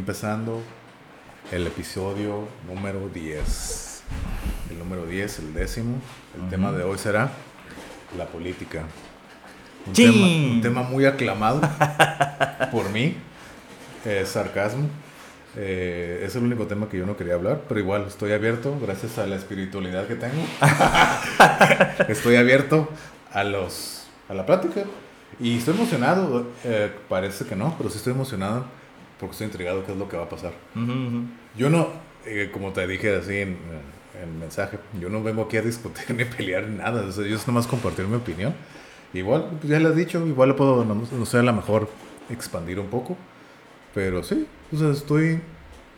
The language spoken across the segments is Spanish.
empezando el episodio número 10. El número 10, el décimo. El tema de hoy será la política. Un, tema, un tema muy aclamado por mí. Eh, sarcasmo. Eh, es el único tema que yo no quería hablar, pero igual estoy abierto gracias a la espiritualidad que tengo. estoy abierto a los a la plática y estoy emocionado. eh, parece que no, pero sí estoy emocionado porque estoy intrigado qué es lo que va a pasar. Ujú, ujú. Yo no, eh, como te dije así en, en mensaje, yo no vengo aquí a discutir ni pelear nada. O sea, yo es nomás compartir mi opinión. Igual, pues ya le has dicho, igual lo puedo, no, no sé, a lo mejor expandir un poco. Pero sí, o sea, estoy,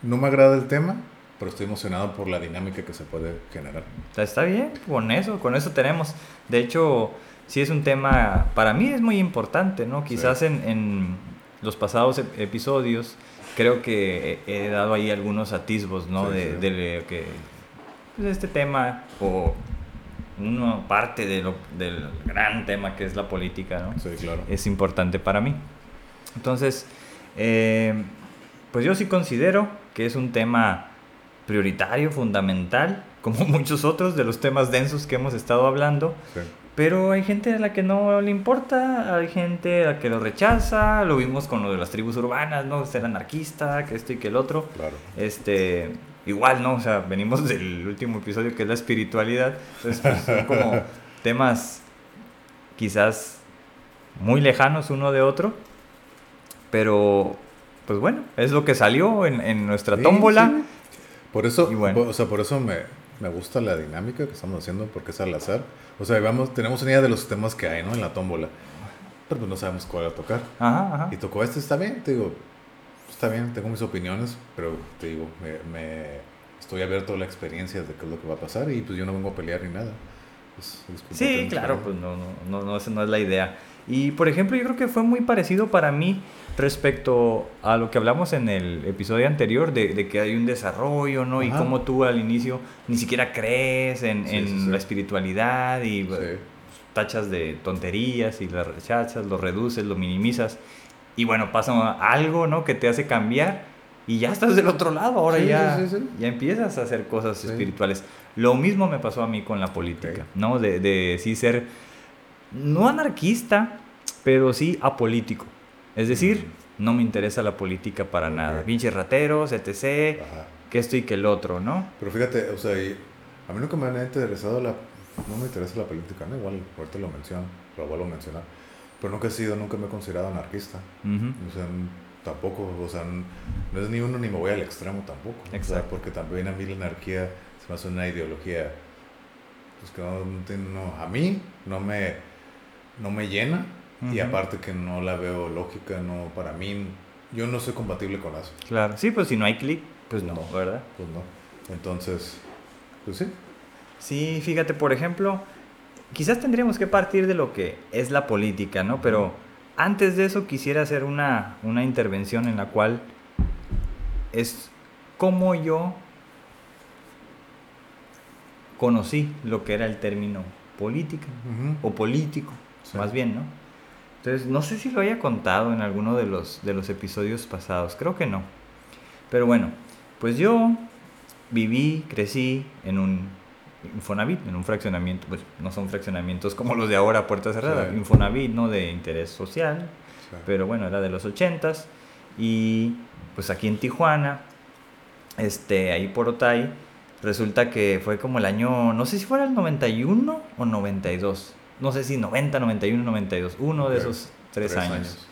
no me agrada el tema, pero estoy emocionado por la dinámica que se puede generar. Está bien, con eso, con eso tenemos. De hecho, sí es un tema, para mí es muy importante, ¿no? Quizás Sí. en, en los pasados ep- episodios creo que he he dado ahí algunos atisbos, ¿no? Sí, de, sí. de que pues, este tema o una parte de lo- del gran tema que es la política, ¿no? Sí, claro. es importante para mí. Entonces, eh, pues yo sí considero que es un tema prioritario, fundamental, como muchos otros de los temas densos que hemos estado hablando, Sí, pero hay gente a la que no le importa, hay gente a la que lo rechaza, lo vimos con lo de las tribus urbanas, ¿no? Ser anarquista, que esto y que el otro. claro. Este, igual, ¿no? O sea, venimos del último episodio que es la espiritualidad. Entonces, pues, son como temas quizás muy lejanos uno de otro. Pero, pues bueno, es lo que salió en, en nuestra Sí, tómbola. sí. Por eso, bueno. o sea, por eso me, me gusta la dinámica que estamos haciendo, porque es al azar. O sea, vamos, tenemos una idea de los temas que hay, ¿no? En la tómbola. Pero pues no sabemos cuál va a tocar. Ajá, ajá. Y tocó este, está bien, te digo, está bien, tengo mis opiniones, pero te digo, me, me- estoy abierto a la experiencia de qué es lo que va a pasar y pues yo no vengo a pelear ni nada. Es- es Sí, claro, pues no, no, no, no, esa no es la idea. Y por ejemplo, yo creo que fue muy parecido para mí respecto a lo que hablamos en el episodio anterior de, de que hay un desarrollo, ¿no? Y cómo tú al inicio ni siquiera crees en, Sí, en sí, sí. la espiritualidad y Sí. tachas de tonterías y las rechazas, lo reduces, lo minimizas. Y bueno, pasa algo, ¿no? Que te hace cambiar y ya estás del otro lado. Ahora ya, ya empiezas a hacer cosas espirituales. Lo mismo me pasó a mí con la política. ¿no? De, de sí ser, no anarquista, pero sí apolítico. Es decir, no me interesa la política para nada. Pinches rateros, etc. Ajá. Que esto y que el otro, ¿no? Pero fíjate, o sea, a mí nunca me ha interesado la, no me interesa la política, ¿no? Igual, ahorita lo menciono, lo vuelvo a mencionar. Pero nunca he sido, nunca me he considerado anarquista. Ujú. O sea, tampoco, o sea, no es ni uno ni me voy al extremo tampoco. O sea, Exacto. porque también a mí la anarquía se me hace una ideología, pues que no, no- a mí no me, no me llena y aparte que no la veo lógica, no, para mí, yo no soy compatible con eso. Claro. Sí, pues si no hay clic, pues no, No. ¿verdad? Pues no. Entonces, pues sí. Sí, fíjate, por ejemplo, quizás tendríamos que partir de lo que es la política, ¿no? Pero antes de eso quisiera hacer una, una intervención en la cual es cómo yo conocí lo que era el término política o político, Sí. más bien, ¿no? Entonces, no sé si lo haya contado en alguno de los, de los episodios pasados, creo que no. Pero bueno, pues yo viví, crecí en un Infonavit, en un fraccionamiento, pues no son fraccionamientos como los de ahora, puerta cerrada, Sí. Infonavit, ¿no? De interés social, Sí. pero bueno, era de los ochentas. Y pues aquí en Tijuana, este, ahí por Otay, resulta que fue como el año, no sé si fuera el 91 o 92. No sé si 90, 91, 92. Uno de esos tres, tres años. años.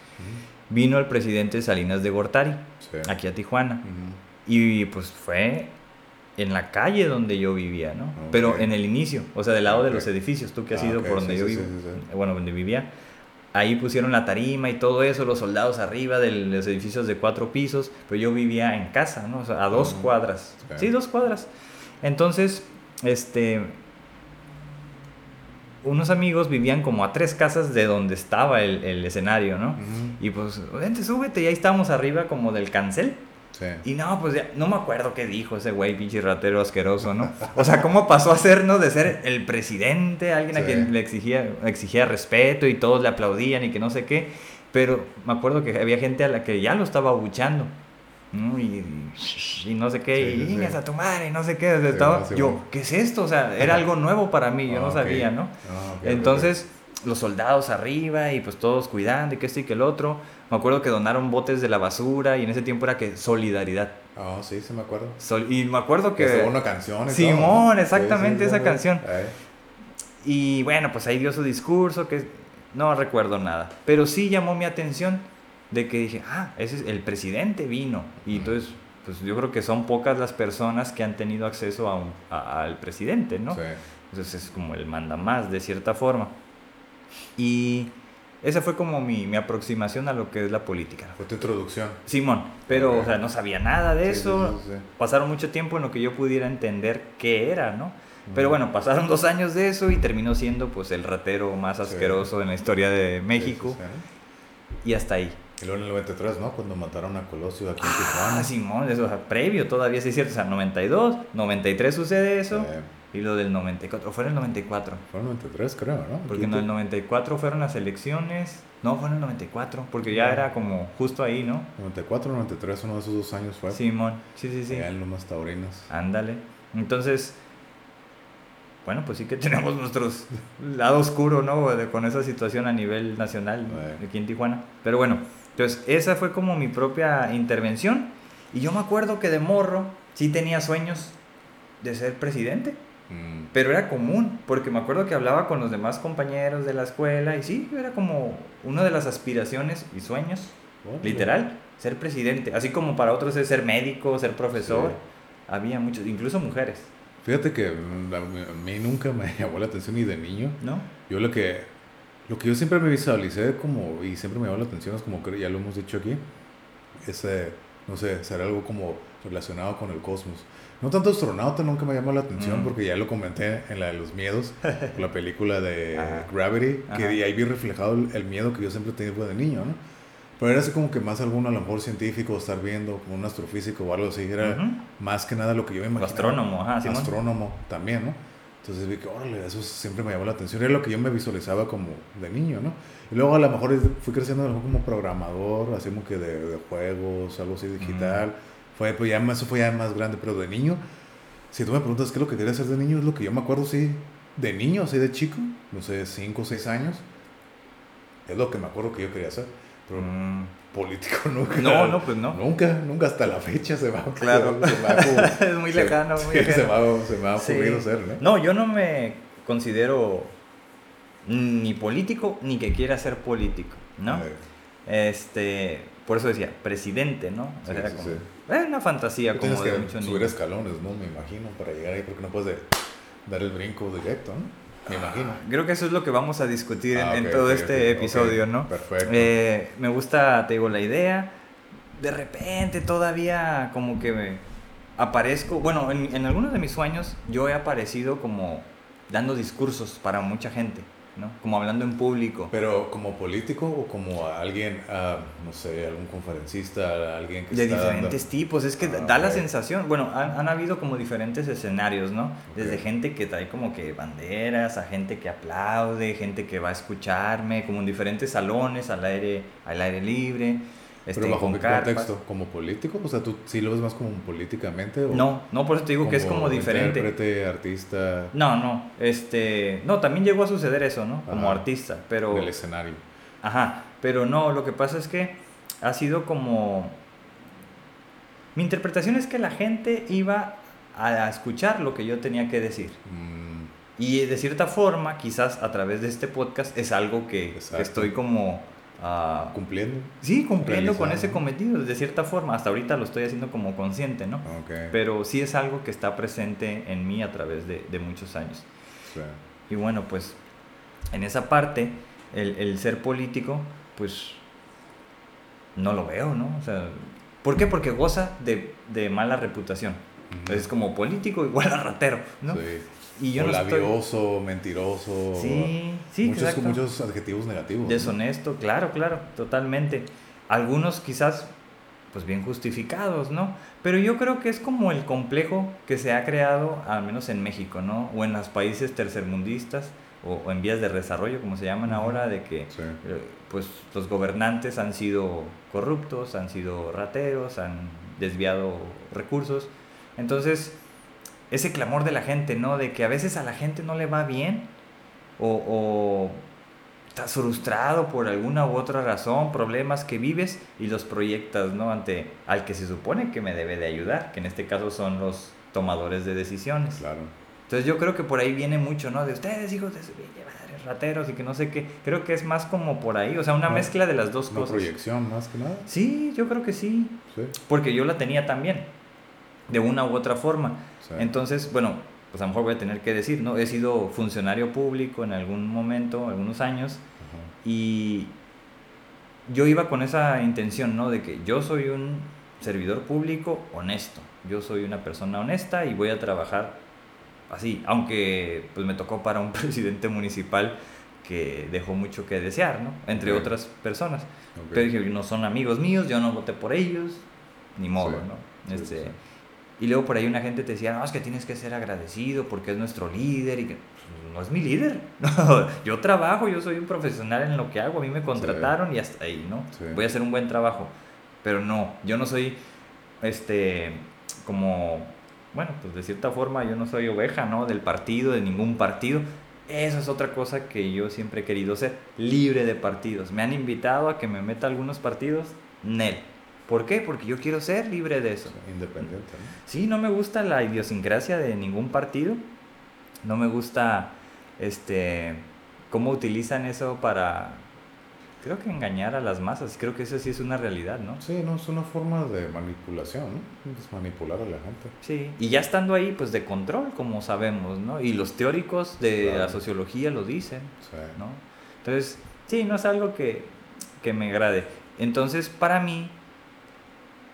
Vino el presidente Salinas de Gortari, Sí. aquí a Tijuana. Ujú. Y pues fue en la calle donde yo vivía, ¿no? Pero en el inicio, o sea, del lado de los edificios, tú que has Ah, ido por donde sí, yo sí, vivo, bueno, donde vivía. Ahí pusieron la tarima y todo eso, los soldados arriba de los edificios de cuatro pisos, pero yo vivía en casa, ¿no? O sea, a dos cuadras. Sí, dos cuadras. Entonces, este, unos amigos vivían como a tres casas de donde estaba el, el escenario, ¿no? Y pues, vente, súbete, y ahí estábamos arriba como del cancel. Sí. Y no, pues ya, no me acuerdo qué dijo ese güey, pinche ratero asqueroso, ¿no? O sea, cómo pasó a ser, ¿no? De ser el presidente, alguien a quien le exigía, exigía respeto y todos le aplaudían y que no sé qué. Pero me acuerdo que había gente a la que ya lo estaba abuchando. ¿No? Y, y no sé qué, Sí, y sí, sí. "Ingas a tu madre, y no sé qué. sea, estaba, sí, yo. ¿qué es esto? O sea, era algo nuevo para mí, yo Ah, no sabía, ¿no? Ah, Entonces, los soldados arriba y pues todos cuidando y que esto y que el otro. Me acuerdo que donaron botes de la basura y en ese tiempo era que solidaridad. Ah, sí, sí me acuerdo. Sol- y me acuerdo Que una canción y Simón, todo, ¿no? exactamente, esa sí. canción. Y bueno, pues ahí dio su discurso, que no recuerdo nada. Pero sí llamó mi atención de que dije, ah, ese es el presidente vino. Y entonces, pues yo creo que son pocas las personas que han tenido acceso a un- a- al presidente, ¿no? Sí. Entonces es como el manda más, de cierta forma. Y esa fue como mi, mi aproximación a lo que es la política. Fue tu introducción. Simón, pero o sea, no sabía nada de Sí, eso. sí, sí, sí. Pasaron mucho tiempo en lo que yo pudiera entender qué era, ¿no? Pero bueno, pasaron dos años de eso y terminó siendo pues el ratero más Sí. asqueroso en la historia de México. Sí, sí, sí. Y hasta ahí. Y luego en el 93, ¿no? Cuando mataron a Colosio aquí en Ah, Tijuana. Simón, eso, o sea, previo todavía, sí es cierto. O sea, 92, 93 sucede eso. Eh, Y lo del 94, fue en el 94. fue en el 93, creo, ¿no? Porque en el 94 fueron las elecciones. No, fue en el 94, porque ya era como justo ahí, ¿no? 94, 93, uno de esos dos años fue. Simón, sí, sí, sí. Allá en Lomas Taurinas. Ándale. Entonces, bueno, pues sí que tenemos nuestros lado oscuro, ¿no? De- con esa situación a nivel nacional Eh. aquí en Tijuana. Pero bueno, entonces esa fue como mi propia intervención. Y yo me acuerdo que de morro sí tenía sueños de ser presidente. Mm, Pero era común, porque me acuerdo que hablaba con los demás compañeros de la escuela y sí, era como una de las aspiraciones y sueños, literal, ser presidente. Así como para otros es ser médico, ser profesor. Sí. Había muchos, incluso mujeres, Fíjate que mm, a mí nunca me llamó la atención ni de niño. ¿no? Yo lo que, lo que yo siempre me visualicé como, y siempre me llamó la atención, es como que ya lo hemos dicho aquí, es, eh, no sé, ser algo como relacionado con el cosmos. No tanto astronauta, nunca me llamó la atención, Mm. porque ya lo comenté en la de los miedos, la película de Ajá. Gravity, que ahí vi reflejado el, el miedo que yo siempre tenido de niño, ¿no? Pero era así como que más alguno a lo mejor científico, estar viendo, como un astrofísico o algo así, era Ujú. más que nada lo que yo me imaginaba. Astrónomo, ajá, Simón. Astrónomo también, ¿no? Entonces vi que, órale, eso siempre me llamó la atención. Era lo que yo me visualizaba como de niño, ¿no? Y luego a lo mejor fui creciendo a lo mejor como programador, así como que de, de juegos, algo así digital. Fue, pues ya eso fue ya más grande, pero de niño, si tú me preguntas qué es lo que quería hacer de niño, es lo que yo me acuerdo, sí, de niño, así de chico, no sé, 5 o 6 años. Es lo que me acuerdo que yo quería hacer. Pero Mm. Político nunca. No, no, pues no. Nunca, nunca hasta la fecha se va a Claro. se va a es muy se- lejano, muy sí, se, lejano. va, se me ha Sí. ocurrido ser, ¿no? No, yo no me considero ni político ni que quiera ser político, ¿no? Eh, Este, por eso decía, presidente, ¿no? O sea, sí, como- sí. Es una fantasía como tienes de que mucho subir niño. escalones, ¿no? Me imagino, para llegar ahí, porque no puedes de- dar el brinco directo, ¿no? Me imagino. Creo que eso es lo que vamos a discutir en, Ah, en todo este episodio, ¿no? perfecto. Eh, me gusta, te digo, la idea. De repente todavía como que me aparezco, bueno, en, en algunos de mis sueños yo he aparecido como dando discursos para mucha gente, ¿no? Como hablando en público. Pero como político o como alguien, ah, no sé, algún conferencista, alguien que De está dando- diferentes tipos, es que Ah, da la sensación, bueno, han, han habido como diferentes escenarios, ¿no? Desde Ok. gente que trae como que banderas, a gente que aplaude, gente que va a escucharme, como en diferentes salones al aire, al aire libre, este, Pero bajo con qué contexto, como político, o sea, tú sí lo ves más como políticamente o No, no, por eso te digo que es como diferente. intérprete, artista No, no, este, no, también llegó a suceder eso, ¿no? Como artista, pero... del escenario. Ajá, pero no, lo que pasa es que ha sido como... Mi interpretación es que la gente iba a escuchar lo que yo tenía que decir. Mm, Y de cierta forma, quizás a través de este podcast, es algo que, estoy como... ah, cumpliendo. sí, cumpliendo con Realizando. ese cometido, de cierta forma. Hasta ahorita lo estoy haciendo como consciente, ¿no? Ok. Pero sí es algo que está presente en mí a través de, de muchos años. Sí. Y bueno, pues en esa parte, el, el ser político, pues no lo veo, ¿no? O sea, ¿por qué? Porque goza de, de mala reputación. Ujú. Es como político igual a ratero, ¿no? Sí. Y yo o no estoy... labioso, mentiroso. Sí, sí, muchos, exacto. muchos adjetivos negativos. ¿no? Deshonesto, claro, claro, totalmente. Algunos quizás, pues bien justificados, ¿no? Pero yo creo que es como el complejo que se ha creado, al menos en México, ¿no? O en los países tercermundistas, o, o en vías de desarrollo, como se llaman ahora, de que Sí. eh, pues los gobernantes han sido corruptos, han sido rateros, han desviado recursos. Entonces, ese clamor de la gente, ¿no? De que a veces a la gente no le va bien o, o estás frustrado por alguna u otra razón, problemas que vives y los proyectas, ¿no? Ante al que se supone que me debe de ayudar, que en este caso son los tomadores de decisiones. Claro. Entonces yo creo que por ahí viene mucho, ¿no? De ustedes, hijos de su madre, rateros y que no sé qué. Creo que es más como por ahí, o sea, una Una- mezcla de las dos Una cosas. proyección más que nada. Sí, yo creo que sí. Sí. Porque yo la tenía también, de una u otra forma. Sí. Entonces, bueno, pues a lo mejor voy a tener que decir, ¿no? He sido funcionario público en algún momento, algunos años, y yo iba con esa intención, ¿no? De que yo soy un servidor público honesto. Yo soy una persona honesta y voy a trabajar así. Aunque pues me tocó para un presidente municipal que dejó mucho que desear, ¿no? Entre otras personas. Pero dije, no son amigos míos, yo no voté por ellos, ni modo, Sí, ¿no? sí, Este, sí. Y luego por ahí una gente te decía, no, es que tienes que ser agradecido porque es nuestro líder y que pues, no es mi líder. yo trabajo, yo soy un profesional en lo que hago, a mí me contrataron y hasta ahí, ¿no? Sí. Voy a hacer un buen trabajo. Pero no, yo no soy, este, como, bueno, pues de cierta forma yo no soy oveja, ¿no? Del partido, de ningún partido. Eso es otra cosa que yo siempre he querido ser, libre de partidos. Me han invitado a que me meta a algunos partidos, Nel. ¿Por qué? Porque yo quiero ser libre de eso. Independiente, ¿no? Sí, no me gusta la idiosincrasia de ningún partido. No me gusta este cómo utilizan eso para creo que engañar a las masas. Creo que eso sí es una realidad, ¿no? Sí, no, es una forma de manipulación, ¿no? Es manipular a la gente. Sí, y ya estando ahí, pues de control, como sabemos, ¿no? Y los teóricos de Claro. la sociología lo dicen, Sí. ¿no? Entonces, sí, no es algo que, que me agrade. Entonces, para mí,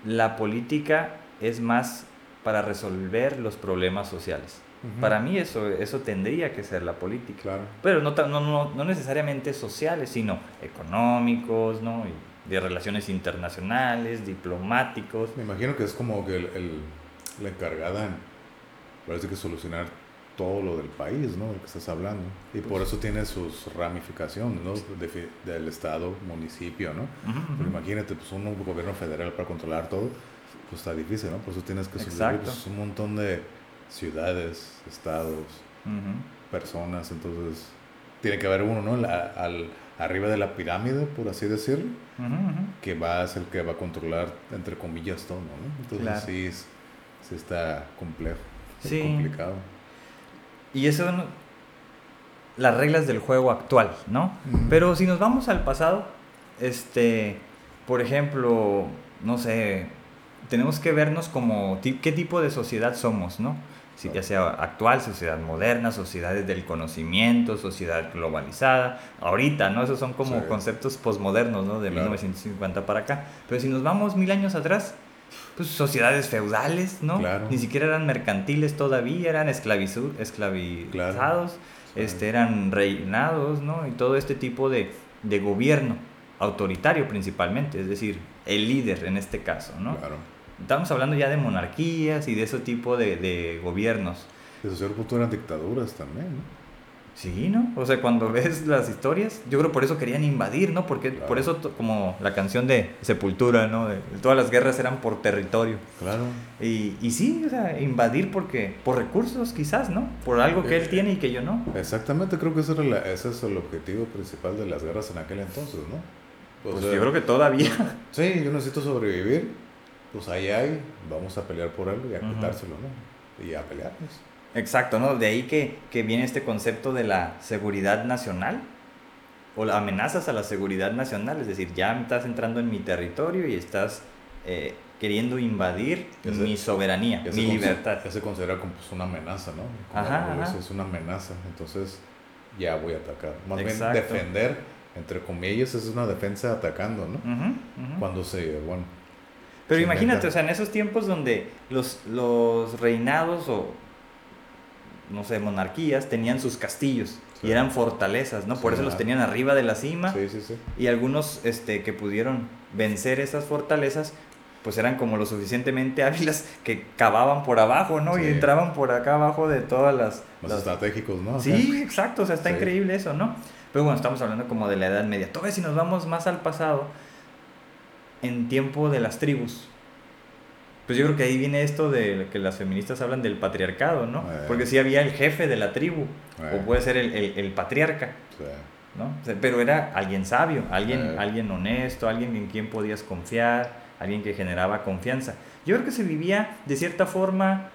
la política es más para resolver los problemas sociales. Para mí eso, eso tendría que ser la política. Claro. Pero no, no, no, no necesariamente sociales, sino económicos, ¿no? Y de relaciones internacionales, diplomáticos. Me imagino que es como que el, el- la encargada en, parece que solucionar todo lo del país, ¿no? Del que estás hablando. Y por eso tiene sus ramificaciones, ¿no? De del estado, municipio, ¿no? Pero imagínate, pues un gobierno federal para controlar todo, pues está difícil, ¿no? Por eso tienes que Exacto. pues, un montón de ciudades, estados, personas, entonces tiene que haber uno, ¿no? La- al, arriba de la pirámide, por así decirlo, que va a ser el que va a controlar, entre comillas, todo, ¿no? Entonces Claro. sí, es- sí está complejo, Sí. complicado. Y eso son las reglas del juego actual, ¿no? Pero si nos vamos al pasado, este, por ejemplo, no sé, tenemos que vernos como qué tipo de sociedad somos, ¿no? Si ya sea actual, sociedad moderna, sociedades del conocimiento, sociedad globalizada. Ahorita, ¿no? Esos son como Sí. conceptos posmodernos, ¿no? De Claro. 1950 para acá. Pero si nos vamos mil años atrás, pues sociedades feudales, ¿no? Claro. Ni siquiera eran mercantiles todavía, eran esclavizados, este, eran reinados, ¿no? Y todo este tipo de, de gobierno, autoritario principalmente, es decir, el líder en este caso, ¿no? Claro. Estamos hablando ya de monarquías y de ese tipo de, de gobiernos. Hasta cierto punto eran dictaduras también, ¿no? Sí, ¿no? O sea, cuando ves las historias, yo creo por eso querían invadir, ¿no? Porque Claro. por eso como la canción de Sepultura, ¿no? De- todas las guerras eran por territorio. Claro. Y, y sí, o sea, invadir porque por recursos quizás, ¿no? Por algo que él Eh, tiene y que yo no. Exactamente, creo que ese, era la- ese es el objetivo principal de las guerras en aquel entonces, ¿no? Pues sea, yo creo que todavía. Sí, yo necesito sobrevivir, pues ahí hay, vamos a pelear por algo y a quitárselo, ¿no? y a pelear. pues. Exacto, ¿no? De ahí que, que viene este concepto de la seguridad nacional o la amenazas a la seguridad nacional, es decir, ya estás entrando en mi territorio y estás eh, queriendo invadir mi soberanía, mi libertad. Ya se considera como pues, una amenaza, ¿no? Como Ajá, Es una amenaza, entonces ya voy a atacar. Más Exacto. bien defender, entre comillas, es una defensa atacando, ¿no? Cuando se, bueno, Pero se imagínate, inventa. o sea, en esos tiempos donde los, los reinados o, no sé, monarquías tenían sus castillos Sí. y eran fortalezas, ¿no? Por Sí, eso los tenían arriba de la cima sí, sí, sí. y algunos este, que pudieron vencer esas fortalezas, pues eran como lo suficientemente hábiles que cavaban por abajo, ¿no? Y entraban por acá abajo de todas las... Más las- estratégicos, ¿no? Sí, exacto, o sea, está increíble eso, ¿no? Pero bueno, estamos hablando como de la Edad Media. Todavía si nos vamos más al pasado, en tiempo de las tribus. Pues yo creo que ahí viene esto de que las feministas hablan del patriarcado, ¿no? Eh. Porque sí había el jefe de la tribu, Eh. o puede ser el, el- el patriarca, Sí. ¿no? O sea, Pero era alguien sabio, alguien, Eh. alguien honesto, alguien en quien podías confiar, alguien que generaba confianza. Yo creo que se vivía de cierta forma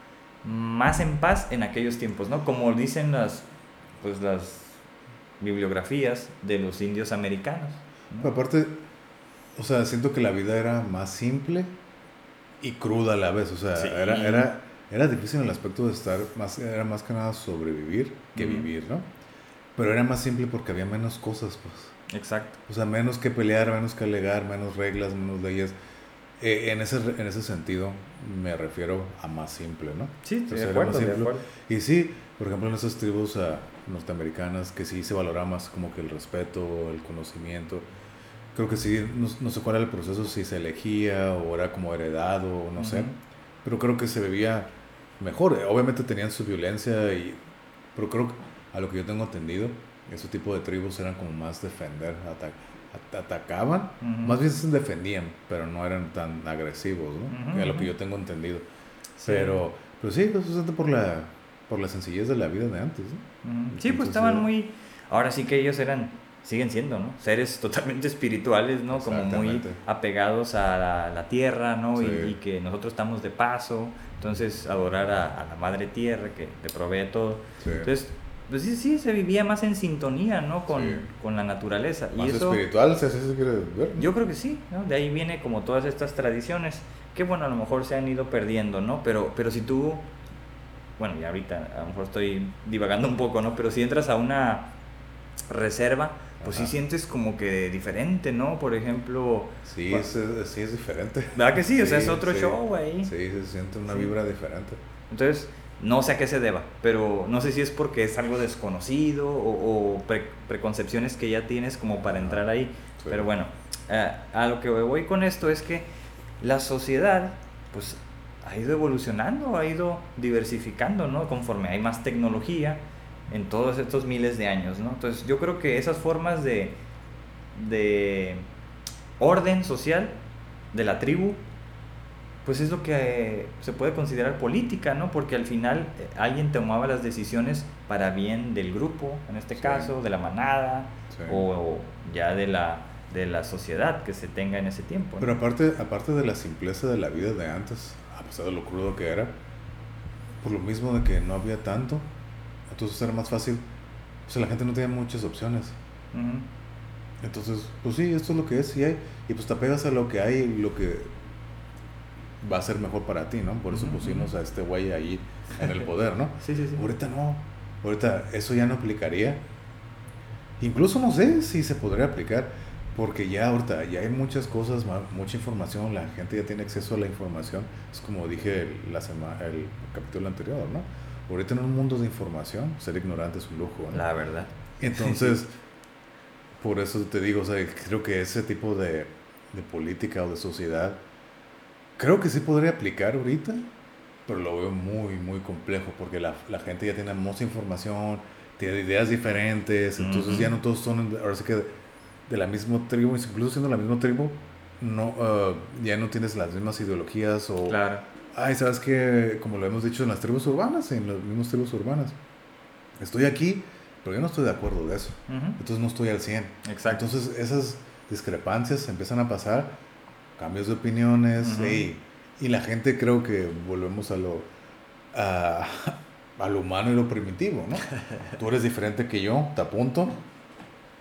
más en paz en aquellos tiempos, ¿no? Como dicen las, pues las bibliografías de los indios americanos. ¿no? Pero aparte, o sea, siento que la vida era más simple y cruda a la vez. O sea, Sí. era, era, era difícil en el aspecto de estar, más, era más que nada sobrevivir que Ujú. vivir, ¿no? Pero era más simple porque había menos cosas, pues. Exacto. O sea, menos que pelear, menos que alegar, menos reglas, menos leyes. Eh, en, ese, en ese sentido me refiero a más simple, ¿no? Sí, sea, de acuerdo, de acuerdo. Y sí, por ejemplo, en esas tribus ah, norteamericanas que sí se valoraba más como que el respeto, el conocimiento. Creo que sí, no, no sé cuál era el proceso, si se elegía o era como heredado, no sé. Ujú. Pero creo que se vivía mejor. Eh, Obviamente tenían su violencia, y, pero creo que a lo que yo tengo entendido, ese tipo de tribus eran como más defender, ata- at- atacaban, Ujú. más bien se defendían, pero no eran tan agresivos, ¿no? Ujú, a lo que yo tengo entendido. Sí. Pero, pero sí, eso es por la, por la sencillez de la vida de antes, ¿no? Sí, pues Entonces, estaban eh, muy... Ahora sí que ellos eran, siguen siendo, ¿no? Seres totalmente espirituales, ¿no? Como muy apegados a la, la tierra, ¿no? Y- Sí. Y, que nosotros estamos de paso. Entonces, adorar a, a la madre tierra que te provee todo. Sí. Entonces, pues sí, sí, se vivía más en sintonía, ¿no? Con, Sí. con la naturaleza. Más y eso, espiritual, si así se quiere ver. ¿no? yo creo que sí, ¿no? De ahí viene como todas estas tradiciones que, bueno, a lo mejor se han ido perdiendo, ¿no? Pero, pero si tú, bueno, y ahorita a lo mejor estoy divagando un poco, ¿no? Pero si entras a una reserva, pues sí Ajá. sientes como que diferente, ¿no? Por ejemplo, Sí, es, es- sí es diferente. ¿verdad que sí? O sea, es Sí, otro sí. show ahí. Sí, se siente una Sí. vibra diferente. Entonces, no sé a qué se deba, pero no sé si es porque es algo desconocido o, o pre- preconcepciones que ya tienes como para entrar ahí. Sí. Pero bueno, eh, a lo que voy con esto es que la sociedad, pues, ha ido evolucionando, ha ido diversificando, ¿no? Conforme hay más tecnología en todos estos miles de años, ¿no? Entonces, yo creo que esas formas de, de orden social de la tribu, pues es lo que eh, se puede considerar política, ¿no? Porque al final eh, alguien tomaba las decisiones para bien del grupo, en este Sí. caso, de la manada, Sí. o, o ya de la, de la sociedad que se tenga en ese tiempo. ¿no? Pero aparte, aparte de la simpleza de la vida de antes, a pesar de lo crudo que era, por lo mismo de que no había tanto, entonces era más fácil. O sea, la gente no tenía muchas opciones. Entonces, pues sí, esto es lo que es y hay. Y pues te apegas a lo que hay y lo que va a ser mejor para ti, ¿no? Por eso pusimos a este güey ahí en el poder, ¿no? Sí, sí, sí. Ahorita no. Ahorita eso ya no aplicaría. Incluso no sé si se podría aplicar. Porque ya ahorita ya hay muchas cosas, mucha información, la gente ya tiene acceso a la información. Es como dije la el capítulo anterior, ¿no? Ahorita en un mundo de información, ser ignorante es un lujo, ¿no? La verdad. Entonces, por eso te digo, o sea, creo que ese tipo de, de política o de sociedad, creo que sí podría aplicar ahorita, pero lo veo muy, muy complejo, porque la, la gente ya tiene mucha información, tiene ideas diferentes, entonces ya no todos son, ahora sí que de la misma tribu, incluso siendo la misma tribu, no, ah, ya no tienes las mismas ideologías o... Claro. Ay, ¿sabes que Como lo hemos dicho en las tribus urbanas, en las mismas tribus urbanas. Estoy aquí, pero yo no estoy de acuerdo de eso. Entonces no estoy al 100. Exacto. Entonces esas discrepancias empiezan a pasar, cambios de opiniones, y, y la gente creo que volvemos a lo, a, a lo humano y lo primitivo, ¿no? Tú eres diferente que yo, te apunto,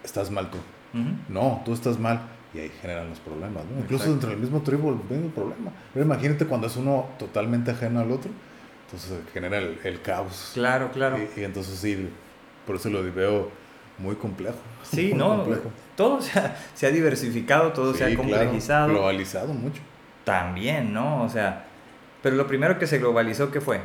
estás mal tú. No, tú estás mal. Y ahí generan los problemas, ¿no? Incluso Exacto. dentro del mismo tribu el mismo problema. Pero imagínate cuando es uno totalmente ajeno al otro, entonces genera el, el caos. Claro, claro. Y, y entonces sí, por eso lo veo muy complejo. Sí, Muy no, complejo. todo se ha, se ha diversificado, todo se ha claro, complejizado. globalizado mucho. También, ¿no? O sea, pero lo primero que se globalizó, ¿qué fue?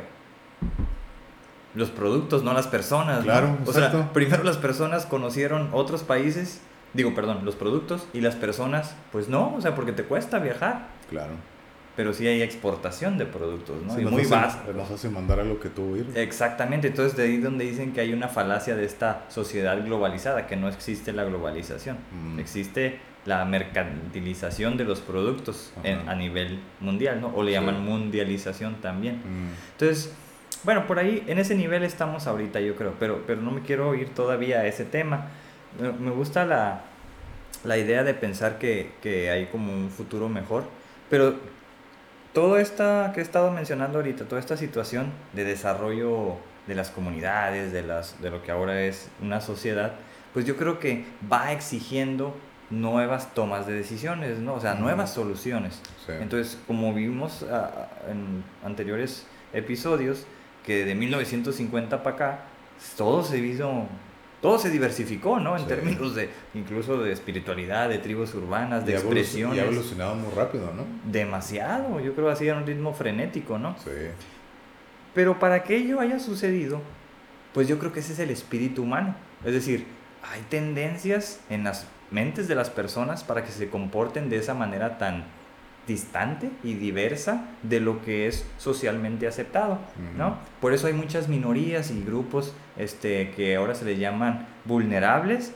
Los productos, no las personas. ¿no? Claro, O sea, primero las personas conocieron otros países, digo, perdón, los productos, y las personas, pues no, o sea, porque te cuesta viajar. Claro. Pero sí hay exportación de productos, ¿no? Sí, y muy básico. Nos hace mandar a lo que tú ir. Exactamente, entonces de ahí donde dicen que hay una falacia de esta sociedad globalizada, que no existe la globalización, Mm. existe la mercantilización de los productos en- a nivel mundial, ¿no? O le Sí. llaman mundialización también. Mm, Entonces, bueno, por ahí, en ese nivel estamos ahorita, yo creo, pero, pero no me quiero ir todavía a ese tema. Me, gusta la, la idea de pensar que, que hay como un futuro mejor, pero todo esta que he estado mencionando ahorita, toda esta situación de desarrollo de las comunidades, de, las, de lo que ahora es una sociedad, pues yo creo que va exigiendo nuevas tomas de decisiones, ¿no? O sea, nuevas soluciones. sí. Entonces, como vimos ah, en anteriores episodios, que de 1950 para acá, todo se vino, todo se diversificó, ¿no? En Sí. términos de, incluso de espiritualidad, de tribus urbanas, de Y expresiones. Y ha evolucionado muy rápido, ¿no? Demasiado, yo creo así a un ritmo frenético, ¿no? Sí. Pero para que ello haya sucedido, pues yo creo que ese es el espíritu humano. Es decir, hay tendencias en las mentes de las personas para que se comporten de esa manera tan distante y diversa de lo que es socialmente aceptado, ¿no? Por eso hay muchas minorías y grupos este, que ahora se les llaman vulnerables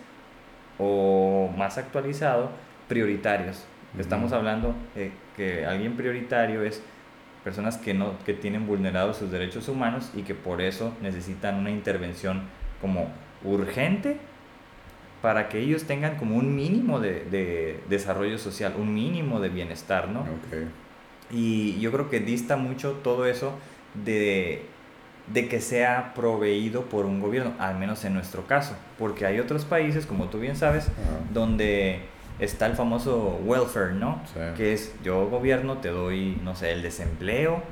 o más actualizado, prioritarios. Estamos hablando que alguien prioritario es personas que no que tienen vulnerados sus derechos humanos y que por eso necesitan una intervención como urgente para que ellos tengan como un mínimo de, de desarrollo social, un mínimo de bienestar, ¿no? Ok. Y yo creo que dista mucho todo eso de, de que sea proveído por un gobierno, al menos en nuestro caso, porque hay otros países, como tú bien sabes, donde está el famoso welfare, ¿no? Sí. Que es yo gobierno te doy, no sé, el desempleo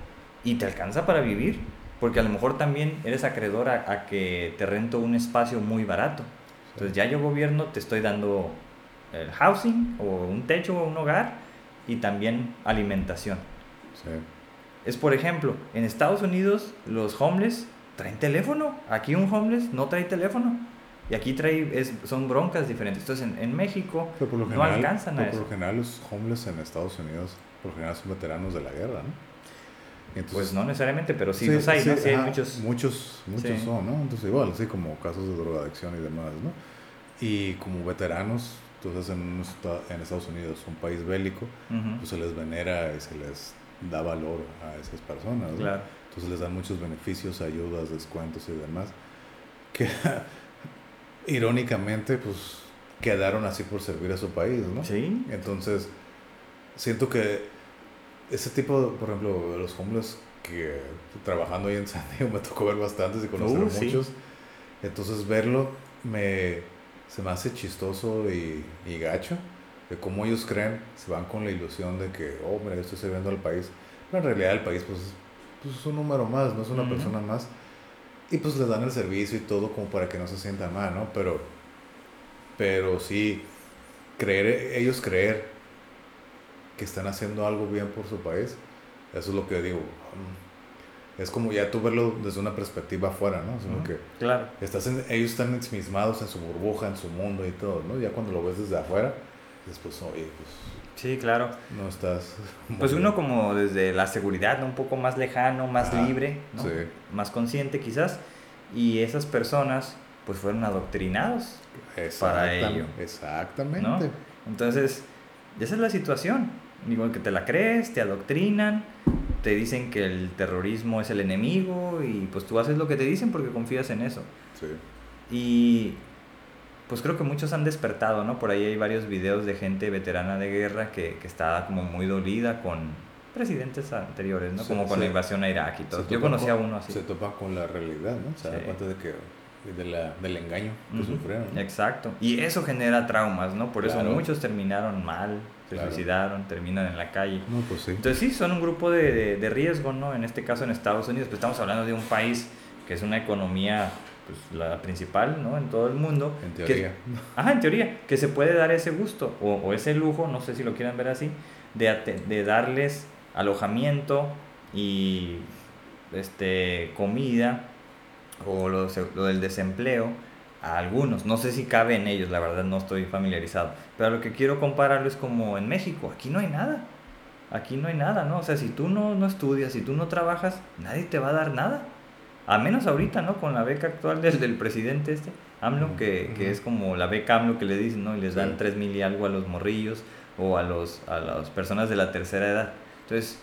y te alcanza para vivir, porque a lo mejor también eres acreedor a, a que te rento un espacio muy barato. Entonces ya yo gobierno te estoy dando el housing o un techo o un hogar y también alimentación. Sí. Es por ejemplo, en Estados Unidos los homeless traen teléfono, aquí un homeless no trae teléfono y aquí trae es, son broncas diferentes. Entonces en, en México Pero por lo no alcanzan a eso. por lo general los homeless en Estados Unidos, por lo general son veteranos de la guerra, ¿no? Entonces- Pues no necesariamente, pero sí, los hay, ¿no? Sí hay ajá, muchos. Muchos, muchos Sí. son, ¿no? Entonces igual, sí, como casos de drogadicción y demás, ¿no? Y como veteranos, entonces en, Estados Unidos, un país bélico, pues se les venera y se les da valor a esas personas, ¿no? Claro. Entonces les dan muchos beneficios, ayudas, descuentos y demás, que irónicamente, pues quedaron así por servir a su país, ¿no? Sí, Entonces, siento que ese tipo, por ejemplo, de los homeless que trabajando ahí en San Diego me tocó ver bastantes y conocer Uh, a sí. muchos. Entonces, verlo me, se me hace chistoso y, y gacho de cómo ellos creen, se van con la ilusión de que, oh, mira, yo estoy sirviendo al país. Pero en realidad el país, pues, pues es un número más, no es una persona más. Y pues les dan el servicio y todo como para que no se sientan mal, ¿no? Pero, pero sí, creer, ellos creer que están haciendo algo bien por su país, eso es lo que digo. Es como ya tú verlo desde una perspectiva afuera, ¿no? Que claro. estás en- ellos están ensimismados en su burbuja, en su mundo y todo, ¿no? Ya cuando lo ves desde afuera, después, oye, pues Sí, claro. no estás... Pues uno bien". como desde la seguridad, ¿no? un poco más lejano, más Ajá, libre, ¿no? sí. más consciente quizás. Y esas personas pues fueron adoctrinados, para ello. Exactamente. ¿no? Entonces, esa es la situación. Digo, que te la crees, te adoctrinan, te dicen que el terrorismo es el enemigo y pues tú haces lo que te dicen porque confías en eso. Sí. Y pues creo que muchos han despertado, ¿no? Por ahí hay varios videos de gente veterana de guerra que, que está como muy dolida con presidentes anteriores, ¿no? Sí, Como con sí. la invasión a Irak y todo. Yo topa conocí a uno así. Se topa con la realidad, ¿no? Se da Sí. cuenta de que de la, del engaño que sufrieron. ¿no? Exacto. Y eso genera traumas, ¿no? Por eso muchos terminaron mal, se Claro. suicidaron, terminan en la calle. No, pues sí. Entonces sí, son un grupo de, de- de riesgo, ¿no? En este caso en Estados Unidos, pues estamos hablando de un país que es una economía, pues la principal, ¿no? En todo el mundo. en que- teoría. Ajá, en teoría, que se puede dar ese gusto o, o ese lujo, no sé si lo quieran ver así, de, de darles alojamiento y este, comida o lo, lo del desempleo a algunos. No sé si cabe en ellos, la verdad no estoy familiarizado. Pero lo que quiero compararlo es como en México, aquí no hay nada. Aquí no hay nada, ¿no? O sea, si tú no, no estudias, si tú no trabajas, nadie te va a dar nada. A menos ahorita, ¿no? Con la beca actual del, del presidente este, AMLO, que, que es como la beca AMLO que le dicen, ¿no? Y les dan Sí. 3 mil y algo a los morrillos o a, los, a las personas de la tercera edad. Entonces,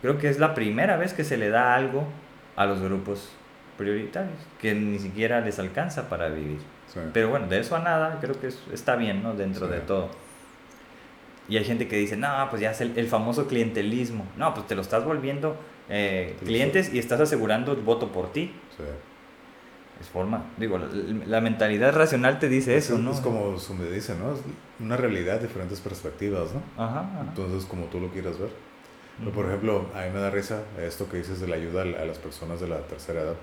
creo que es la primera vez que se le da algo a los grupos prioritarios, que ni siquiera les alcanza para vivir. Sí. Pero bueno, de eso a nada, creo que es- está bien, ¿no? Dentro Sí. de todo. Y hay gente que dice, no, pues ya es el, el famoso clientelismo. No, pues te lo estás volviendo eh, clientes y estás asegurando el voto por ti. Sí. Es forma, digo, la, la mentalidad racional te dice eso, es, ¿no? es como su me dice, ¿no? Es una realidad, diferentes perspectivas, ¿no? Ajá, ajá. Entonces, como tú lo quieras ver. Pero, por ejemplo, a mí me da risa esto que dices de la ayuda a las personas de la tercera edad.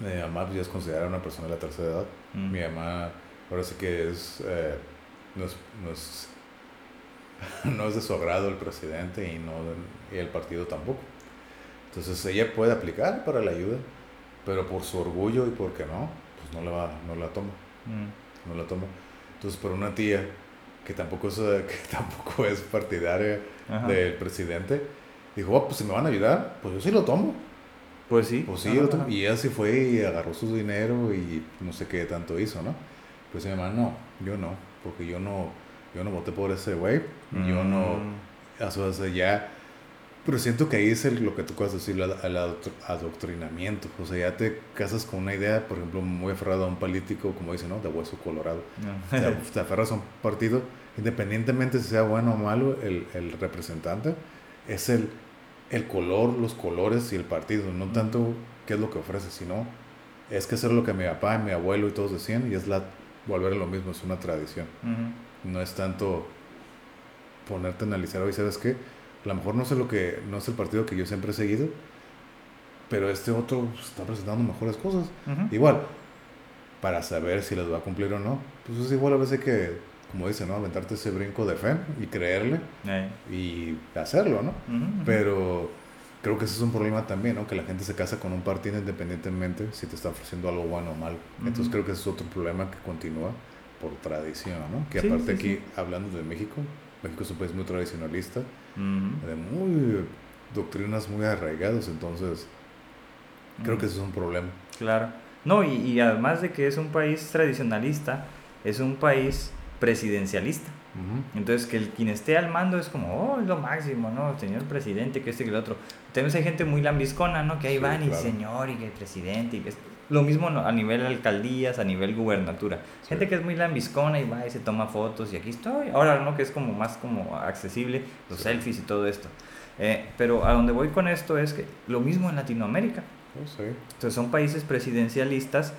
Mi mamá pues, ya es considerada una persona de la tercera edad. Mm. Mi mamá, ahora sí que es, eh, no es, no es, no es de su agrado el presidente y, no, y el partido tampoco. Entonces ella puede aplicar para la ayuda, pero por su orgullo y porque no, pues no la, va, no la toma, Mm. no la toma. Entonces por una tía que tampoco es, que tampoco es partidaria Ajá. del presidente, dijo, "Oh, pues si me van a ayudar, pues yo sí lo tomo. Pues sí. Pues sí, yo tomo". ajá. y ella sí fue y agarró su dinero y no sé qué tanto hizo, ¿no? Pues mi mamá, no, yo no, porque yo no, yo no voté por ese güey, yo no, Mm. o sea, o sea, ya, pero siento que ahí es el- lo que tú acabas de decir, el, el adoctr- adoctrinamiento, o sea, ya te casas con una idea, por ejemplo, muy aferrado a un político, como dicen, ¿no? De hueso colorado. No. te, te aferras a un partido, independientemente si sea bueno o malo el, el representante, es el, el color, los colores y el partido, no tanto qué es lo que ofrece, sino es que es lo que mi papá, mi abuelo y todos decían y es la volver a lo mismo, es una tradición. No es tanto ponerte a analizar hoy, ¿sabes qué? A lo mejor no sé lo que, no es el partido que yo siempre he seguido, pero este otro está presentando mejores cosas. Igual, para saber si les va a cumplir o no, pues es igual a veces que, como dice, ¿no? Aventarte ese brinco de fe y creerle y hacerlo, ¿no? Pero creo que ese es un problema también, ¿no? Que la gente se casa con un partido independientemente si te está ofreciendo algo bueno o malo. Entonces Ujú. creo que ese es otro problema que continúa por tradición, ¿no? Que Sí, aparte sí, aquí, hablando de México, México es un país muy tradicionalista, de muy doctrinas muy arraigadas, entonces creo que ese es un problema. Claro. No, y, y además de que es un país tradicionalista, es un país presidencialista. Entonces, que el, quien esté al mando es como, oh, es lo máximo, ¿no? Señor presidente, que este y que el otro. También hay gente muy lambiscona, ¿no? Que ahí Sí, van y señor y que el presidente y que. Lo mismo a nivel alcaldías, a nivel gubernatura. Sí. Gente que es muy lambiscona y va y se toma fotos y aquí estoy. Ahora, ¿no? Que es como más como accesible, los Sí. selfies y todo esto. Eh, pero a donde voy con esto es que lo mismo en Latinoamérica. Entonces son países presidencialistas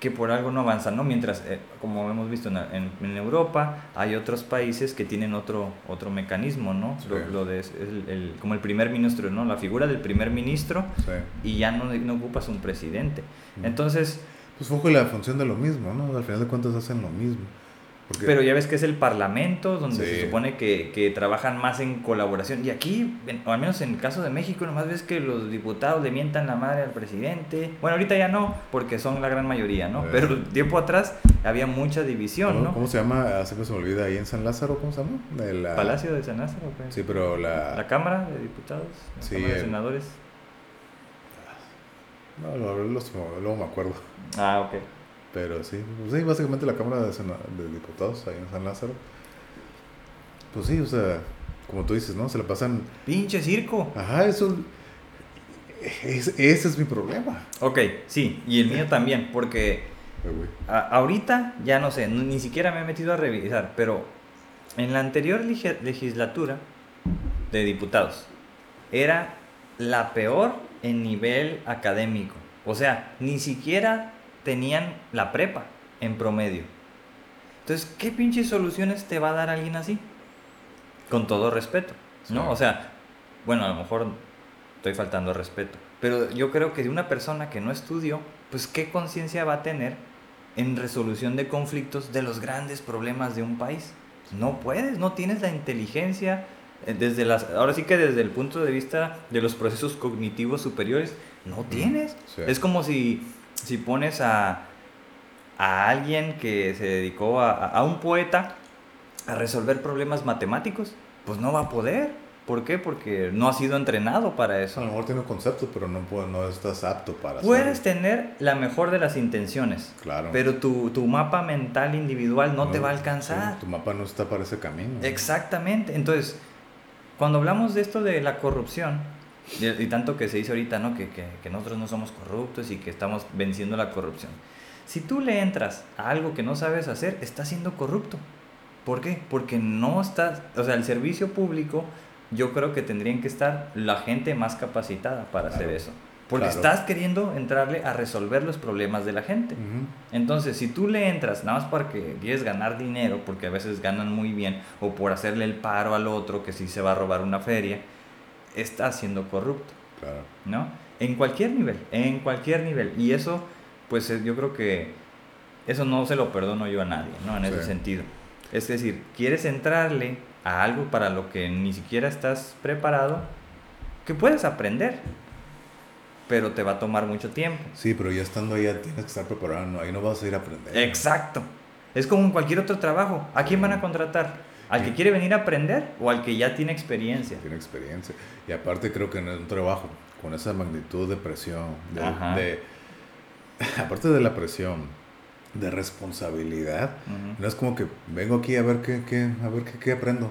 que por algo no avanzan, ¿no? Mientras, eh, como hemos visto en, en- en Europa, hay otros países que tienen otro, otro mecanismo, ¿no? Sí. Lo, lo de, es el- el- como el primer ministro, ¿no? La figura del primer ministro Sí. y ya no, no ocupas un presidente. Ujú. Entonces, Pues fue la función de lo mismo, ¿no? Al final de cuentas hacen lo mismo. Porque, pero ya ves que es el parlamento donde Sí. se supone que, que trabajan más en colaboración. Y aquí, en- o al menos en el caso de México, nomás ves que los diputados le mientan la madre al presidente. Bueno, ahorita ya no, porque son la gran mayoría, ¿no? Eh. Pero tiempo atrás había mucha división, ¿cómo, ¿no? cómo se llama? Ah, siempre se me olvida ahí en San Lázaro, ¿cómo se llama? De la, Palacio de San Lázaro, pues. Sí, pero la... La Cámara de Diputados, la Sí, Cámara de el- Senadores. No, lo- los- luego me acuerdo. Ah, ok. Pero sí, pues sí, básicamente la Cámara de, Sena- de Diputados ahí en San Lázaro. Pues sí, o sea, como tú dices, ¿no? Se la pasan... Pinche circo. Ajá, eso... es- ese es mi problema. Ok, sí, y el mío también, porque a- ahorita ya no sé, ni siquiera me he metido a revisar, pero en la anterior legislatura de diputados era la peor en nivel académico. O sea, ni siquiera tenían la prepa en promedio. Entonces, ¿qué pinches soluciones te va a dar alguien así? Con todo respeto, ¿no? Sí. O sea, bueno, a lo mejor estoy faltando al respeto, pero yo creo que una persona que no estudió, pues qué conciencia va a tener en resolución de conflictos de los grandes problemas de un país. No puedes, no tienes la inteligencia eh, desde las ahora sí que desde el punto de vista de los procesos cognitivos superiores no tienes. Sí. Es como si si pones a a alguien que se dedicó a, a un poeta a resolver problemas matemáticos, pues no va a poder. ¿Por qué? Porque no ha sido entrenado para A eso. lo mejor tiene un concepto, pero no, no estás apto para Puedes hacerlo. tener la mejor de las intenciones, Claro. pero tu, tu mapa mental individual no, te va a sí, alcanzar. tu mapa no está para ese camino. Exactamente. Entonces, cuando hablamos de esto de la corrupción, y, y tanto que se dice ahorita, ¿no? Que, que, que nosotros no somos corruptos y que estamos venciendo la corrupción. Si tú le entras a algo que no sabes hacer, estás siendo corrupto. ¿Por qué? Porque no estás, o sea, el servicio público, yo creo que tendrían que estar la gente más capacitada para hacer eso. Porque claro. estás queriendo entrarle a resolver los problemas de la gente. Entonces, si tú le entras nada más porque quieres ganar dinero, porque a veces ganan muy bien, o por hacerle el paro al otro que sí se va a robar una feria, estás siendo corrupto, Claro. ¿no? En cualquier nivel, en cualquier nivel. Y eso, pues eh, yo creo que eso no se lo perdono yo a nadie, ¿no? En ese sentido. Es decir, quieres entrarle a algo para lo que ni siquiera estás preparado, que puedes aprender, pero te va a tomar mucho tiempo. Sí, pero ya estando ahí ya tienes que estar preparado, no, ahí no vas a ir a aprender. Exacto. Es como en cualquier otro trabajo. ¿A quién van a contratar? ¿Al que quiere venir a aprender o al que ya tiene experiencia? Tiene experiencia. Y aparte creo que en un trabajo con esa magnitud de presión, de, aparte de la presión, de responsabilidad, no es como que vengo aquí a ver qué, qué- a ver qué, qué aprendo.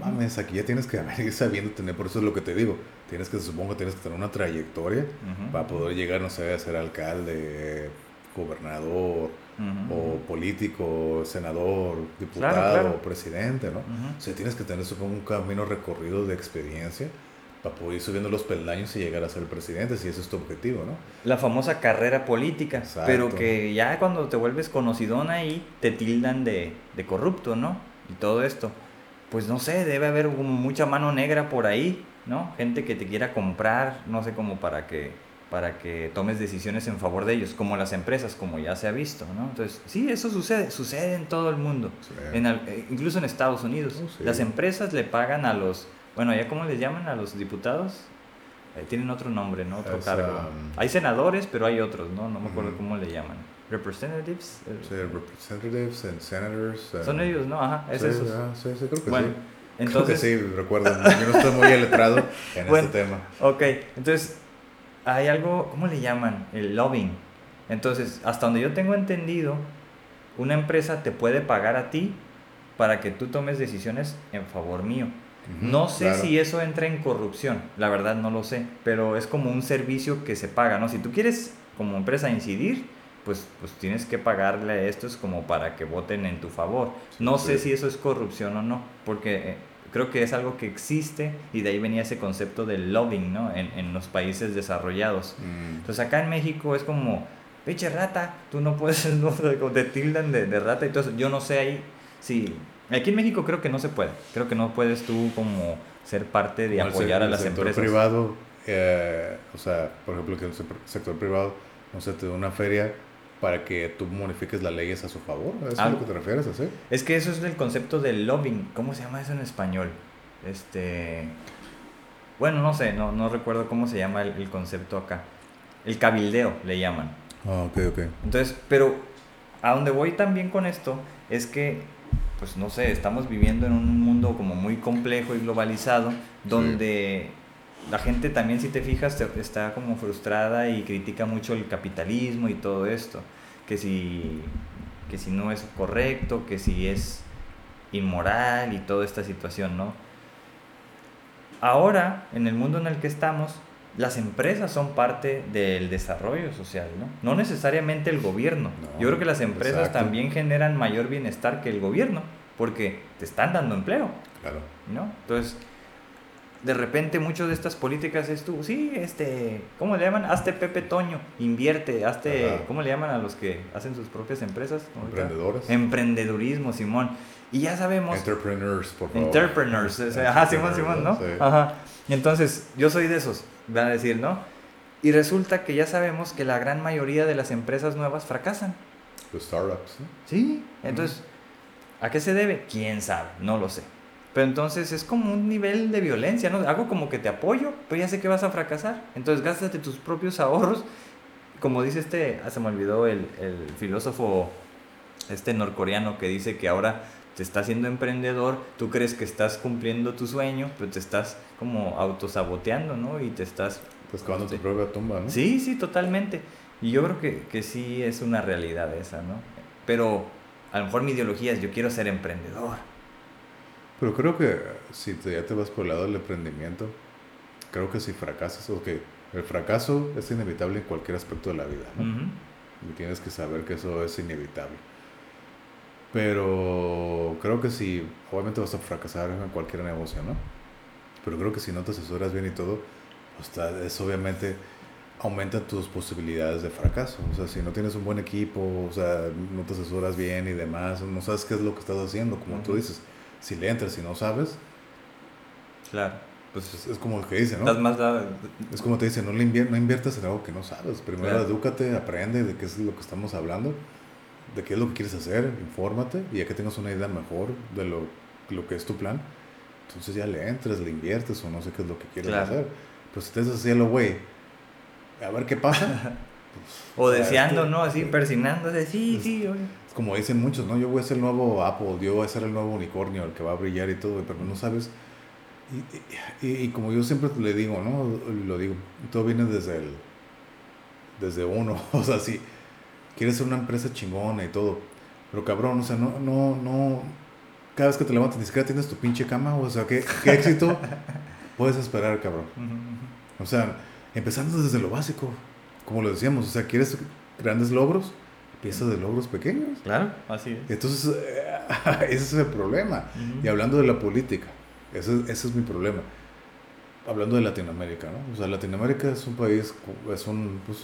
Mames, aquí ya tienes que venir sabiendo tener, por eso es lo que te digo, tienes que, supongo tienes que tener una trayectoria para poder llegar, no sé, a ser alcalde, gobernador, O político, senador, diputado, claro. presidente, ¿no? Ujú. O sea, tienes que tener supongo un camino recorrido de experiencia para poder ir subiendo los peldaños y llegar a ser presidente, si ese es tu objetivo, ¿no? La famosa carrera política, Exacto. pero que ya cuando te vuelves conocidón ahí te tildan de, de corrupto, ¿no? Y todo esto. Pues no sé, debe haber mucha mano negra por ahí, ¿no? Gente que te quiera comprar, no sé, como para que para que tomes decisiones en favor de ellos, como las empresas, como ya se ha visto, ¿no? Entonces, sí, eso sucede, sucede en todo el mundo, Sí. en al- eh, incluso en Estados Unidos. Oh, sí. Las empresas le pagan a los, bueno, ¿ya cómo les llaman a los diputados? Eh, tienen otro nombre, ¿no? Otro Es, cargo. um, hay senadores, pero hay otros, ¿no? No me acuerdo Ujú. cómo le llaman. Representatives. eh, Sí, representatives and senators. eh, Son ellos, ¿no? Ajá, es sí, esos. ah, sí, sí, creo que Bueno, sí. entonces, creo que sí, recuerdo. Yo no estoy muy letrado en Bueno. este tema. ok, entonces hay algo, ¿cómo le llaman? El lobbying. Entonces, hasta donde yo tengo entendido, una empresa te puede pagar a ti para que tú tomes decisiones en favor mío. No sé claro. si eso entra en corrupción, la verdad no lo sé, pero es como un servicio que se paga, ¿no? Si tú quieres como empresa incidir, pues, pues tienes que pagarle a estos como para que voten en tu favor. Sí, no sí. sé si eso es corrupción o no, porque eh, creo que es algo que existe y de ahí venía ese concepto del lobbying, ¿no? En, en los países desarrollados. Mm, Entonces acá en México es como, pinche rata, tú no puedes, no, te tildan de, de rata. Entonces yo no sé ahí si... Aquí en México creo que no se puede. Creo que no puedes tú como ser parte de como el apoyar a el las sector empresas. privado, eh, o sea, por ejemplo, que el se- sector privado, no sé, te da una feria para que tú modifiques las leyes a su favor. ¿A eso es a lo que te refieres, así? Es que eso es el concepto del lobbying. ¿Cómo se llama eso en español? Este... Bueno, no sé, no, no recuerdo cómo se llama el, el concepto acá. El cabildeo le llaman. Ah, ok, ok. Entonces, pero a donde voy también con esto es que, pues no sé, estamos viviendo en un mundo como muy complejo y globalizado, donde la gente también, si te fijas, está como frustrada y critica mucho el capitalismo y todo esto, que si, que si no es correcto, que si es inmoral y toda esta situación, ¿no? Ahora, en el mundo en el que estamos, las empresas son parte del desarrollo social, ¿no? No necesariamente el gobierno. No, Yo creo que las empresas exacto. también generan mayor bienestar que el gobierno, porque te están dando empleo, Claro. ¿no? Entonces, de repente muchas de estas políticas es tú, sí, este, ¿cómo le llaman? Hazte Pepe Toño, invierte, hazte, Ajá. ¿cómo le llaman a los que hacen sus propias empresas? Emprendedores. Emprendedurismo, Simón. Y ya sabemos, Entrepreneurs, por favor. entrepreneurs, o sea, ajá, Simón, Simón, ¿no? Sí. Ajá. Y entonces, yo soy de esos, van a decir, ¿no? Y resulta que ya sabemos que la gran mayoría de las empresas nuevas fracasan. Los startups, ¿no? Sí. Entonces, ¿a qué se debe? ¿Quién sabe? No lo sé. Pero entonces es como un nivel de violencia, ¿no? Hago como que te apoyo, pero ya sé que vas a fracasar. Entonces, gástate tus propios ahorros. Como dice este, ah, se me olvidó el, el filósofo este norcoreano que dice que ahora te estás siendo emprendedor, tú crees que estás cumpliendo tu sueño, pero te estás como autosaboteando, ¿no? Y te estás... Pues cavando tu Sí. propia tumba, ¿no? Sí, sí, totalmente. Y yo creo que, que sí es una realidad esa, ¿no? Pero a lo mejor mi ideología es yo quiero ser emprendedor. Pero creo que si te- ya te vas por el lado del emprendimiento, creo que si fracasas, ok, el fracaso es inevitable en cualquier aspecto de la vida. Y tienes que saber que eso es inevitable. Pero creo que si, obviamente vas a fracasar en cualquier negocio, ¿no? Pero creo que si no te asesoras bien y todo, pues es obviamente aumenta tus posibilidades de fracaso. O sea, si no tienes un buen equipo, o sea, no te asesoras bien y demás, no sabes qué es lo que estás haciendo, como tú Ujú. dices. Si le entras y no sabes, Claro. Pues pues es como el que dice, ¿no? estás más Es como te dice, no, le invier- no inviertas en algo que no sabes. Primero Claro. edúcate, aprende de qué es lo que estamos hablando, de qué es lo que quieres hacer, infórmate y ya que tengas una idea mejor de lo, lo que es tu plan, entonces ya le entres, le inviertes o no sé qué es lo que quieres Claro. hacer. Pues si te haces así a lo güey, a ver qué pasa. O sea, deseando, es que- ¿no? Así persignándose. Sí, Es- sí, oye. Como dicen muchos, ¿no? Yo voy a ser el nuevo Apple, yo voy a ser el nuevo unicornio, el que va a brillar y todo, pero no sabes. Y, y- y como yo siempre le digo, ¿no? Lo digo, todo viene desde el, desde uno. O sea, si quieres ser una empresa chingona y todo, pero cabrón, o sea, no, no, no. Cada vez que te levantas ni siquiera tienes tu pinche cama, o sea, ¿qué, qué éxito puedes esperar, cabrón? O sea, empezando desde lo básico, como lo decíamos, o sea, ¿quieres grandes logros? Empieza de logros pequeños. Claro, así es. Entonces, ese es el problema. Y hablando de la política, ese, ese es mi problema. Hablando de Latinoamérica, ¿no? O sea, Latinoamérica es un país, es un, pues,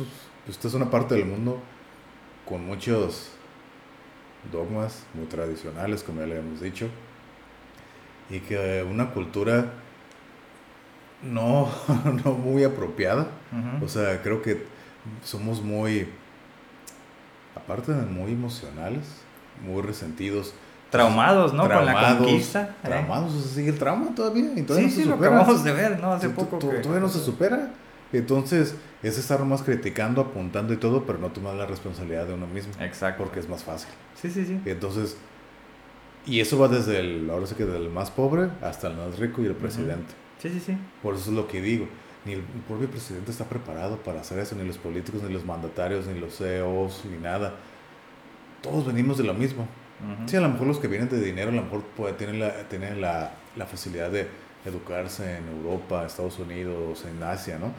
es- es una parte del mundo con muchos dogmas muy tradicionales, como ya le hemos dicho, y que una cultura no, no muy apropiada. O sea, creo que somos muy, aparte de muy emocionales, muy resentidos. Traumados, ¿no? Con la conquista. ¿eh? Traumados, o sea, sigue el trauma todavía. Y todavía Sí, no se sí, lo supera. acabamos de ver, ¿no? Hace poco tú- que... Todavía no se supera. Entonces, es estar nomás criticando, apuntando y todo, pero no tomar la responsabilidad de uno mismo. Exacto. Porque es más fácil. Sí, sí, sí. Entonces, y eso va desde el, ahora sí que del más pobre hasta el más rico y el presidente. Sí, sí, sí. Por eso es lo que digo. Ni el propio presidente está preparado para hacer eso, ni los políticos, ni los mandatarios, ni los CEOs, ni nada. Todos venimos de lo mismo. Ujú. Sí, a lo mejor los que vienen de dinero, a lo mejor puede- tienen, la, tienen la, la facilidad de educarse en Europa, Estados Unidos, en Asia, ¿no?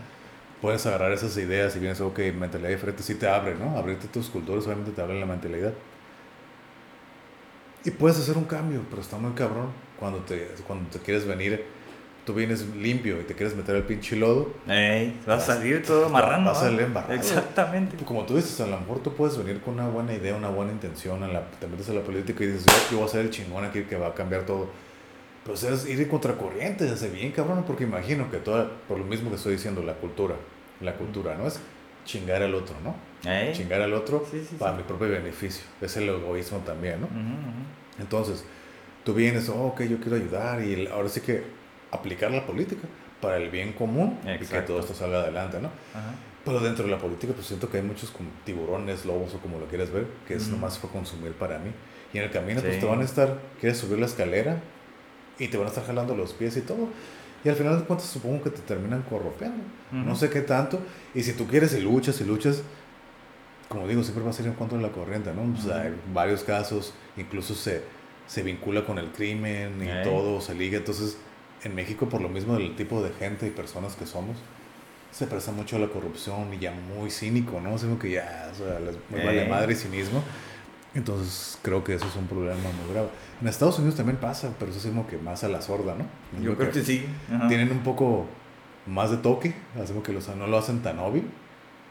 Puedes agarrar esas ideas y vienes, ok, mentalidad diferente, sí te abre, ¿no? Abrirte tus culturas, obviamente te abre la mentalidad. Y puedes hacer un cambio, pero está muy cabrón cuando te, cuando te quieres venir, tú vienes limpio y te quieres meter el pinche lodo. Ey, va a salir todo marrano. Vas a salir embarrado. Exactamente. Como tú dices, a lo mejor tú puedes venir con una buena idea, una buena intención, a la, te metes a la política y dices, yo, yo voy a ser el chingón aquí que va a cambiar todo. Pero o es ir en contracorriente, hace bien cabrón, porque imagino que toda, por lo mismo que estoy diciendo, la cultura, la cultura, ¿no? Es chingar al otro, ¿no? Ey. Chingar al otro Sí, sí, para sí. mi propio beneficio. Es el egoísmo también, ¿no? Ujú, ujú. Entonces, tú vienes, oh, ok, yo quiero ayudar y ahora sí que aplicar la política para el bien común y que Exacto. todo esto salga adelante, ¿no? Ajá. Pero dentro de la política, pues siento que hay muchos como tiburones, lobos o como lo quieras ver, que es Ujú. nomás fue consumir para mí. Y en el camino, pues Sí. te van a estar, quieres subir la escalera y te van a estar jalando los pies y todo. Y al final de cuentas, supongo que te terminan corropeando. No sé qué tanto. Y si tú quieres y luchas y luchas, como digo, siempre va a ser en contra de la corriente, ¿no? O sea, hay varios casos, incluso se, se vincula con el crimen y Ey. todo, se liga. Entonces, en México, por lo mismo del tipo de gente y personas que somos, se presta mucho a la corrupción y ya muy cínico, ¿no? Sino que ya, o sea, les muy vale Ey. madre y cinismo. Entonces creo que eso es un problema muy grave. En Estados Unidos también pasa, pero eso es como que más a la sorda, ¿no? Yo creo que sí. Ajá. Tienen un poco más de toque, hacemos que los, no lo hacen tan obvio.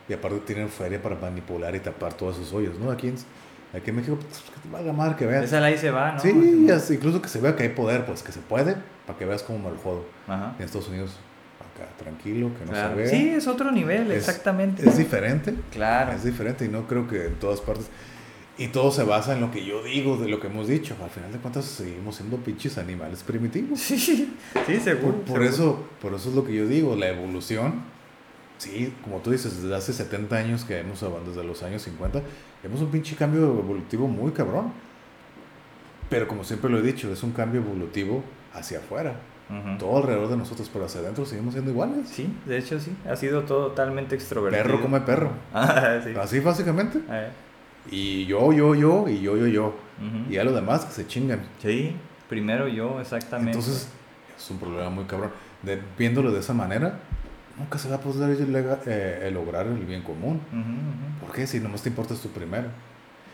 Y aparte tienen feria para manipular y tapar todos esos hoyos, ¿no? Aquí en, aquí en México, pues, que te valga madre que veas. Esa la ahí se va, ¿no? Sí, incluso que se vea que hay poder, pues que se puede, para que veas cómo me lo jodo. Ajá. En Estados Unidos, acá, tranquilo, que no Claro. se vea. Sí, es otro nivel, Es- exactamente. Es diferente. Claro. Es diferente y no creo que en todas partes. Y todo se basa en lo que yo digo, de lo que hemos dicho. Al final de cuentas seguimos siendo pinches animales primitivos. Sí, sí, seguro. Por, por seguro. eso, por eso es lo que yo digo, la evolución. Sí, como tú dices, desde hace 70 años que hemos avanzado, desde los años 50, hemos un pinche cambio evolutivo muy cabrón. Pero como siempre lo he dicho, es un cambio evolutivo hacia afuera. Ujú. Todo alrededor de nosotros, pero hacia adentro seguimos siendo iguales. Sí, de hecho sí. Ha sido todo totalmente extrovertido. Perro come perro. Ah, sí. Así básicamente. Y yo, yo, yo, y yo, yo, yo. ujú. Y a los demás que se chingan. Sí, primero yo, exactamente. Entonces, es un problema muy cabrón. De, viéndolo de esa manera, nunca se va a poder lega- eh, lograr el bien común. Ujú, ujú. ¿Por qué? Si nomás te importas tú primero.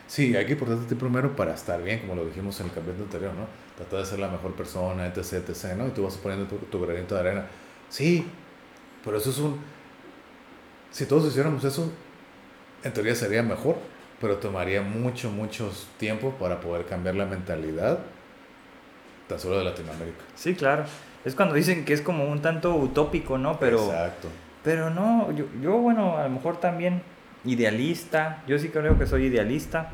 Sí, hay que importarte ti primero para estar bien, como lo dijimos en el capítulo anterior, ¿no? Tratar de ser la mejor persona, etc, etc, ¿no? Y tú vas poniendo tu, tu granito de arena. Sí, pero eso es un... Si todos hiciéramos eso, en teoría sería mejor, pero tomaría mucho, mucho tiempo para poder cambiar la mentalidad tan solo de Latinoamérica. Sí, claro. Es cuando dicen que es como un tanto utópico, ¿no? Pero, Exacto. pero no, yo, yo, bueno, a lo mejor también idealista. Yo sí creo que soy idealista.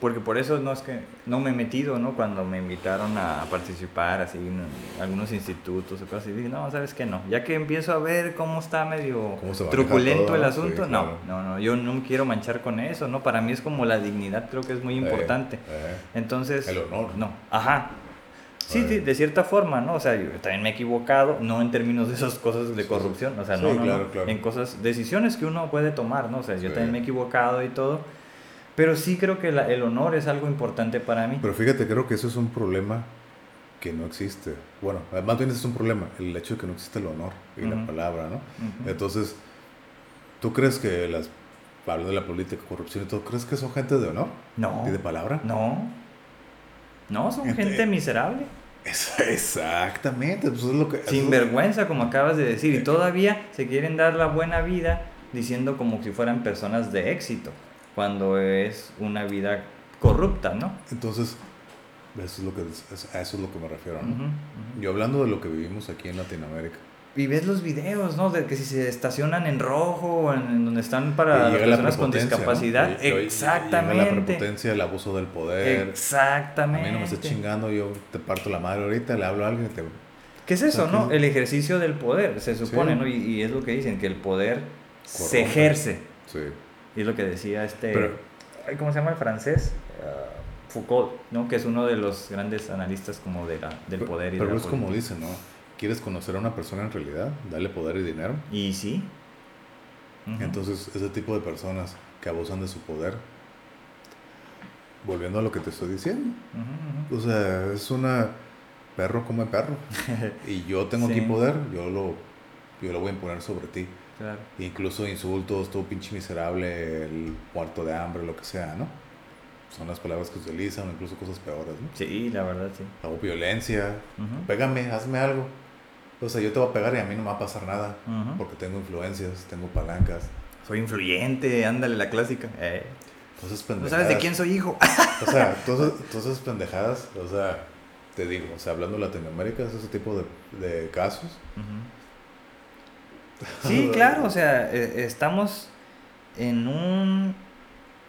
Porque por eso no es que no me he metido, ¿no? Cuando me invitaron a participar así en algunos institutos o cosas así, dije, no, ¿sabes qué? No. Ya que empiezo a ver cómo está medio Cómo truculento todo, el sí, asunto, claro. no, no, no, yo no me quiero manchar con eso, ¿no? Para mí es como la dignidad, creo que es muy importante. Eh, eh. Entonces... El honor. No, ajá. Sí, sí, de cierta forma, ¿no? O sea, yo también me he equivocado, no en términos de esas cosas de corrupción, o sea, sí, no, no, no, claro, claro. en cosas, decisiones que uno puede tomar, ¿no? O sea, yo Sí. también me he equivocado y todo, pero sí creo que la- el honor es algo importante para mí. Pero fíjate, creo que eso es un problema que no existe. Bueno, más bien ese es un problema, el hecho de que no existe el honor y la Ujú. palabra, ¿no? Ujú. Entonces, ¿tú crees que las, hablando de la política, corrupción y todo, ¿crees que son gente de honor No, y de palabra? no, no, son Gente- gente miserable, Es- exactamente, pues es lo que... sin vergüenza, como acabas de decir, y todavía se quieren dar la buena vida diciendo como si fueran personas de éxito, cuando es una vida corrupta, ¿no? Entonces, eso es lo que, a eso es lo que me refiero. Yo hablando de lo que vivimos aquí en Latinoamérica. Y ves los videos, ¿no? De que si se estacionan en rojo en, en donde están para las la personas con prepotencia, ¿no? discapacidad. Y- Llega la Exactamente. prepotencia, el abuso del poder. A Exactamente. mí no me esté chingando, yo te parto la madre ahorita, le hablo a alguien y te... ¿Qué es eso, O sea, no? que- El ejercicio del poder, se supone, Sí. ¿no? Y, y es lo que dicen, que el poder se ejerce. Sí. Y es lo que decía este... Pero- ¿Cómo se llama el francés? Ah, Foucault, ¿no? Que es uno de los grandes analistas como de la, del poder y Pero de la es como dicen, ¿no? ¿Quieres conocer a una persona en realidad? Dale poder y dinero. Y sí. Entonces, ese tipo de personas que abusan de su poder, volviendo a lo que te estoy diciendo, o sea, es una perro come perro. y yo tengo aquí Sí. poder, yo lo, yo lo voy a imponer sobre ti. Claro. Incluso insultos, todo pinche miserable, el muerto de hambre, lo que sea, ¿no? Son las palabras que utilizan, incluso cosas peores, ¿no? Sí, la verdad, sí. Hago violencia, pégame, hazme algo. O sea, yo te voy a pegar y a mí no me va a pasar nada. Porque tengo influencias, tengo palancas. Soy influyente, ándale la clásica. Eh, Entonces, ¿No pendejadas. sabes de quién soy hijo? O sea, todas esas pendejadas, o sea, te digo, o sea, hablando de Latinoamérica, es ese tipo de, de casos. Sí, claro, o sea, eh, estamos en un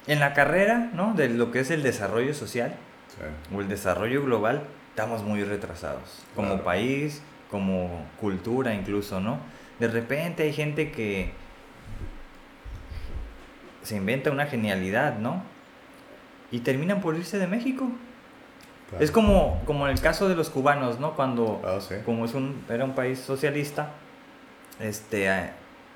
en la carrera, ¿no? De lo que es el desarrollo social Sí. o el desarrollo global, estamos muy retrasados. Como Claro. país, como cultura incluso, ¿no? De repente hay gente que se inventa una genialidad, ¿no? Y terminan por irse de México. claro. Es como, como en el caso de los cubanos, ¿no? Cuando, Ah, sí. como es un, era un país socialista, este, eh,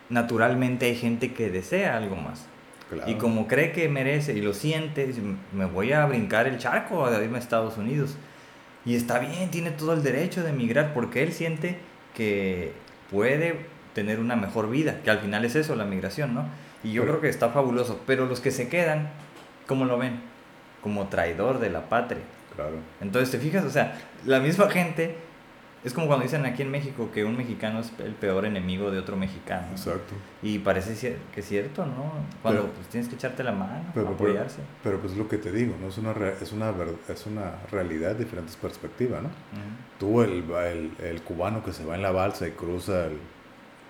naturalmente hay gente que desea algo más. Claro. Y como cree que merece y lo siente, me voy a brincar el charco a irme a Estados Unidos. Y está bien, tiene todo el derecho de emigrar porque él siente que puede tener una mejor vida, que al final es eso, la migración, ¿no? Y yo Pero- creo que está fabuloso. Pero los que se quedan, ¿cómo lo ven? como traidor de la patria. Claro. Entonces, te fijas, o sea, la misma gente es como cuando dicen aquí en México que un mexicano es el peor enemigo de otro mexicano. Exacto. Y parece que es cierto, ¿no? Cuando Pero- pues, tienes que echarte la mano, Pero, pero, apoyarse. pero pues lo que te digo, ¿no? Es una, es una, es una realidad, diferentes perspectivas, ¿no? Tú, el, el, el cubano que se va en la balsa y cruza el,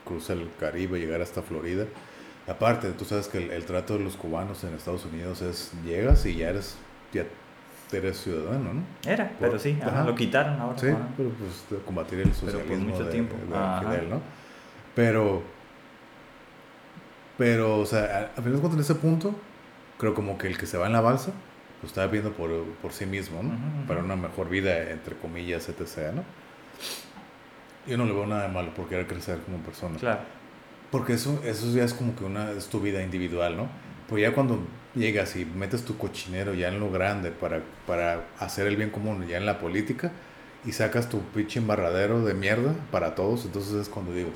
cruza el Caribe, llegar hasta Florida. Aparte, tú sabes que el, el trato de los cubanos en Estados Unidos es, llegas y ya eres, ya eres ciudadano, ¿no? Era, pero sí, ajá, lo quitaron ahora. Sí, pero pues combatir el por socialismo mucho de, tiempo. de. Fidel, ¿no? Pero, pero, o sea, a, a fin de cuentas en ese punto, creo como que el que se va en la balsa, lo está viendo por, por sí mismo, ¿no? Ujú, ujú. Para una mejor vida, entre comillas, etc., ¿no? Yo no le veo nada de malo por querer crecer como persona. Claro. Porque eso, eso ya es como que una, es tu vida individual, ¿no? Pues ya cuando llegas y metes tu cochinero ya en lo grande para, para hacer el bien común, ya en la política, y sacas tu pinche embarradero de mierda para todos, entonces es cuando digo,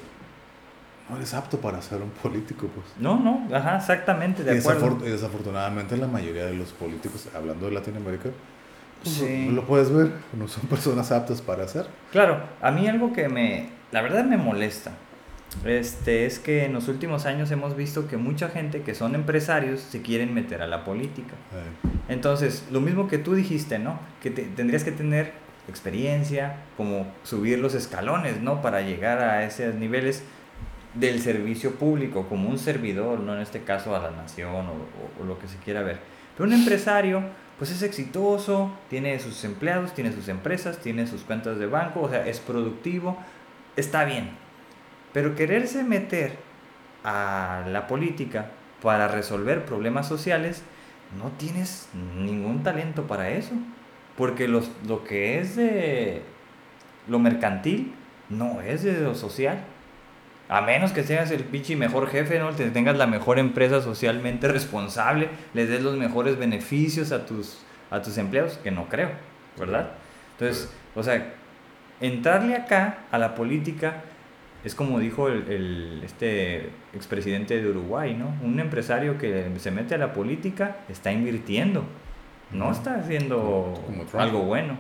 no eres apto para ser un político, pues. No, no, ajá, exactamente, de acuerdo. y desafortunadamente la mayoría de los políticos, hablando de Latinoamérica, pues, Sí. no lo puedes ver, no son personas aptas para hacer. Claro, a mí algo que me, la verdad me molesta, este, es que en los últimos años hemos visto que mucha gente que son empresarios se quieren meter a la política. Entonces, lo mismo que tú dijiste, ¿no? Que te- tendrías que tener experiencia, como subir los escalones, ¿no? Para llegar a esos niveles del servicio público, como un servidor, ¿no? En este caso a la nación o, o- o lo que se quiera ver. Pero un empresario, pues es exitoso, tiene sus empleados, tiene sus empresas, tiene sus cuentas de banco, o sea, es productivo, está bien. Pero quererse meter a la política para resolver problemas sociales, no tienes ningún talento para eso. Porque los, lo que es de lo mercantil no es de lo social. A menos que seas el pinche mejor jefe, ¿no? Te tengas la mejor empresa socialmente responsable, les des los mejores beneficios a tus, a tus empleados, que no creo, ¿verdad? Entonces, o sea, entrarle acá a la política es como dijo el, el- este expresidente de Uruguay, ¿no? Un empresario que se mete a la política está invirtiendo, no está haciendo algo bueno.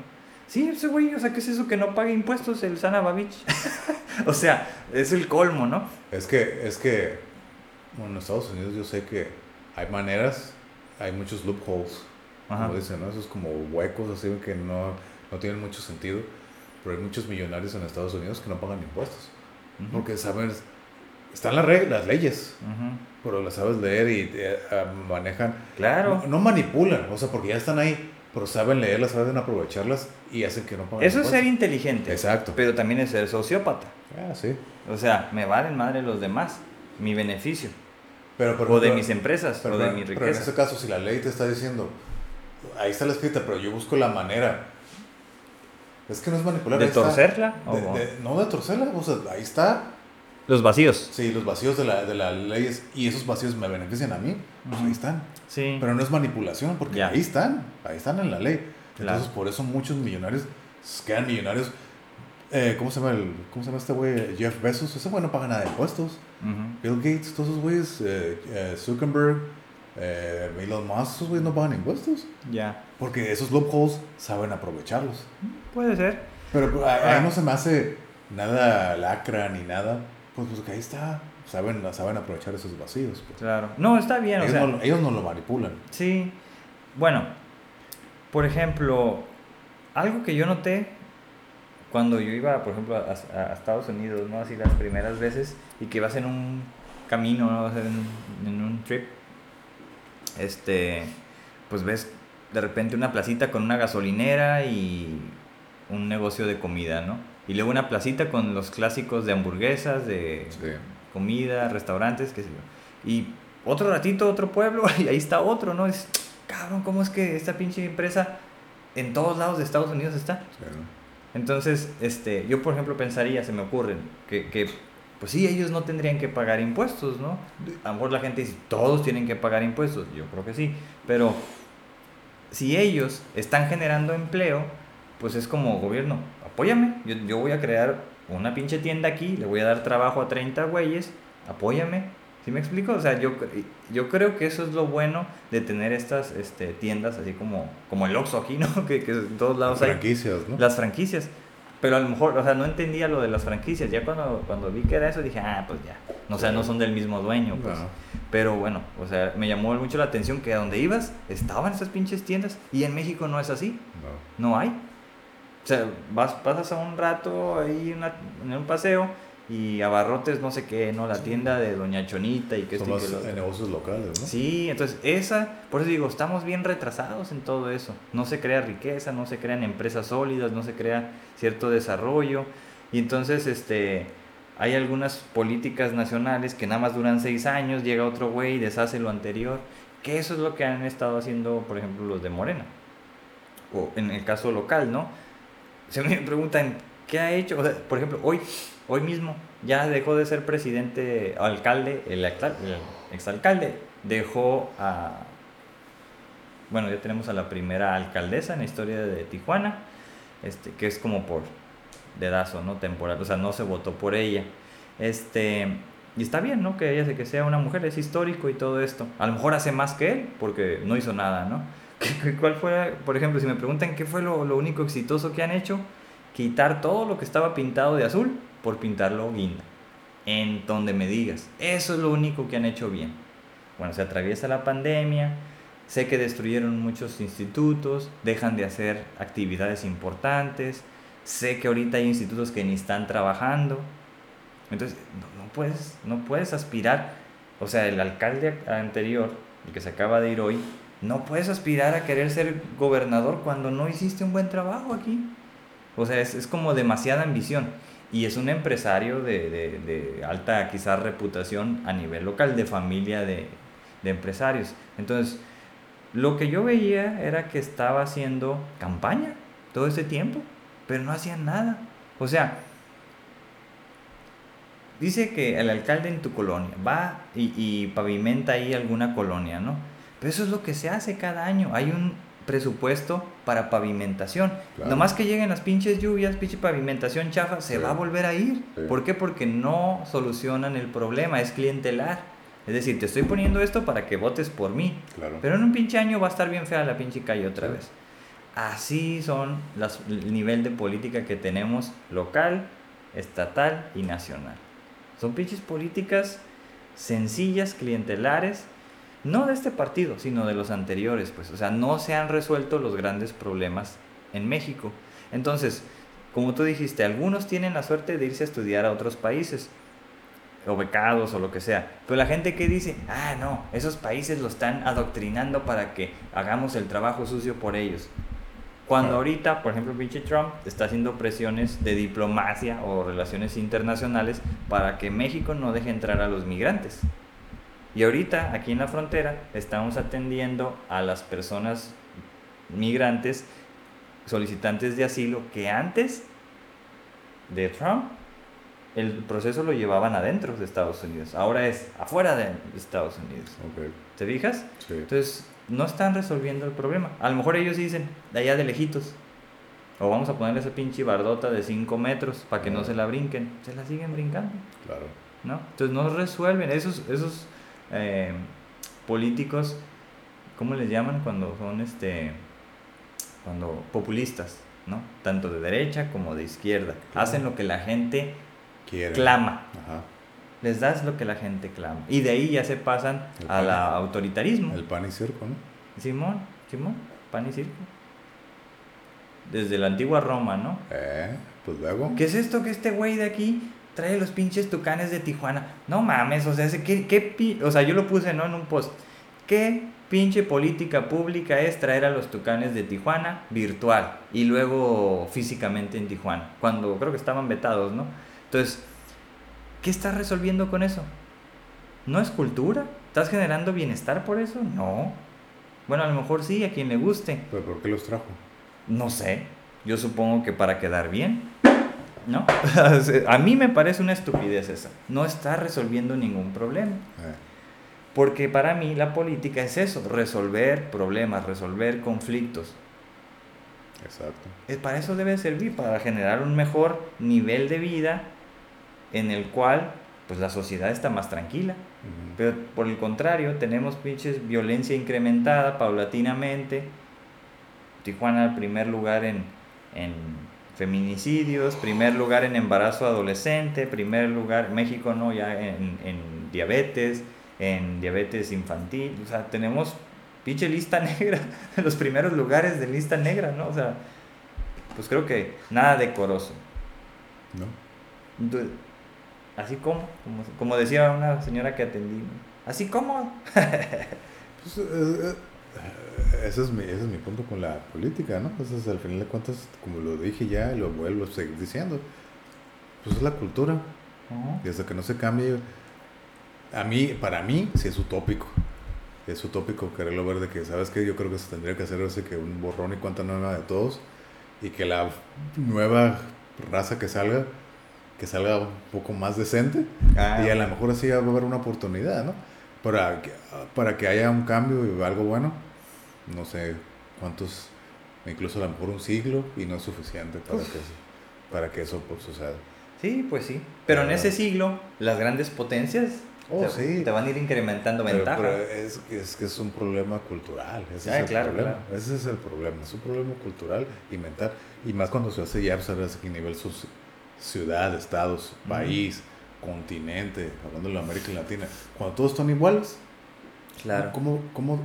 Sí, ese güey, o sea, ¿qué es eso que no paga impuestos el Sana Babich? o sea, es el colmo, ¿no? Es que, es que, bueno, en Estados Unidos yo sé que hay maneras, hay muchos loopholes, Ajá. como dicen, ¿no? Esos como huecos así que no, no tienen mucho sentido, pero hay muchos millonarios en Estados Unidos que no pagan impuestos, Porque saben, están las, re- las leyes, Ujú. pero las sabes leer y eh, ah, manejan, Claro. no, no manipulan, o sea, porque ya están ahí, pero saben leerlas, saben aprovecharlas y hacen que no paguen Eso es ser inteligente. Exacto. Pero también es ser sociópata. Ah, sí. O sea, me valen madre los demás, mi beneficio. Pero, por o de ejemplo, mis empresas, Pero, o de pero- mi pero en riqueza. este caso, si la ley te está diciendo, ahí está la escrita, pero yo busco la manera. Es que no es manipular. ¿De torcerla? De- ¿O- de- no de torcerla, o sea, ahí está. Los vacíos. Sí, los vacíos de, la, de las leyes y esos vacíos me benefician a mí, pues ahí están. Sí. Pero no es manipulación, porque Ya. ahí están, ahí están en la ley. Claro. Entonces, por eso muchos millonarios quedan millonarios. Eh, ¿cómo, se llama el, ¿Cómo se llama este güey? Jeff Bezos. Ese güey no paga nada de impuestos. Bill Gates, todos esos güeyes, eh, eh, Zuckerberg, eh, Elon Musk, esos güeyes no pagan impuestos. Ya. Porque esos loopholes saben aprovecharlos. Puede ser. Pero pues, a- Ah. ahí no se me hace nada lacra ni nada. Pues, pues que ahí está. Saben, saben aprovechar esos vacíos. pues. Claro. No, está bien. O Ellos, sea, no, lo- ellos no lo manipulan. Sí. Bueno, por ejemplo, algo que yo noté cuando yo iba, por ejemplo, a, a Estados Unidos, ¿no? Así las primeras veces, y que vas en un camino, ¿no? O sea, en, en un trip, este, pues ves de repente una placita con una gasolinera y un negocio de comida, ¿no? Y luego una placita con los clásicos de hamburguesas, de comida, restaurantes, qué sé yo. Y otro ratito, otro pueblo, y ahí está otro, ¿no? Es, cabrón, ¿cómo es que esta pinche empresa en todos lados de Estados Unidos está? Entonces, este, yo por ejemplo pensaría, se me ocurre, que, que, pues sí, ellos no tendrían que pagar impuestos, ¿no? A lo mejor la gente dice, todos tienen que pagar impuestos, yo creo que sí, pero si ellos están generando empleo, pues es como gobierno, apóyame, yo, yo voy a crear una pinche tienda aquí, le voy a dar trabajo a 30 güeyes, apóyame, ¿Sí me explico? O sea, yo, yo creo que eso es lo bueno de tener estas este, tiendas así como, como el Oxxo aquí, ¿no? Que, que en todos lados Las hay. franquicias, ¿no? Las franquicias. Pero a lo mejor, o sea, no entendía lo de las franquicias. Ya cuando, cuando vi que era eso, dije, ah, pues ya. O sea, no son del mismo dueño, pues. No. Pero bueno, o sea, me llamó mucho la atención que a donde ibas estaban esas pinches tiendas. Y en México no es así. No. No hay. O sea, vas, pasas a un rato ahí una- en un paseo y abarrotes no sé qué, ¿no? La tienda de Doña Chonita y que Son y más que lo negocios locales, ¿no? Sí, entonces esa, por eso digo, estamos bien retrasados en todo eso. No se crea riqueza, no se crean empresas sólidas, no se crea cierto desarrollo. Y entonces, este, hay algunas políticas nacionales que nada más duran seis años, llega otro güey y deshace lo anterior. Que eso es lo que han estado haciendo, por ejemplo, los de Morena. O en el caso local, ¿no? Se me preguntan, ¿qué ha hecho? O sea, por ejemplo, hoy, hoy mismo ya dejó de ser presidente, alcalde, el, el exalcalde, dejó a... Bueno, ya tenemos a la primera alcaldesa en la historia de Tijuana, este, que es como por dedazo, ¿no? Temporal, o sea, no se votó por ella. Este, y está bien, ¿no? Que ella que sea una mujer, es histórico y todo esto. A lo mejor hace más que él, porque no hizo nada, ¿no? ¿Cuál fue, por ejemplo, si me preguntan qué fue lo, lo único exitoso que han hecho? Quitar todo lo que estaba pintado de azul por pintarlo guinda. En donde me digas. Eso es lo único que han hecho bien. Bueno, se atraviesa la pandemia, sé que destruyeron muchos institutos, dejan de hacer actividades importantes, sé que ahorita hay institutos que ni están trabajando. Entonces, no, puedes, no puedes aspirar, o sea, el alcalde anterior, el que se acaba de ir hoy, no puedes aspirar a querer ser gobernador cuando no hiciste un buen trabajo aquí. O sea, es, es como demasiada ambición. Y es un empresario de, de- de alta quizás reputación a nivel local, de familia de, de empresarios. Entonces, lo que yo veía era que estaba haciendo campaña todo ese tiempo, pero no hacían nada. O sea, dice que el alcalde en tu colonia va y, y pavimenta ahí alguna colonia, ¿no? Pero eso es lo que se hace cada año. Hay un presupuesto para pavimentación. Claro. Nomás que lleguen las pinches lluvias, pinche pavimentación chafa, se Sí. va a volver a ir. Sí. ¿Por qué? Porque no solucionan el problema, es clientelar. Es decir, te estoy poniendo esto para que votes por mí. Claro. Pero en un pinche año va a estar bien fea la pinche calle otra Sí. vez. Así son las, el nivel de política que tenemos local, estatal y nacional. Son pinches políticas sencillas, clientelares, no de este partido, sino de los anteriores, pues. O sea, no se han resuelto los grandes problemas en México. Entonces, como tú dijiste, algunos tienen la suerte de irse a estudiar a otros países o becados o lo que sea. Pero la gente que dice, ah, no, esos países lo están adoctrinando para que hagamos el trabajo sucio por ellos. Cuando Ah. ahorita, por ejemplo, pinche Trump está haciendo presiones de diplomacia o relaciones internacionales para que México no deje entrar a los migrantes. Y ahorita, aquí en la frontera, estamos atendiendo a las personas migrantes solicitantes de asilo que antes de Trump el proceso lo llevaban adentro de Estados Unidos. Ahora es afuera de Estados Unidos. Ok, ¿Te fijas? sí. Entonces, no están resolviendo el problema. A lo mejor ellos dicen, de allá de lejitos. O vamos a ponerle esa pinche bardota de 5 metros para que no Ah. se la brinquen. Se la siguen brincando, Claro. ¿no? Entonces no resuelven. Esos, esos eh, políticos, ¿cómo les llaman cuando son este cuando populistas, ¿no? Tanto de derecha como de izquierda. Claro. Hacen lo que la gente Quieren. clama. Ajá. Les das lo que la gente clama. Y de ahí ya se pasan El a pan. la autoritarismo. El pan y circo, ¿no? Simón, Simón, pan y circo. Desde la antigua Roma, ¿no? Eh, pues luego. ¿Qué es esto que este güey de aquí trae los pinches tucanes de Tijuana? No mames, o sea, ese- ¿qué, qué pi- o sea, yo lo puse, ¿no? En un post. ¿Qué pinche política pública es traer a los tucanes de Tijuana virtual y luego físicamente en Tijuana? Cuando creo que estaban vetados, ¿no? Entonces, ¿qué estás resolviendo con eso? ¿No es cultura? ¿Estás generando bienestar por eso? No. Bueno, a lo mejor sí, a quien le guste. ¿Pero por qué los trajo? No sé. Yo supongo que para quedar bien. ¿No? a mí me parece una estupidez esa. No está resolviendo ningún problema. Eh, Porque para mí la política es eso, resolver problemas, resolver conflictos. exacto. Eh, Para eso debe servir, para generar un mejor nivel de vida en el cual pues la sociedad está más tranquila. Pero por el contrario, tenemos pinches violencia incrementada paulatinamente. Tijuana al primer lugar en, en feminicidios, primer lugar en embarazo adolescente, primer lugar, México no, ya en, en diabetes, en diabetes infantil. O sea, tenemos pinche lista negra, los primeros lugares de lista negra, ¿no? O sea, pues creo que nada decoroso. ¿No? Du- Así como, como, como decía una señora que atendí, así como. Pues, eh, eh, ese, es mi, ese es mi punto con la política, ¿no? Pues es, al final de cuentas, como lo dije ya y lo vuelvo a seguir diciendo, pues es la cultura. Y hasta que no se cambie, a mí, para mí, sí es utópico. Es utópico quererlo ver de que, ¿sabes qué? Yo creo que se tendría que hacer así que un borrón y cuenta nueva de todos y que la nueva raza que salga, que salga un poco más decente Ah, y a lo mejor así va a haber una oportunidad, ¿no? Para que, para que haya un cambio y algo bueno, no sé cuántos, incluso a lo mejor un siglo y no es suficiente para, que, para que eso pues, suceda. Sí, pues sí. Pero en ese siglo, las grandes potencias Oh, te, sí. te van a ir incrementando Pero, ventaja. pero es, es que es un problema cultural. Ese Ah, es el claro, problema. claro. Ese es el problema. Es un problema cultural y mental. Y más cuando se hace ya, sabes, a nivel sus- ciudad, estados, país, continente, hablando de la América Latina. Cuando todos están iguales, claro. ¿cómo, cómo,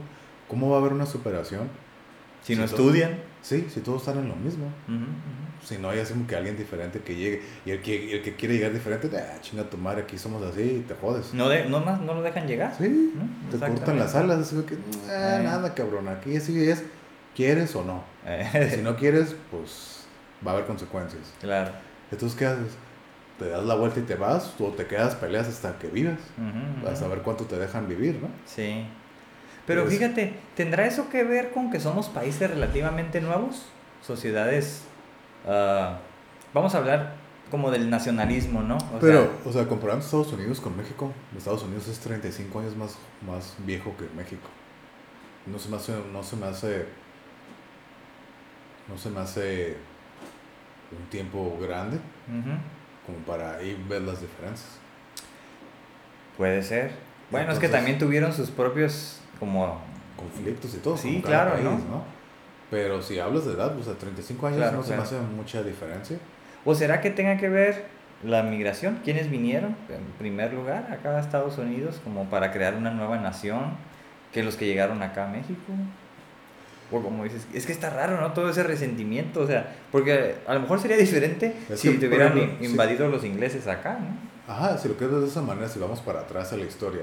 ¿cómo va a haber una superación? si no todo- estudian. Sí, si todos están en lo mismo. Si no hay así como que alguien diferente que llegue. Y el que, el que quiere llegar diferente, ah, chinga tu madre, aquí somos así y te jodes. No, de, no, más, no lo dejan llegar. Sí, ¿no? te cortan las alas, así que ah, Eh. nada cabrón, aquí así es, quieres o no. Eh, Si no quieres, pues va a haber consecuencias. claro. Entonces, ¿qué haces? ¿Te das la vuelta y te vas? ¿O te quedas, peleas hasta que vivas? Ujú. ver cuánto te dejan vivir, ¿no? Sí. Pero fíjate, ¿tendrá eso que ver con que somos países relativamente nuevos? Sociedades... ah, vamos a hablar como del nacionalismo, ¿no? O Pero, sea, o sea, comparando Estados Unidos con México, Estados Unidos es 35 años más, más viejo que México. No se me hace, no se me hace, no se me hace un tiempo grande ujú, como para ahí ver las diferencias. puede ser. Bueno, es que también tuvieron sus propios como... Conflictos y todo. Sí, claro, país, ¿no? Pero si hablas de edad, pues a 35 años Claro, no se me hace mucha diferencia. ¿O será que tenga que ver la migración? ¿Quiénes vinieron en primer lugar acá a Estados Unidos como para crear una nueva nación? Que los que llegaron acá a México. O como dices, es que está raro, ¿no? Todo ese resentimiento, o sea, porque a lo mejor sería diferente Es si te hubieran ejemplo, in- sí. invadido los ingleses acá, ¿no? Ajá, si lo ver de esa manera, si vamos para atrás a la historia,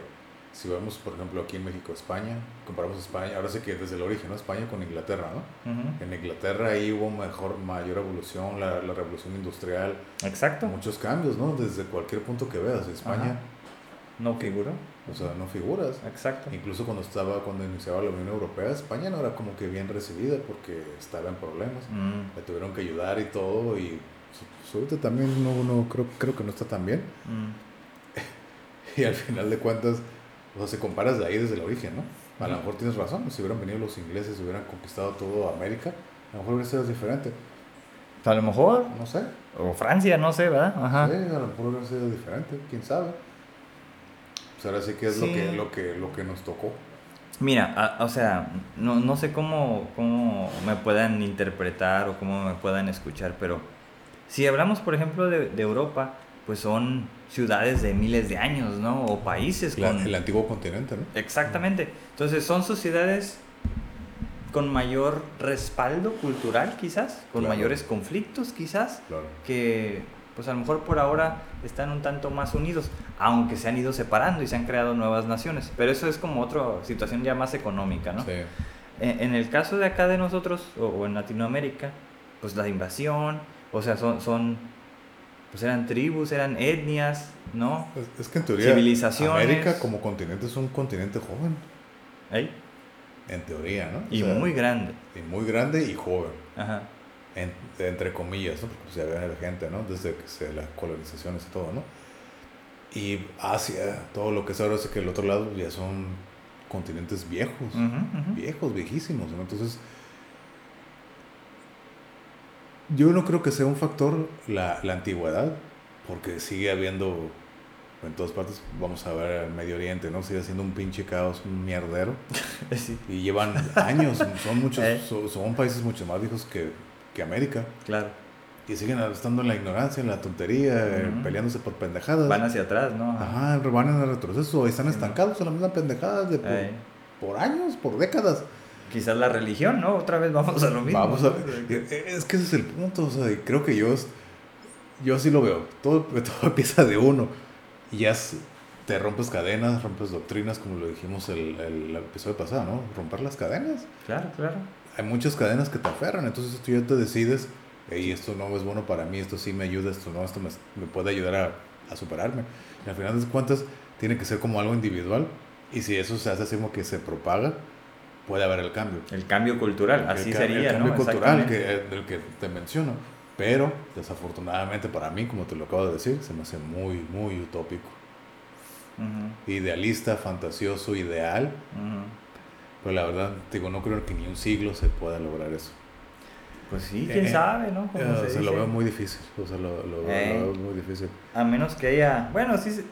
si vemos, por ejemplo, aquí en México, España, comparamos España, ahora sí que desde el origen, ¿no? España con Inglaterra, ¿no? En Inglaterra ahí hubo mejor, mayor evolución, la, la revolución industrial, Exacto. muchos cambios, ¿no? Desde cualquier punto que veas, España, Ajá. No figuró. o sea, no figuras. Exacto. Incluso cuando estaba, cuando iniciaba la Unión Europea, España no era como que bien recibida porque estaba en problemas. Mm, Le tuvieron que ayudar y todo y ahorita también no, no creo, creo que no está tan bien. mm. Y al final de cuentas, o sea, si comparas de ahí desde el origen, ¿no? A lo mejor tienes razón, si hubieran venido los ingleses, si hubieran conquistado todo América, a lo mejor hubiera sido diferente. A lo mejor. No sé, O Francia, no sé, ¿verdad? Ajá. sí, a lo mejor hubiera sido diferente, quién sabe. Pues ahora sí que es Lo, que, lo, que, lo que nos tocó. Mira, a- o sea, no, no sé cómo, cómo me puedan interpretar o cómo me puedan escuchar, pero si hablamos, por ejemplo, de, de Europa, pues son ciudades de miles de años, ¿no? O países La- con... el antiguo continente, ¿no? Exactamente. Entonces son sociedades con mayor respaldo cultural, quizás, con Claro. mayores conflictos, quizás, Claro. que pues a lo mejor por ahora están un tanto más unidos, aunque se han ido separando y se han creado nuevas naciones. Pero eso es como otra situación ya más económica, ¿no? Sí. En, en el caso de acá de nosotros, o, o en Latinoamérica, pues la invasión, o sea, son, son, pues eran tribus, eran etnias, ¿no? Es, es que en teoría, Civilizaciones. América como continente es un continente joven, Ahí. en teoría, ¿no? O Y sea, muy grande. y muy grande y joven. Ajá. en- entre comillas, ¿no? porque pues, ya había gente, ¿no? Desde que se, las colonizaciones y todo, ¿no? Y Asia, todo lo que es ahora, es que el otro lado ya son continentes viejos, viejos, viejísimos, ¿no? Entonces, yo no creo que sea un factor la, la antigüedad, porque sigue habiendo en todas partes, vamos a ver el Medio Oriente, ¿no? Sigue siendo un pinche caos, un mierdero. sí, Y llevan años, son muchos, Eh. son, son países mucho más viejos que, que América. claro. Y siguen estando en la ignorancia, en la tontería, eh, peleándose por pendejadas. Van hacia atrás, ¿no? Ajá, van en el retroceso, están estancados en la misma pendejada de por, por años, por décadas. Quizás la religión, ¿no? Otra vez vamos a lo mismo. Vamos a ¿no? Es que ese es el punto, o sea, creo que yo, yo así lo veo. Todo, todo empieza de uno. Y ya es- te rompes cadenas, rompes doctrinas, como lo dijimos el, el episodio pasado, ¿no? Romper las cadenas. Claro, claro. Hay muchas cadenas que te aferran, entonces tú ya te decides, y esto no es bueno para mí, esto sí me ayuda, esto no, esto me, me puede ayudar a, a superarme. Y al final de cuentas, tiene que ser como algo individual. Y si eso se hace así como que se propaga, puede haber el cambio. El cambio cultural, así el, ca- sería, el cambio ¿no? cultural que, Exactamente. del que te menciono. Pero, desafortunadamente para mí, como te lo acabo de decir, se me hace muy, muy utópico. Ujú, Idealista, fantasioso, ideal. ujú. Pero la verdad, digo, no creo que ni un siglo se pueda lograr eso. Pues sí, quién Eh, sabe, ¿no? Como Eh, se lo veo muy difícil. O sea, lo, lo- lo Eh. veo muy difícil. A menos que haya. Bueno, sí,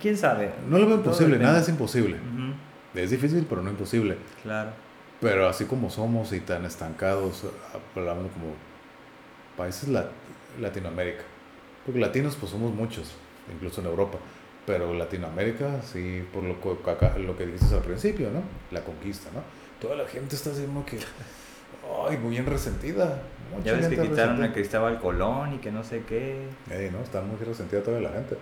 quién sabe. No lo veo imposible, nada es imposible. Ujú, Es difícil, pero no imposible. Claro. Pero así como somos y tan estancados, hablamos como países lat- Latinoamérica. Porque latinos pues somos muchos, incluso en Europa. Pero Latinoamérica, sí, por lo que, acá- lo que dices al principio, ¿no? La conquista, ¿no? Toda la gente está como que, ay, muy bien resentida. Mucha Ya ves que quitaron a resentida. Cristóbal Colón y que no sé qué. Ey, ¿no? Está muy resentida toda la gente.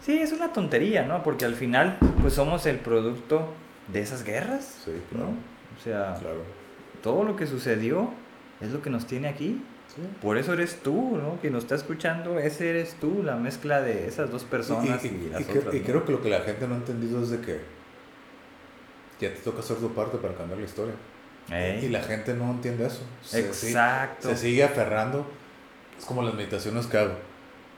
Sí, es una tontería, ¿no? Porque al final, pues somos el producto de esas guerras, Sí, ¿no? O sea, Claro. todo lo que sucedió es lo que nos tiene aquí. Sí. Por eso eres tú, ¿no? Que nos está escuchando, ese eres tú, la mezcla de esas dos personas y, Y, y- las y otras. creo que lo que la gente no ha entendido es de que ya te toca hacer tu parte para cambiar la historia. Ey, Y la gente no entiende eso. Se, Exacto. se sigue aferrando. Es como las meditaciones que hago.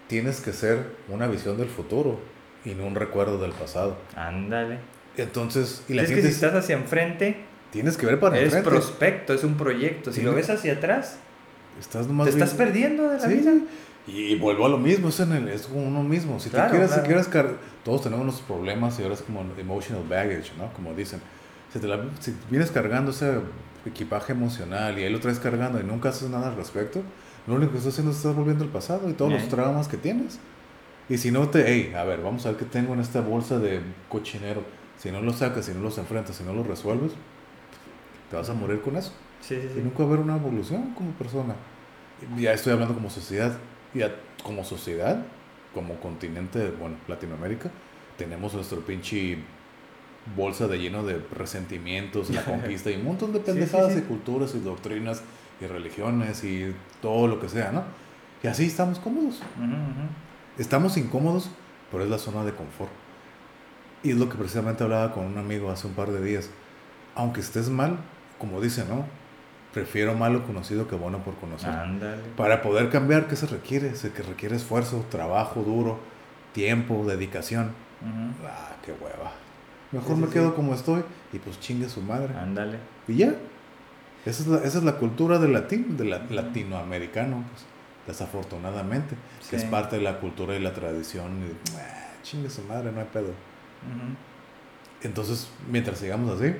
Tienes que ser una visión del futuro y no un recuerdo del pasado. Ándale. Entonces, y la es que gente si estás hacia enfrente, tienes que ver para es enfrente. prospecto, es un proyecto. Si lo ves hacia atrás, Estás nomás te estás viendo- perdiendo de la Sí, vida. Y vuelvo a lo mismo, es, en el, es como uno mismo. Si Claro, te quieres, claro. si quieres car- todos tenemos nuestros problemas y ahora es como emotional baggage, ¿no? Como dicen. Si, te la- si vienes cargando ese equipaje emocional y ahí lo traes cargando y nunca haces nada al respecto, lo único que estás haciendo es estar volviendo al pasado y todos Ey. los traumas que tienes. Y si no te, hey, a ver, vamos a ver qué tengo en esta bolsa de cochinero. Si no lo sacas, si no los enfrentas, si no los resuelves, te vas a morir con eso. Sí, sí, Y sí. nunca va a haber una evolución como persona. Ya estoy hablando como sociedad. Ya como sociedad, como continente, bueno, Latinoamérica, tenemos nuestro pinche bolsa de lleno de resentimientos, la conquista y un montón de pendejadas y culturas y doctrinas y religiones y todo lo que sea, ¿no? Y así estamos cómodos. Ujú, ujú. Estamos incómodos, pero es la zona de confort. Y es lo que precisamente hablaba con un amigo hace un par de días. Aunque estés mal, como dice, ¿no? Prefiero malo conocido que bueno por conocer. Ándale. Para poder cambiar, ¿qué se requiere? Se que requiere esfuerzo, trabajo duro, tiempo, dedicación. Ah, qué hueva. Mejor Sí, me sí. quedo como estoy y pues chingue su madre. Ándale. Y ya. Esa es la, esa es la cultura del latín, del la- latinoamericano, pues, desafortunadamente. Que es parte de la cultura y la tradición. Y, ah, chingue su madre, no hay pedo. Entonces, mientras sigamos así,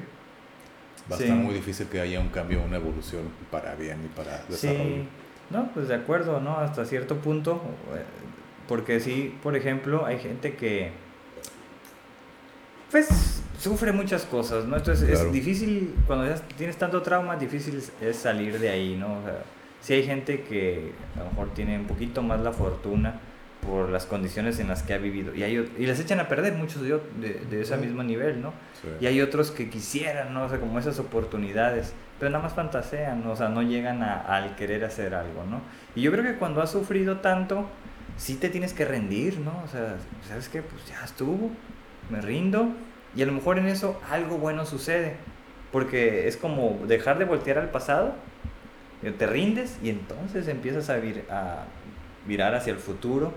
va a estar muy difícil que haya un cambio, una evolución para bien y para desarrollo. Sí, no, pues de acuerdo, ¿no? Hasta cierto punto, eh, porque sí, por ejemplo, hay gente que, pues, sufre muchas cosas, ¿no? Entonces Claro. es difícil, cuando ya tienes tanto trauma, difícil es- es salir de ahí, ¿no? O sea, sí hay gente que a lo mejor tiene un poquito más la fortuna por las condiciones en las que ha vivido y, hay, y les echan a perder muchos de, de, de ese Sí. mismo nivel, ¿no? Sí. Y hay otros que quisieran, ¿no? O sea, como esas oportunidades, pero nada más fantasean, ¿no? o sea, no llegan a- al querer hacer algo, ¿no? Y yo creo que cuando has sufrido tanto, sí te tienes que rendir, ¿no? O sea, ¿sabes qué? Pues ya estuvo, me rindo, y a lo mejor en eso algo bueno sucede, porque es como dejar de voltear al pasado, te rindes y entonces empiezas a, vir- a virar hacia el futuro,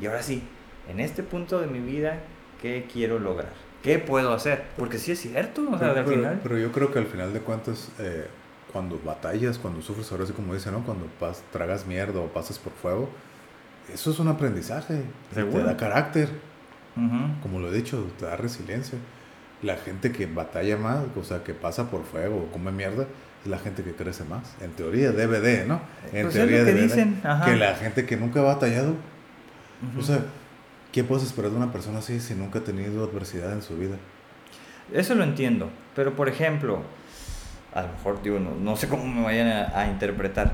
y ahora sí, en este punto de mi vida, ¿qué quiero lograr? ¿Qué puedo hacer? Porque sí es cierto, o sea, pero, al pero- final... pero yo creo que al final de cuentas, eh, cuando batallas, cuando sufres, ahora sí como dice, ¿no? Cuando pas- tragas mierda o pasas por fuego, eso es un aprendizaje. Te da carácter. Como lo he dicho, te da resiliencia. La gente que batalla más, o sea, que pasa por fuego o come mierda, es la gente que crece más. En teoría debe de, ¿no? En Pues es teoría lo que dicen, ajá. Que la gente que nunca ha batallado, Ujú. o sea, ¿qué puedes esperar de una persona así si nunca ha tenido adversidad en su vida? Eso lo entiendo, pero por ejemplo, a lo mejor digo, no, no sé cómo me vayan a, a interpretar.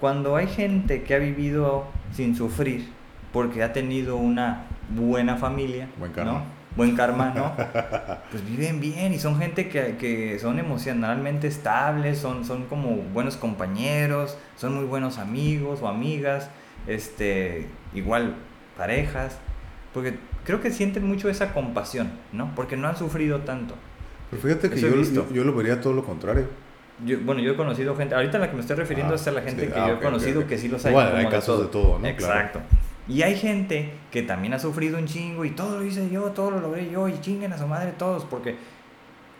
Cuando hay gente que ha vivido sin sufrir porque ha tenido una buena familia, Buen karma. ¿no? Buen karma, ¿no? Pues viven bien y son gente que, que son emocionalmente estables, son, son como buenos compañeros, son muy buenos amigos o amigas, este, igual parejas, porque creo que sienten mucho esa compasión, ¿no? Porque no han sufrido tanto. Pero fíjate que yo, yo, yo lo vería todo lo contrario. Yo, bueno, yo he conocido gente, ahorita la que me estoy refiriendo Ah, es a la gente sí. que Ah, yo he conocido que sí los hay. Como hay casos de todo, ¿no? Exacto. Y hay gente que también ha sufrido un chingo y todo lo hice yo, todo lo logré yo y chinguen a su madre todos porque,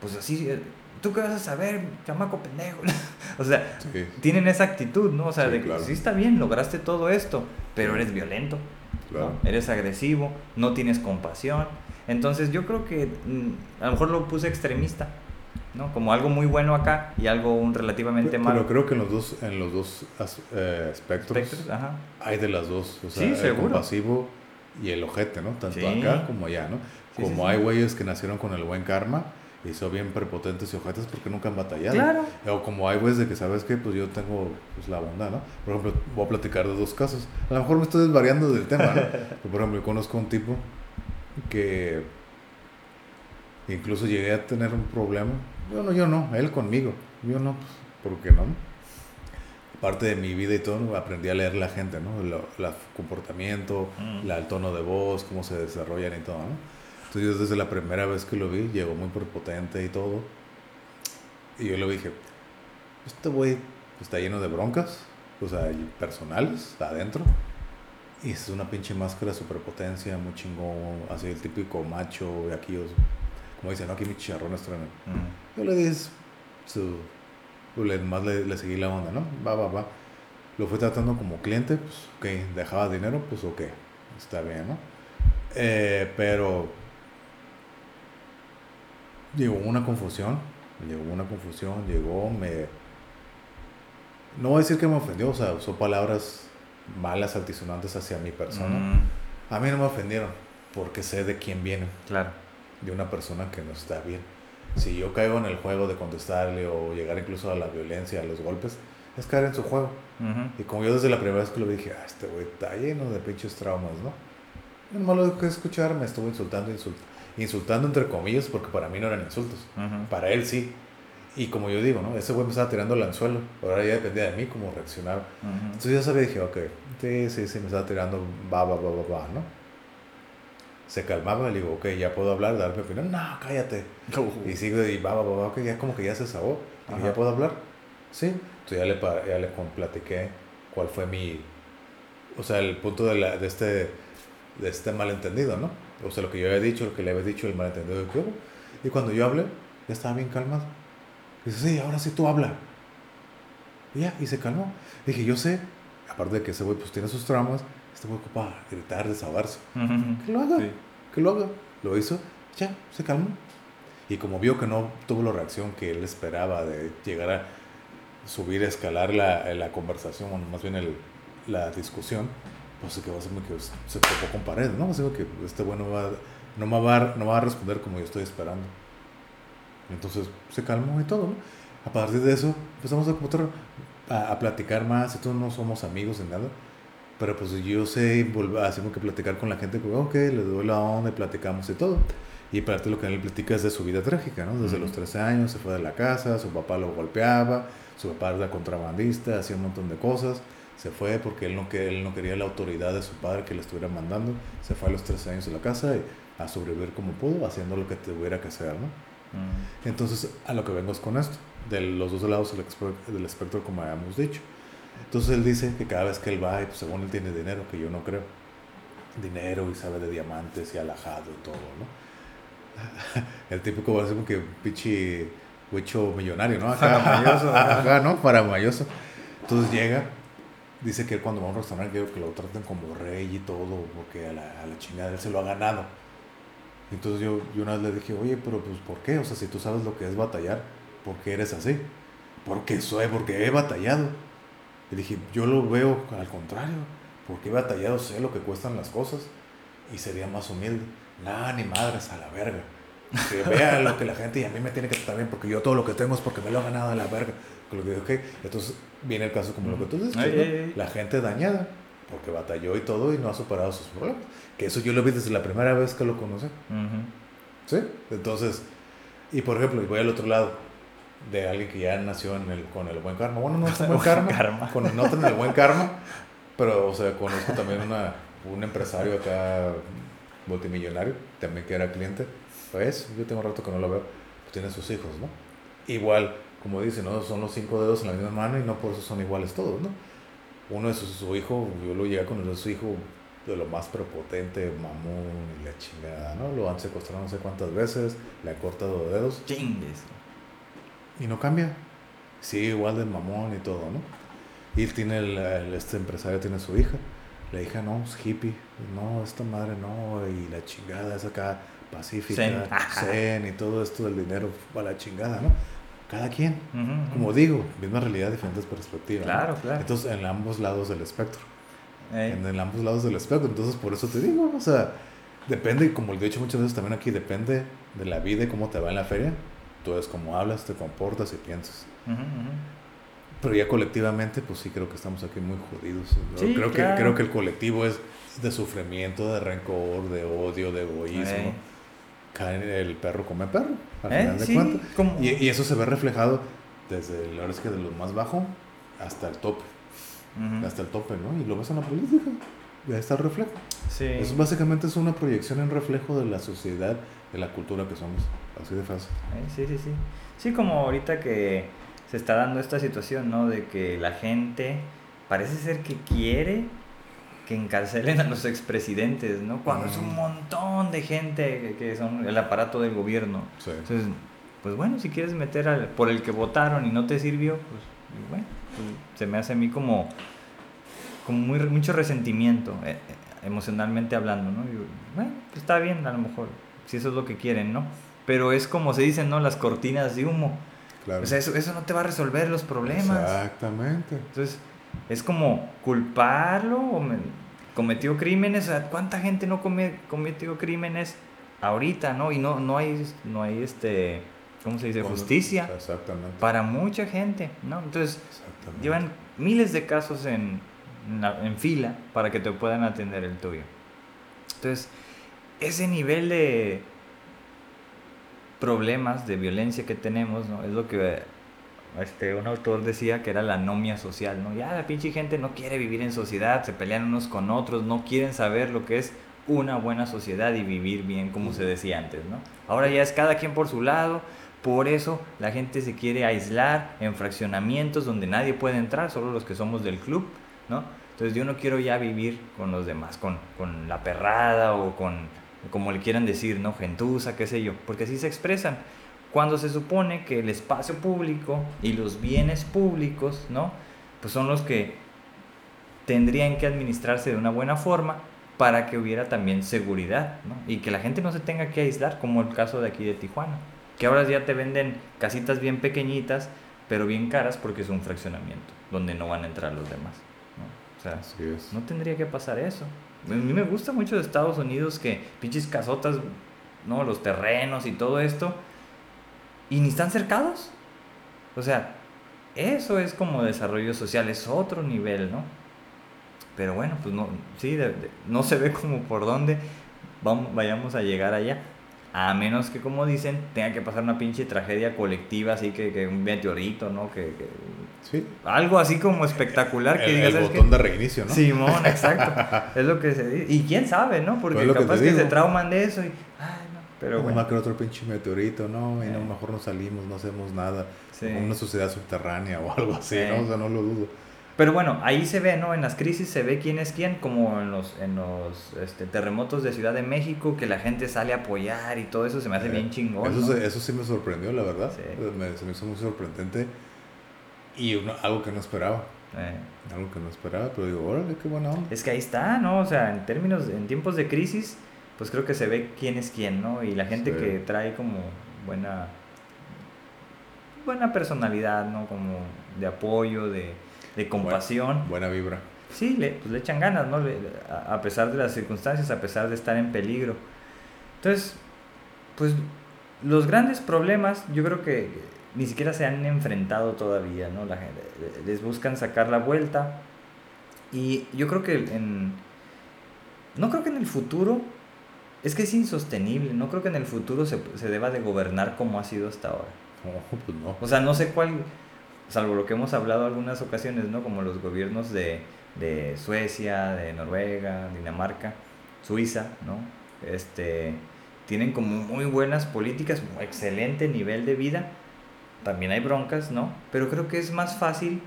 pues así, eh, ¿tú qué vas a saber, chamaco pendejo? o sea, Sí. tienen esa actitud, ¿no? O sea, Sí, de que claro. sí está bien, lograste todo esto, pero eres violento, ¿no? Claro. eres agresivo, no tienes compasión. Entonces yo creo que mm, a lo mejor lo puse extremista, ¿no? Como algo muy bueno acá y algo un relativamente Pero, malo. creo que en los dos, en los dos as- eh, espectros Espectros, ajá. hay de las dos. O sea, Sí, el seguro. compasivo y el ojete, ¿no? Tanto Sí. acá como allá, ¿no? Sí, como hay güeyes que nacieron con el buen karma y son bien prepotentes y ojetes porque nunca han batallado. Claro. O como hay güeyes de que, ¿sabes qué? Pues yo tengo pues, la bondad, ¿no? Por ejemplo, voy a platicar de dos casos. A lo mejor me estoy desvariando del tema, ¿no? Pero, por ejemplo, yo conozco a un tipo que incluso llegué a tener un problema. Yo no, yo no, él conmigo. Yo no, pues, ¿por qué no? Parte de mi vida y todo, aprendí a leer la gente, ¿no? El, el comportamiento, Mm. la, el tono de voz, cómo se desarrollan y todo, ¿no? Entonces yo desde la primera vez que lo vi, llegó muy prepotente y todo. Y yo le dije, este güey está lleno de broncas, o sea, y personales, adentro. Y es una pinche máscara de superpotencia, muy chingón, así el típico macho de aquí, como dicen, ¿no? Aquí mi chicharrón estreno. Mm. Yo le di su. pues, le, más le, le seguí la onda, ¿no? Va, va, va. Lo fui tratando como cliente, pues, ok. Dejaba dinero, pues, ok. Está bien, ¿no? Eh, pero. Llegó una confusión. Llegó una confusión. Llegó, me. No voy a decir que me ofendió, o sea, usó palabras malas, altisonantes hacia mi persona. Mm, A mí no me ofendieron, porque sé de quién vienen claro. de una persona que no está bien. Si yo caigo en el juego de contestarle o llegar incluso a la violencia, a los golpes, es caer en su juego. Y como yo desde la primera vez que lo vi dije, ah, este güey está lleno de pinches traumas, ¿no? Y nomás lo dejé escuchar, me estuvo insultando, insult- insultando entre comillas, porque para mí no eran insultos. Ujú. Para él sí. Y como yo digo, ¿no? Ese güey me estaba tirando el anzuelo. Ahora ya dependía de mí cómo reaccionar. Ujú. Entonces yo sabía, dije, ok, sí, sí, sí, me estaba tirando, va, va, va, va, va, ¿no? Se calmaba, le digo, ok, ya puedo hablar, dar mi opinión. No, cállate. Y sigue, y va, va, va, va, ok, ya como que ya se sabó. Ajá. ¿ya puedo hablar? Sí. Entonces ya le, ya le platiqué cuál fue mi, o sea, el punto de, la, de, este, de este malentendido, ¿no? O sea, lo que yo había dicho, lo que le había dicho, el malentendido de que hubo. Y cuando yo hablé, ya estaba bien calmado. Dice, sí, ahora sí tú habla. Y ya, y se calmó. Dije, yo sé, aparte de que ese güey pues tiene sus traumas, este güey ocupa gritar, desahogarse. Ujú. Que lo haga, Sí. que lo haga. Lo hizo, ya, se calmó. Y como vio que no tuvo la reacción que él esperaba de llegar a subir, escalar la, la conversación, o más bien el, la discusión, pues se quedó así como que se topó con pared, ¿no? Así como que este güey no va, no me va, a- no va a responder como yo estoy esperando. Entonces se calmó y todo, ¿no? A partir de eso empezamos a, a, a platicar más, todos no somos amigos ni nada, pero pues yo sé, volver, así como que platicar con la gente, como, ok, le doy la onda platicamos y todo. Y parte de lo que él platica es de su vida trágica, ¿no? Desde Ujú. los 13 años se fue de la casa, su papá lo golpeaba, su papá era contrabandista, hacía un montón de cosas. Se fue porque él no, que, él no quería la autoridad de su padre que le estuviera mandando. Se fue a los 13 años de la casa y a sobrevivir como pudo, haciendo lo que tuviera que hacer, ¿no? Mm. Entonces, a lo que vengo es con esto, de los dos lados del espectro, como habíamos dicho. Entonces, él dice que cada vez que él va, y pues, según él tiene dinero, que yo no creo, dinero y sabe de diamantes y alajado y todo, ¿no? El típico va a ser como que pinche huicho millonario, ¿no? Acá. Acá, ¿no? Faramayoso. Entonces llega, dice que cuando va a un restaurante quiero que lo traten como rey y todo, porque a la, a la chingada él se lo ha ganado. Entonces yo, yo una vez le dije, oye, pero pues ¿por qué? O sea, si tú sabes lo que es batallar, ¿por qué eres así? Porque soy, porque he batallado. Y dije, yo lo veo al contrario, porque he batallado, sé lo que cuestan las cosas y sería más humilde. Nada, ni madres, a la verga. Que vea lo que la gente y a mí me tiene que tratar bien porque yo todo lo que tengo es porque me lo he ganado a la verga. Lo que okay. Entonces viene el caso como lo que tú dices, Ay, ¿no? ay, ay. la gente dañada porque batalló y todo y no ha superado sus problemas. Que eso yo lo vi desde la primera vez que lo conocí. ¿Sí? Entonces, y por ejemplo, y voy al otro lado de alguien que ya nació en el, con el buen karma. Bueno, no es buen Buen karma, karma. Con, no el buen karma, pero, o sea, conozco también una, un empresario acá multimillonario, también que era cliente. Pues, yo tengo rato que no lo veo, pues tiene sus hijos, ¿no? Igual, como dice, ¿no? Son los cinco dedos en la misma mano y no por eso son iguales todos, ¿no? Uno es su, su hijo, yo lo llegué a conocer su hijo de lo más prepotente, mamón y la chingada, ¿no? Lo han secuestrado no sé cuántas veces, le han cortado dedos Chingues. y no cambia. Sigue igual de mamón y todo, ¿no? Y tiene, el, el- este empresario tiene su hija. La hija no, es hippie. No, esta madre no. Y la chingada es acá pacífica, Zen. y todo esto del dinero a la chingada, ¿no? Cada quien. Como digo, misma realidad, diferentes perspectivas. ¿no? Claro, claro. Entonces, en ambos lados del espectro. Ey. En, en ambos lados del espectro. Entonces, por eso te digo, o sea, depende, y como lo he dicho muchas veces también aquí, depende de la vida y cómo te va en la feria. Tú eres cómo hablas, te comportas y piensas. Pero ya colectivamente, pues sí creo que estamos aquí muy jodidos. ¿no? Sí, creo, claro. que, creo que el colectivo es de sufrimiento, de rencor, de odio, de egoísmo. El perro come perro, al Eh, final de sí, cuentas. Y, y eso se ve reflejado desde, la verdad es que de lo más bajo hasta el tope. Hasta el tope, ¿no? Y lo ves en la política. Y ahí está el reflejo. Sí. Eso básicamente es una proyección en reflejo de la sociedad, de la cultura que somos. Así de fácil. Sí, sí, sí. Sí, como ahorita que se está dando esta situación, ¿no? De que la gente parece ser que quiere que encarcelen a los expresidentes, ¿no? Cuando es un Mm. montón de gente que, son el aparato del gobierno. Sí. Entonces, pues bueno, si quieres meter al, por el que votaron y no te sirvió, pues bueno, pues, se me hace a mí como, como muy, mucho resentimiento, eh, eh, emocionalmente hablando, ¿no? Y, bueno, pues está bien a lo mejor, si eso es lo que quieren, ¿no? Pero es como se dicen, ¿no? Las cortinas de humo. Claro. O sea, eso, eso no te va a resolver los problemas. Exactamente. Entonces, es como culparlo o me- cometió crímenes. ¿cuánta gente no come- cometió crímenes ahorita, no? Y no, no hay, no hay este, ¿cómo se dice? Justicia Exactamente. para mucha gente, ¿no? Entonces, llevan miles de casos en, en la- en fila para que te puedan atender el tuyo. Entonces, ese nivel de problemas de violencia que tenemos, ¿no? Es lo que este, un autor decía que era la anomia social, ¿no? Ya la pinche gente no quiere vivir en sociedad, se pelean unos con otros, no quieren saber lo que es una buena sociedad y vivir bien, como se decía antes, ¿no? Ahora ya es cada quien por su lado, por eso la gente se quiere aislar en fraccionamientos donde nadie puede entrar, solo los que somos del club, ¿no? Entonces yo no quiero ya vivir con los demás, con, con la perrada o con, como le quieran decir, ¿no? Gentuza, qué sé yo, porque así se expresan. Cuando se supone que el espacio público y los bienes públicos, ¿no? Pues son los que tendrían que administrarse de una buena forma para que hubiera también seguridad, ¿no? Y que la gente no se tenga que aislar, como el caso de aquí de Tijuana, que ahora ya te venden casitas bien pequeñitas, pero bien caras porque es un fraccionamiento, donde no van a entrar los demás, ¿no? O sea, Así es. no tendría que pasar eso. A mí me gusta mucho de Estados Unidos que pinches casotas, ¿no? Los terrenos y todo esto, y ni están cercados. O sea, eso es como desarrollo social, es otro nivel, ¿no? Pero bueno, pues no, sí, de- de- no se ve como por dónde vamos, vayamos a llegar allá. A menos que, como dicen, tenga que pasar una pinche tragedia colectiva, así que, que un meteorito, ¿no? Que, que- Sí. algo así como espectacular que El, digas, el "¿Sabes qué? botón de reinicio, ¿no? Simón, exacto. es lo que se dice. Y quién sabe, ¿no? Porque Pues que capaz que, digo. se trauman de eso y. Ay. Pero bueno. que otro pinche meteorito, ¿no? Y no, Eh. mejor no salimos, no hacemos nada. Sí. Una sociedad subterránea o algo así, Eh. ¿no? O sea, no lo dudo. Pero bueno, ahí se ve, ¿no? En las crisis se ve quién es quién, como en los, en los este, terremotos de Ciudad de México, que la gente sale a apoyar y todo eso se me hace Eh, bien chingón. Eso, ¿no? se- eso sí me sorprendió, la verdad. Sí. Me, se me hizo muy sorprendente. Y uno- algo que no esperaba. Eh, Algo que no esperaba, pero digo, órale, qué buena onda. Es que ahí está, ¿no? O sea, en términos, en tiempos de crisis, pues creo que se ve quién es quién, ¿no? Y la gente Sí. que trae como buena buena personalidad, ¿no? Como de apoyo, de, de compasión. Buena vibra. Sí, le, pues le echan ganas, ¿no? Le- a pesar de las circunstancias, a pesar de estar en peligro. Entonces, pues los grandes problemas yo creo que ni siquiera se han enfrentado todavía, ¿no? La gente, les buscan sacar la vuelta. Y yo creo que en... No creo que en el futuro... Es que es insostenible, no creo que en el futuro se, se deba de gobernar como ha sido hasta ahora. No, pues no. O sea, no sé cuál, salvo lo que hemos hablado algunas ocasiones, ¿no? Como los gobiernos de, de Suecia, de Noruega, Dinamarca, Suiza, ¿no? Este, tienen como muy buenas políticas, excelente nivel de vida. También hay broncas, ¿no? Pero creo que es más fácil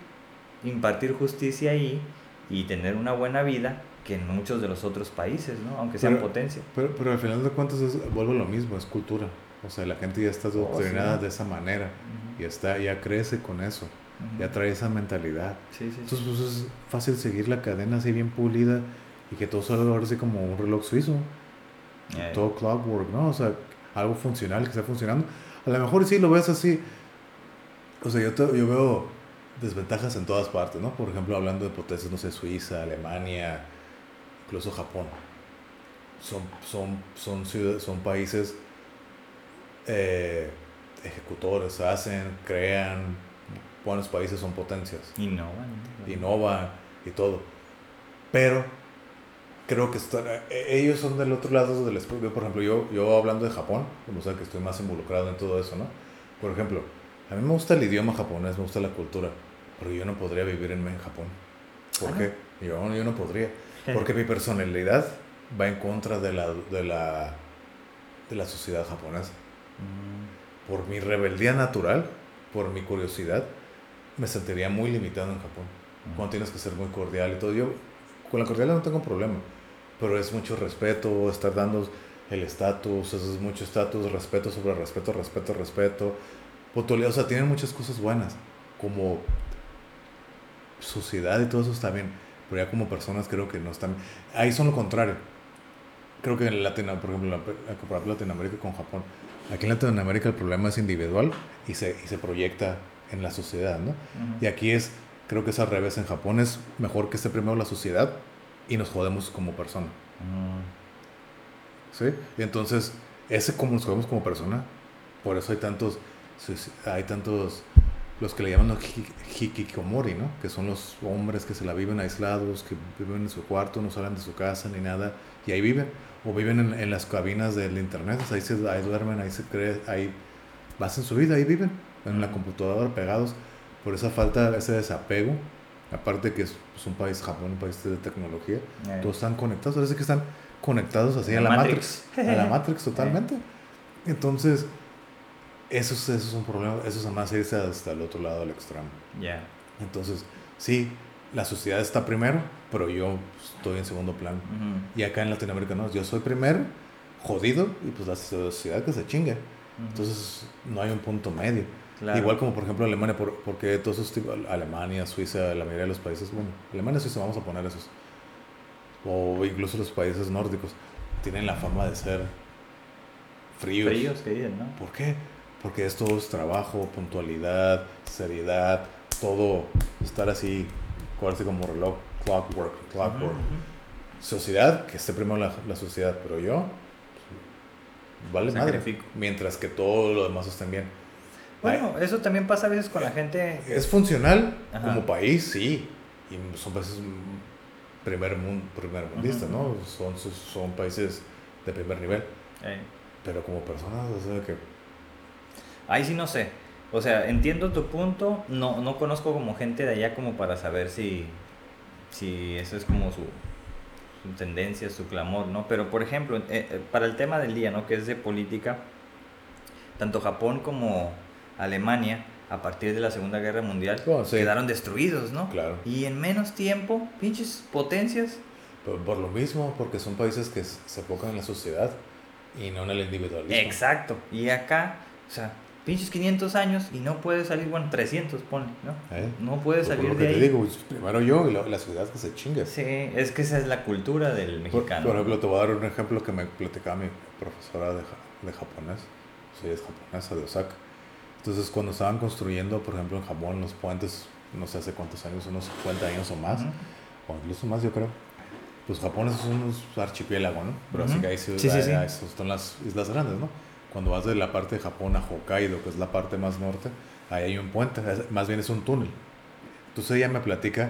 impartir justicia ahí y tener una buena vida que en muchos de los otros países, ¿no? Aunque sean Pero- potencia. Pero, pero al final de cuentas es, vuelve a lo mismo, es cultura. O sea, la gente ya está Oh, sí. de esa manera. Y está, ya crece con eso. ujú. Ya trae esa mentalidad. Sí, sí. Entonces, pues es fácil seguir la cadena así bien pulida y que todo salga ahora así como un reloj suizo. Eh, Todo clockwork, ¿no? O sea, algo funcional que está funcionando. A lo mejor sí lo ves así. O sea, yo, te- yo veo desventajas en todas partes, ¿no? Por ejemplo, hablando de potencias, no sé, Suiza, Alemania, incluso Japón. Son, son, son, ciudad- son países eh, ejecutores, hacen, crean. Buenos países son potencias Innovan. ¿no? innova y todo. Pero creo que están, eh, ellos son del otro lado del espejo. Yo, Por ejemplo, yo, yo hablando de Japón, como sea que estoy más involucrado en todo eso, ¿no? Por ejemplo, a mí me gusta el idioma japonés, me gusta la cultura, pero yo no podría vivir en, en Japón. ¿Por Ah, qué? Yo, yo no podría. Porque mi personalidad va en contra de la, de la, de la sociedad japonesa. Mm, Por mi rebeldía natural, por mi curiosidad, me sentiría muy limitado en Japón mm. cuando tienes que ser muy cordial y todo. Yo con la cordialidad no tengo problema, pero es mucho respeto, estar dando el estatus, eso es mucho estatus, respeto sobre respeto, respeto, respeto, puntualidad, o sea, tienen muchas cosas buenas, como sociedad y todo eso está bien, pero ya como personas creo que no están, ahí son lo contrario. Creo que en Latino, por ejemplo, comparar Latinoamérica con Japón, aquí en Latinoamérica el problema es individual y se, y se proyecta en la sociedad, ¿no? Y aquí es, creo que es al revés. En Japón es mejor que esté primero la sociedad y nos jodemos como persona. ¿Sí? Y entonces, ese como nos jodemos como persona, por eso hay tantos, hay tantos, los que le llaman los hiki- hikikomori, ¿no? Que son los hombres que se la viven aislados, que viven en su cuarto, no salen de su casa ni nada, y ahí viven. O viven en, en las cabinas del internet, o sea, ahí, se, ahí duermen, ahí se cree, ahí hacen su vida, ahí viven, en la computadora pegados, por esa falta, ese desapego. Aparte que es pues, un país, Japón, un país de tecnología, eh, todos están conectados, parece que están conectados así La a la Matrix. Matrix, a la Matrix totalmente. Entonces, eso, es- eso es un problema, eso es además irse hasta el otro lado del extremo. Ya. Entonces, sí, la sociedad está primero, pero yo estoy en segundo plano. Ujú, Y acá en Latinoamérica no, yo soy primero, jodido, y pues la sociedad que se chingue. ujú. Entonces, no hay un punto medio. Claro. Igual como por ejemplo Alemania, por, porque todos esos tipos, Alemania, Suiza, la mayoría de los países, bueno, Alemania, Suiza, vamos a poner esos, o incluso los países nórdicos, tienen la fama de ser fríos. Fríos que dicen, ¿no? ¿Por qué? Porque esto es trabajo, puntualidad, seriedad, todo, estar así, así como reloj, clockwork, clockwork. Sociedad, que esté primero la, la sociedad, pero yo, vale madre. Mientras que todo lo demás estén bien. Bueno, eso también pasa a veces con la gente. Es funcional Ajá. como país, sí. Y son países primer mundo, primer mundista, ¿no? Son, son países de primer nivel. Eh, Pero como personas, o sea que. Ahí sí no sé. O sea, entiendo tu punto. No, no conozco como gente de allá como para saber si, si eso es como su, su tendencia, su clamor, ¿no? Pero, por ejemplo, eh, eh, para el tema del día, ¿no? Que es de política, tanto Japón como Alemania, a partir de la Segunda Guerra Mundial, Oh, sí. quedaron destruidos, ¿no? Claro. Y en menos tiempo, pinches potencias. Por, por lo mismo, porque son países que se enfocan en la sociedad y no en el individualismo. Exacto. Y acá, o sea, pinches 500 años y no puede salir, bueno, 300, ponle, ¿no? ¿Eh? No puede Pues por salir lo que de te ahí. digo, pues, primero yo y la, la ciudad que se chingue. Sí, es que esa es la cultura del mexicano. por ejemplo, te voy a dar un ejemplo que me platicaba mi profesora de, de japonés. Sí, es japonesa, de Osaka. Entonces, cuando estaban construyendo, por ejemplo, en Japón, los puentes, no sé hace cuántos años, unos 50 años o más, Ujú. o incluso más, yo creo. Pues Japón es un archipiélago, ¿no? Pero así que ahí sí, Sí, sí, sí. son las islas grandes, ¿no? Cuando vas de la parte de Japón a Hokkaido, que es la parte más norte, ahí hay un puente, más bien es un túnel. Entonces ella me platica,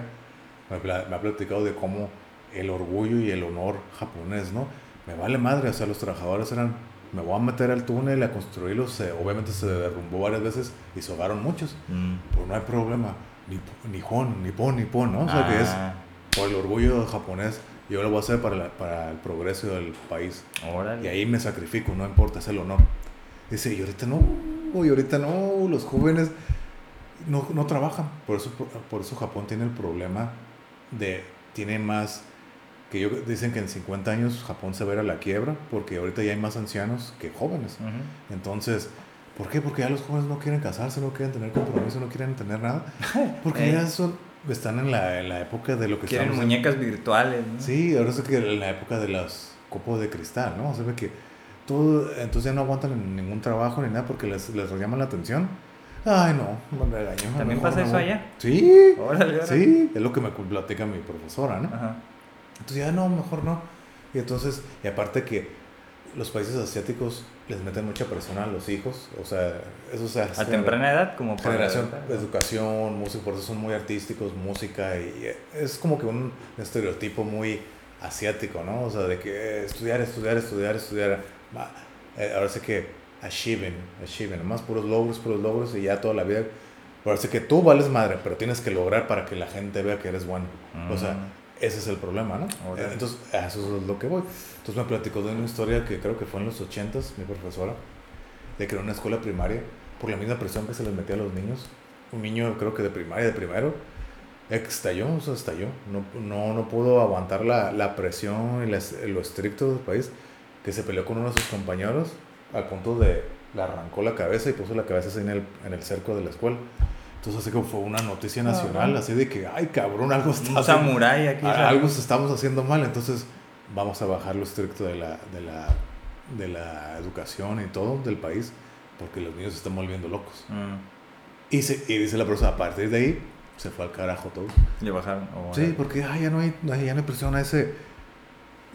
me, pla- me ha platicado de cómo el orgullo y el honor japonés, ¿no? Me vale madre, o sea, los trabajadores eran, me voy a meter al túnel a construirlo, se, obviamente se derrumbó varias veces y se ahogaron muchos, Mm. pero no hay problema, ni nipón, nipón, nipón, ¿no? O sea, que es Ah, por el orgullo japonés, yo lo voy a hacer para, la- para el progreso del país. órale. Y ahí me sacrifico, no importa, es el honor. Dice, y ahorita no, y ahorita no, los jóvenes no, no trabajan. Por eso, por, por eso Japón tiene el problema de, tiene más, que yo, dicen que en 50 años Japón se va a la quiebra, porque ahorita ya hay más ancianos que jóvenes. Entonces, ¿por qué? Porque ya los jóvenes no quieren casarse, no quieren tener compromiso, no quieren tener nada. Porque Eh. ya son, están en la, en la época de lo que Quieren estamos en- muñecas virtuales, ¿no? Sí, ahora es que en la época de los copos de cristal, ¿no? O sea, ve que todo, entonces ya no aguantan ningún trabajo ni nada porque les, les llaman la atención. Ay, no, me regañó. ¿También pasa eso voy. allá? Sí, Órale, órale. sí, es lo que me platica mi profesora, ¿no? Ajá. Entonces ya no, mejor no. Y entonces, y aparte que los países asiáticos les meten mucha presión a los hijos, o sea, eso se A temprana edad, como para... generación, educación, música, por eso son muy artísticos, música, y eh, es como que un estereotipo muy asiático, ¿no? O sea, de que estudiar, estudiar, estudiar, estudiar. Va, eh, ahora sí que achieving, achieving, nomás puros logros, puros logros, y ya toda la vida. Ahora sí que tú vales madre, pero tienes que lograr para que la gente vea que eres bueno. O sea, Mm. ese es el problema, ¿no? Eh, Entonces, a eso es lo que voy. Entonces me platicó de una historia que creo que fue en los 80s, mi profesora, de que era una escuela primaria, por la misma presión que se les metía a los niños. Un niño, creo que de primaria, de primero, estalló, o sea, estalló. No, no, no pudo aguantar la, la presión y las- lo estricto del país, que se peleó con uno de sus compañeros al punto de le arrancó la cabeza y puso la cabeza así en el, en el cerco de la escuela. Entonces, así que fue una noticia nacional, así de que, ay, cabrón, algo está Un samurái aquí. algo estamos haciendo mal, entonces vamos a bajar lo estricto de la, de la, de la educación y todo del país, porque los niños se están volviendo locos. Mm. Y, se, y dice la profesora, a partir de ahí se fue al carajo todo. Le bajaron. Sí, porque ay, ya, no hay, ya no hay presión a ese,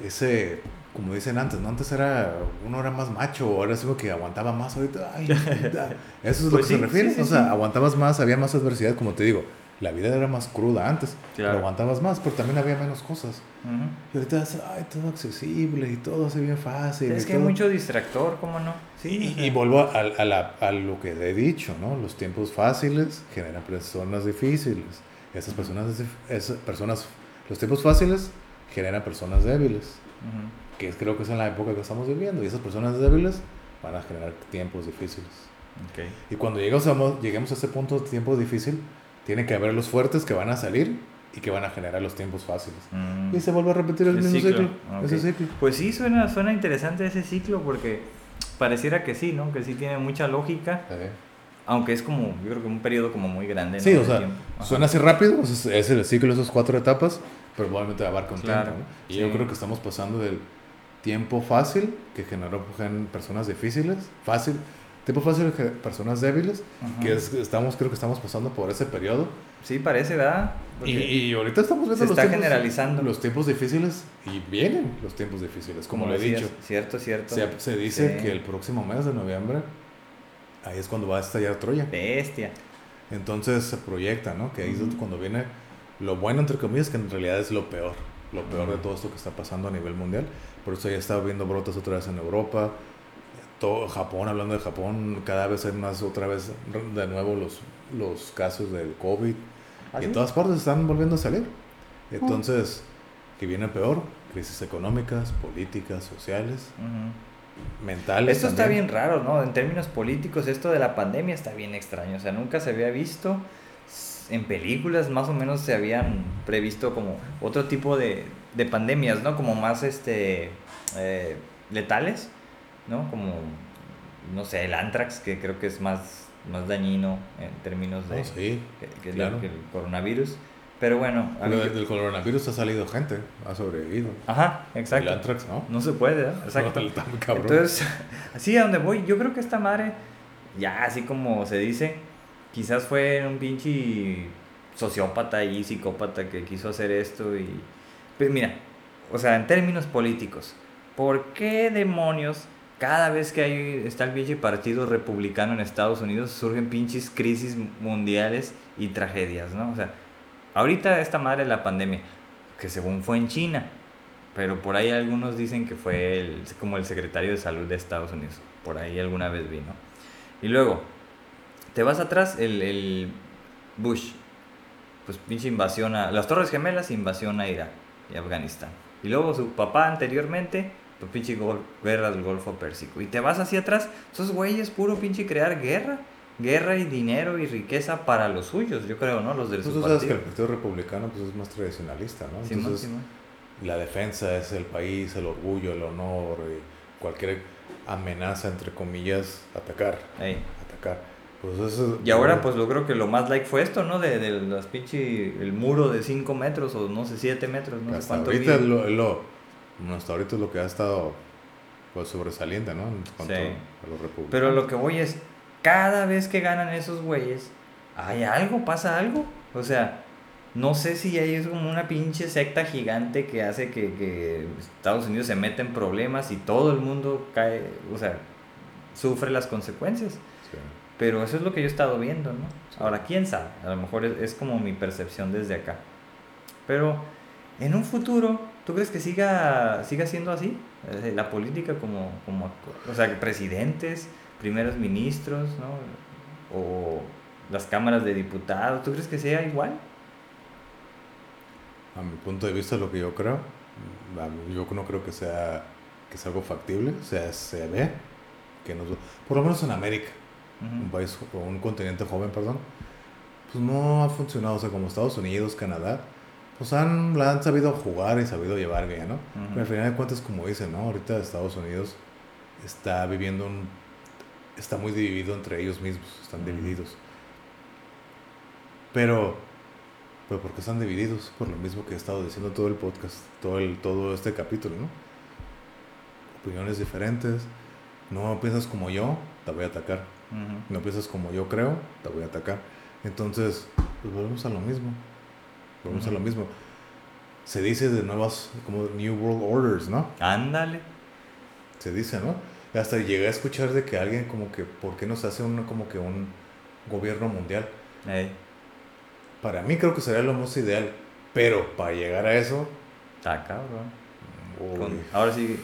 ese, como dicen antes, ¿no? Antes era, uno era más macho, ahora es como que aguantaba más, ahorita, ay, eso es lo Pues que sí, se refiere, sí, sí, o sea, aguantabas más, había más adversidad, como te digo, la vida era más cruda antes, Claro. pero aguantabas más, pero también había menos cosas. Ujú. Y ahorita es, ay, todo accesible y todo así bien fácil. Es que hay mucho distractor, ¿cómo no? Sí. Y, y vuelvo a, a la- a lo que he dicho, ¿no? Los tiempos fáciles generan personas difíciles. Esas personas, esas personas, los tiempos fáciles generan personas débiles, ujú. que es- creo que es en la época que estamos viviendo. Y esas personas débiles van a generar tiempos difíciles. Ok. Y cuando lleguemos a, lleguemos a ese punto de tiempo difícil, tiene que haber los fuertes que van a salir y que van a generar los tiempos fáciles. Mm. Y se vuelve a repetir el El mismo ciclo, ciclo. ok. Ese ciclo. Pues sí, suena, suena interesante ese ciclo porque pareciera que sí, ¿no? Que sí tiene mucha lógica, aunque es como, yo creo que un periodo como muy grande. ¿no? Sí, o de sea, suena así rápido, sea, es el ciclo, esas cuatro etapas, pero probablemente abarca un Claro, tiempo. ¿no? Y sí. yo creo que estamos pasando del tiempo fácil, que generó gen- personas difíciles, fácil, tiempo fácil, que personas débiles, Ajá. que es- estamos, creo que estamos pasando por ese periodo. Sí, parece, ¿verdad? Y, y ahorita estamos viendo se los está tiempos, generalizando. los tiempos difíciles y vienen los tiempos difíciles, como, le he dicho. Cierto, cierto. Se, se dice Sí. que el próximo mes de noviembre, ahí es cuando va a estallar Troya. Bestia. Entonces se proyecta, ¿no? Que ahí es Ujú. cuando viene lo bueno, entre comillas, que en realidad es lo peor. Lo peor de Ujú. todo esto que está pasando a nivel mundial. Por eso ya está viendo brotes otra vez en Europa. Todo Japón, hablando de Japón, cada vez hay más, otra vez, de nuevo los, los casos del COVID. ¿Ah, y en sí? todas partes están volviendo a salir. Entonces, que viene peor, crisis económicas, políticas, sociales, Ujú. mentales. Esto está también. bien raro, ¿no? En términos políticos, esto de la pandemia está bien extraño. O sea, nunca se había visto. En películas más o menos se habían previsto como otro tipo de, de pandemias, ¿no? Como más este eh, letales, ¿no? Como no sé, el anthrax, que creo que es más, más dañino en términos de No, sí, que, que claro. el, que el coronavirus. Pero bueno, Pero mí- del coronavirus ha salido gente, ha sobrevivido. ajá, exacto. El Antrax, ¿no? No se puede, ¿verdad? Exacto. Está muy cabrón. Entonces, así a donde voy, yo creo que esta madre, ya así como se dice, quizás fue un pinche sociópata y psicópata que quiso hacer esto y... Pero mira, o sea, en términos políticos, ¿por qué demonios cada vez que hay, está el pinche partido republicano en Estados Unidos surgen pinches crisis mundiales y tragedias, ¿no? O sea, ahorita esta madre de la pandemia, que según fue en China, pero por ahí algunos dicen que fue el- como el secretario de salud de Estados Unidos. Por ahí alguna vez vino. Y luego, te vas atrás, el, el Bush, pues pinche invasión a... Las Torres Gemelas, invasión a Irak y Afganistán. Y luego su papá anteriormente, pues pinche gol- guerra del Golfo Pérsico. Y te vas hacia atrás, esos güeyes puro pinche crear guerra. Guerra y dinero y riqueza para los suyos, yo creo, ¿no? Los del Pues su tú sabes que el partido. Partido Republicano pues, es más tradicionalista, ¿no? Simón, Entonces, Simón. la defensa es el país, el orgullo, el honor, y cualquier amenaza, entre comillas, atacar, Ey. atacar. Pues eso, Y ahora pues lo creo que lo más like fue esto, ¿no? De, de las pinche, el muro de 5 metros o no sé, 7 metros, no sé cuánto. ahorita lo, lo- bueno, hasta ahorita es lo que ha estado pues sobresaliente, ¿no? En cuanto Sí. a los republicanos. Pero lo que voy es, cada vez que ganan esos güeyes, hay algo, pasa algo. O sea, no sé si ahí es como una pinche secta gigante que hace que, que Estados Unidos se meta en problemas y todo el mundo cae, o sea, sufre las consecuencias. Sí. Pero eso es lo que yo he estado viendo, ¿no? Ahora, quién sabe, a lo mejor es, es como mi percepción desde acá. Pero en un futuro, ¿tú crees que siga, siga siendo así? Eh, La política como, como, o sea, que presidentes, primeros ministros, ¿no? O las cámaras de diputados, ¿tú crees que sea igual? A mi punto de vista, lo que yo creo, mí- yo no creo que sea, que sea algo factible, o sea, se ve que nos, por lo menos en América, un país o un continente joven, perdón, pues no ha funcionado, o sea, como Estados Unidos, Canadá, pues han, la han sabido jugar y sabido llevar bien, ¿no? Pero al final de cuentas, como dicen, ¿no? Ahorita Estados Unidos está viviendo un, está muy dividido entre ellos mismos, están divididos. Pero, pero ¿por qué están divididos? Por lo mismo que he estado diciendo todo el podcast, todo, el, todo este capítulo, ¿no? Opiniones diferentes, no piensas como yo, te voy a atacar. No piensas como yo creo, te voy a atacar. Entonces, pues volvemos a lo mismo. Volvemos a lo mismo. Se dice de nuevas, como New World Orders, ¿no? Ándale. Se dice, ¿no? Hasta llegué a escuchar de que alguien como que, ¿por qué no se hace un, como que un gobierno mundial? Para mí creo que sería lo más ideal. Pero para llegar a eso, está cabrón. Con- ahora sí,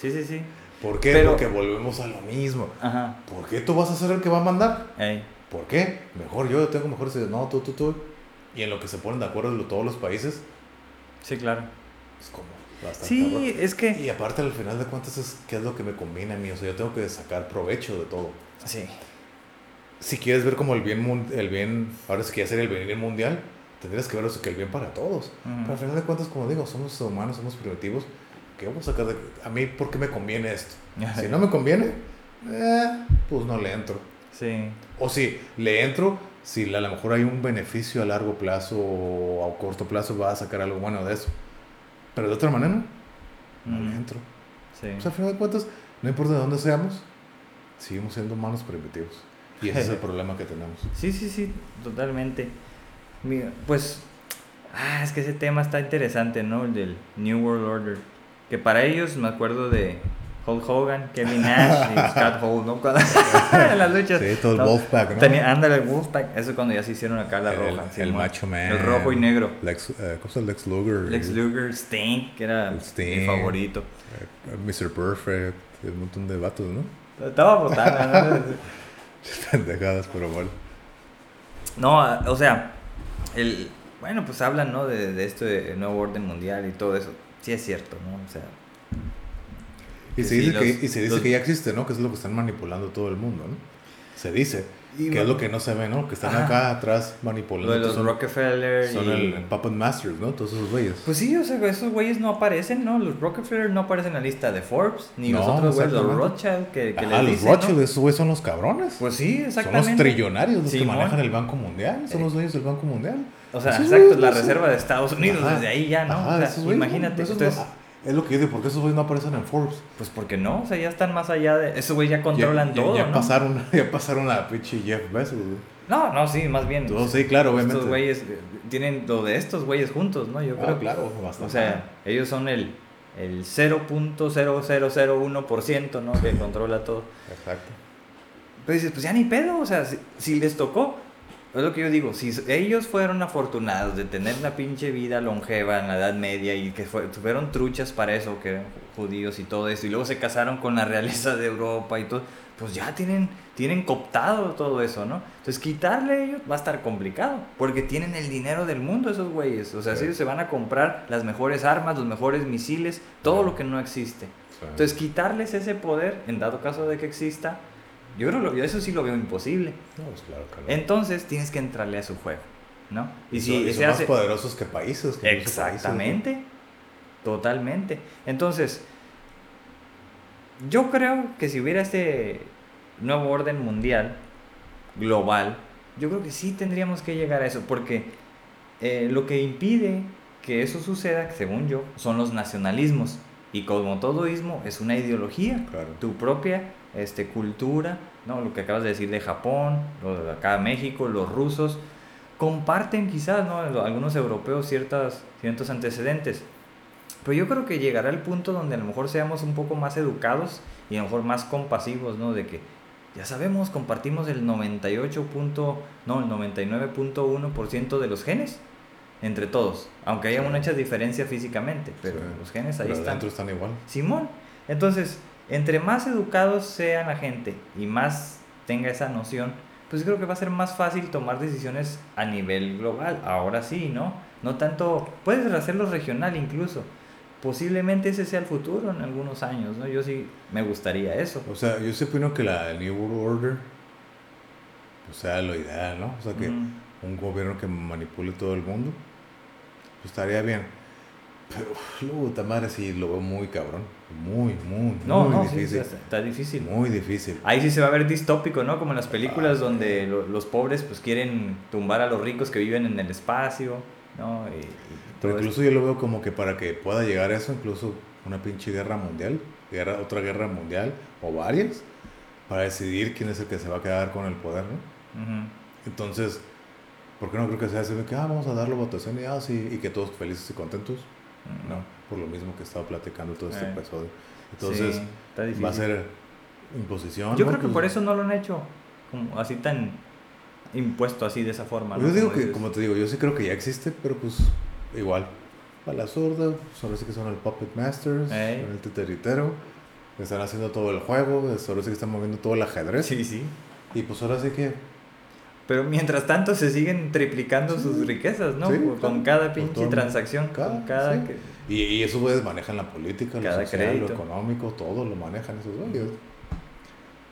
sí, sí, sí. ¿por qué? Pero- Porque volvemos a lo mismo. Ajá. ¿Por qué tú vas a ser el que va a mandar? Ey. ¿Por qué? Mejor yo tengo mejores ideas. No, tú, tú, tú. Y en lo que se ponen de acuerdo todos los países, Sí, claro. es como bastante Sí, cabrón. es que... Y aparte, al final de cuentas, es qué es lo que me conviene a mí. O sea, yo tengo que sacar provecho de todo. Sí. Si quieres ver como el bien, el bien, ahora si quieres hacer el bien mundial, tendrías que ver eso que el bien para todos. Ujú. Pero al final de cuentas, como digo, somos humanos, somos primitivos. ¿Qué vamos a sacar de.? A mí, ¿por qué me conviene esto? Si no me conviene, eh, pues no le entro. Sí. O si le entro, si a lo mejor hay un beneficio a largo plazo o a corto plazo, va a sacar algo bueno de eso. Pero de otra manera, no le Ujú. entro. Sí. O sea, al final de cuentas, no importa de dónde seamos, seguimos siendo humanos primitivos. Y ese es el problema que tenemos. Sí, sí, sí, totalmente. Mira, pues, ah, es que ese tema está interesante, ¿no? El del New World Order. Que para ellos me acuerdo de Hulk Hogan, Kevin Nash y Scott Hall, ¿no? Cuando- en las luchas. Sí, todo el No, Wolfpack, ¿no? Tenía, ándale, el Wolfpack. Eso cuando ya se hicieron acá la el, roja. el. Macho Man. El rojo y negro. Lex, eh, ¿Cómo se? Lex Luger. Lex Luger, Sting, que era mi favorito. eh, Mr. Perfect. Un montón de vatos, ¿no? Estaba botana, ¿no? Pendejadas, pero bueno. No, a- o sea, el, bueno, pues hablan, ¿no? De, de esto de nuevo orden mundial y todo eso. Sí es cierto, ¿no? O sea, Y se sí, dice, los- que, y se dice los- que ya existe, ¿no? Que es lo que están manipulando todo el mundo, ¿no? Se dice. Y que es lo que no se ve, ¿no? Que están Ajá. acá atrás Lo manipulando. de los son, Rockefeller son y... el Puppet Masters, ¿no? Todos esos güeyes. Pues sí, o sea, esos güeyes no aparecen, ¿no? Los Rockefeller no aparecen en la lista de Forbes, ni los otros güeyes, los. Rothschild, que, que Ah, les los. Rothschild, esos güeyes son los cabrones. Pues sí, son exactamente. los trillonarios los que manejan el Banco Mundial. Son Eh. los dueños del Banco Mundial. O sea, Esos exacto, güeyes la son- reserva de Estados Unidos, Ajá. desde ahí ya, ¿no? Ajá, o sea, güeyes, imagínate, esos entonces, es lo que yo digo, ¿por qué esos güeyes no aparecen en Forbes? pues porque no, o sea, ya están más allá de... Esos güeyes ya controlan ya, ya- todo, ya ¿no? pasaron, ya pasaron a pinche Jeff Bezos, güey. No, no, sí, más bien. No, sí, claro, obviamente. Estos güeyes eh, tienen lo de estos güeyes juntos, ¿no? Yo Ah, creo. claro, bastante. O sea, ellos son el, el 0.0001%, ¿no? Que controla todo. Exacto. Pero dices, pues ya ni pedo, o sea, si, si les tocó, es lo que yo digo, si ellos fueron afortunados de tener una pinche vida longeva en la Edad Media y que fue- fueron truchas para eso, que eran judíos y todo eso, y luego se casaron con la realeza de Europa y todo, pues ya tienen, tienen cooptado todo eso, ¿no? Entonces quitarle a ellos va a estar complicado, porque tienen el dinero del mundo esos güeyes, o sea, Sí. ellos se van a comprar las mejores armas, los mejores misiles, todo lo que no existe. Sea, Entonces, quitarles ese poder, en dado caso de que exista, yo creo que lo- eso sí lo veo imposible. no, pues claro que no. Entonces, tienes que entrarle a su juego, ¿no? y si son, y se son más hace- poderosos que países. que incluso países, Exactamente. Totalmente. Entonces, yo creo que si hubiera este nuevo orden mundial, global, yo creo que sí tendríamos que llegar a eso, porque eh, lo que impide que eso suceda, según yo, son los nacionalismos. Y como todo ismo, es una ideología. Claro. tu propia este, cultura, ¿no? lo que acabas de decir de Japón, lo de acá México, los rusos, comparten quizás ¿no? Algunos europeos ciertas, ciertos antecedentes. Pero yo creo que llegará el punto donde a lo mejor seamos un poco más educados y a lo mejor más compasivos, ¿no? De que ya sabemos, compartimos el 98. punto- no, el 99.1% de los genes entre todos, aunque haya Sí. mucha diferencia físicamente, pero Sí. los genes ahí Pero están. están igual. Simón. Entonces, entre más educados sea la gente y más tenga esa noción, pues creo que va a ser más fácil tomar decisiones a nivel global. Ahora sí, ¿no? No tanto, puedes hacerlo regional incluso. Posiblemente ese sea el futuro en algunos años, ¿no? Yo sí me gustaría eso. O sea, yo sí opino que la New World Order pues, sea lo ideal, ¿no? O sea, que un gobierno que manipule todo el mundo, pues estaría bien. Pero, puta madre, sí, lo veo muy cabrón. Muy, muy, No, muy no, sí, difícil. está, está difícil. Muy difícil. Ahí sí se va a ver distópico, ¿no? Como en las películas Ah, donde lo- los pobres pues quieren tumbar a los ricos que viven en el espacio, ¿no? Y- y Pero incluso yo lo veo como que para que pueda llegar a eso, incluso una pinche guerra mundial, guerra, otra guerra mundial o varias, para decidir quién es el que se va a quedar con el poder, ¿no? Entonces, ¿por qué no creo que sea así de que ah, vamos a darle votación y, ah, sí, y que todos felices y contentos? No, por lo mismo que estaba platicando todo este Eh. episodio. Entonces, Sí, va a ser imposición. Yo ¿no? creo que Pues, por eso no lo han hecho como así tan impuesto así de esa forma. pues ¿no? yo digo Como que, como te digo, yo sí creo que ya existe, pero pues igual. A la sorda, pues ahora sí que son el Puppet Masters, Ey. el titeritero, que están haciendo todo el juego, ahora sí que están moviendo todo el ajedrez. Sí, sí. Y pues ahora sí que Pero mientras tanto se siguen triplicando sus riquezas, ¿no? Sí, con claro. cada pinche transacción, Cada- con cada... sí. que- Y, y esos güeyes manejan la política, Cada lo social, crédito. lo económico, todo lo manejan esos güeyes.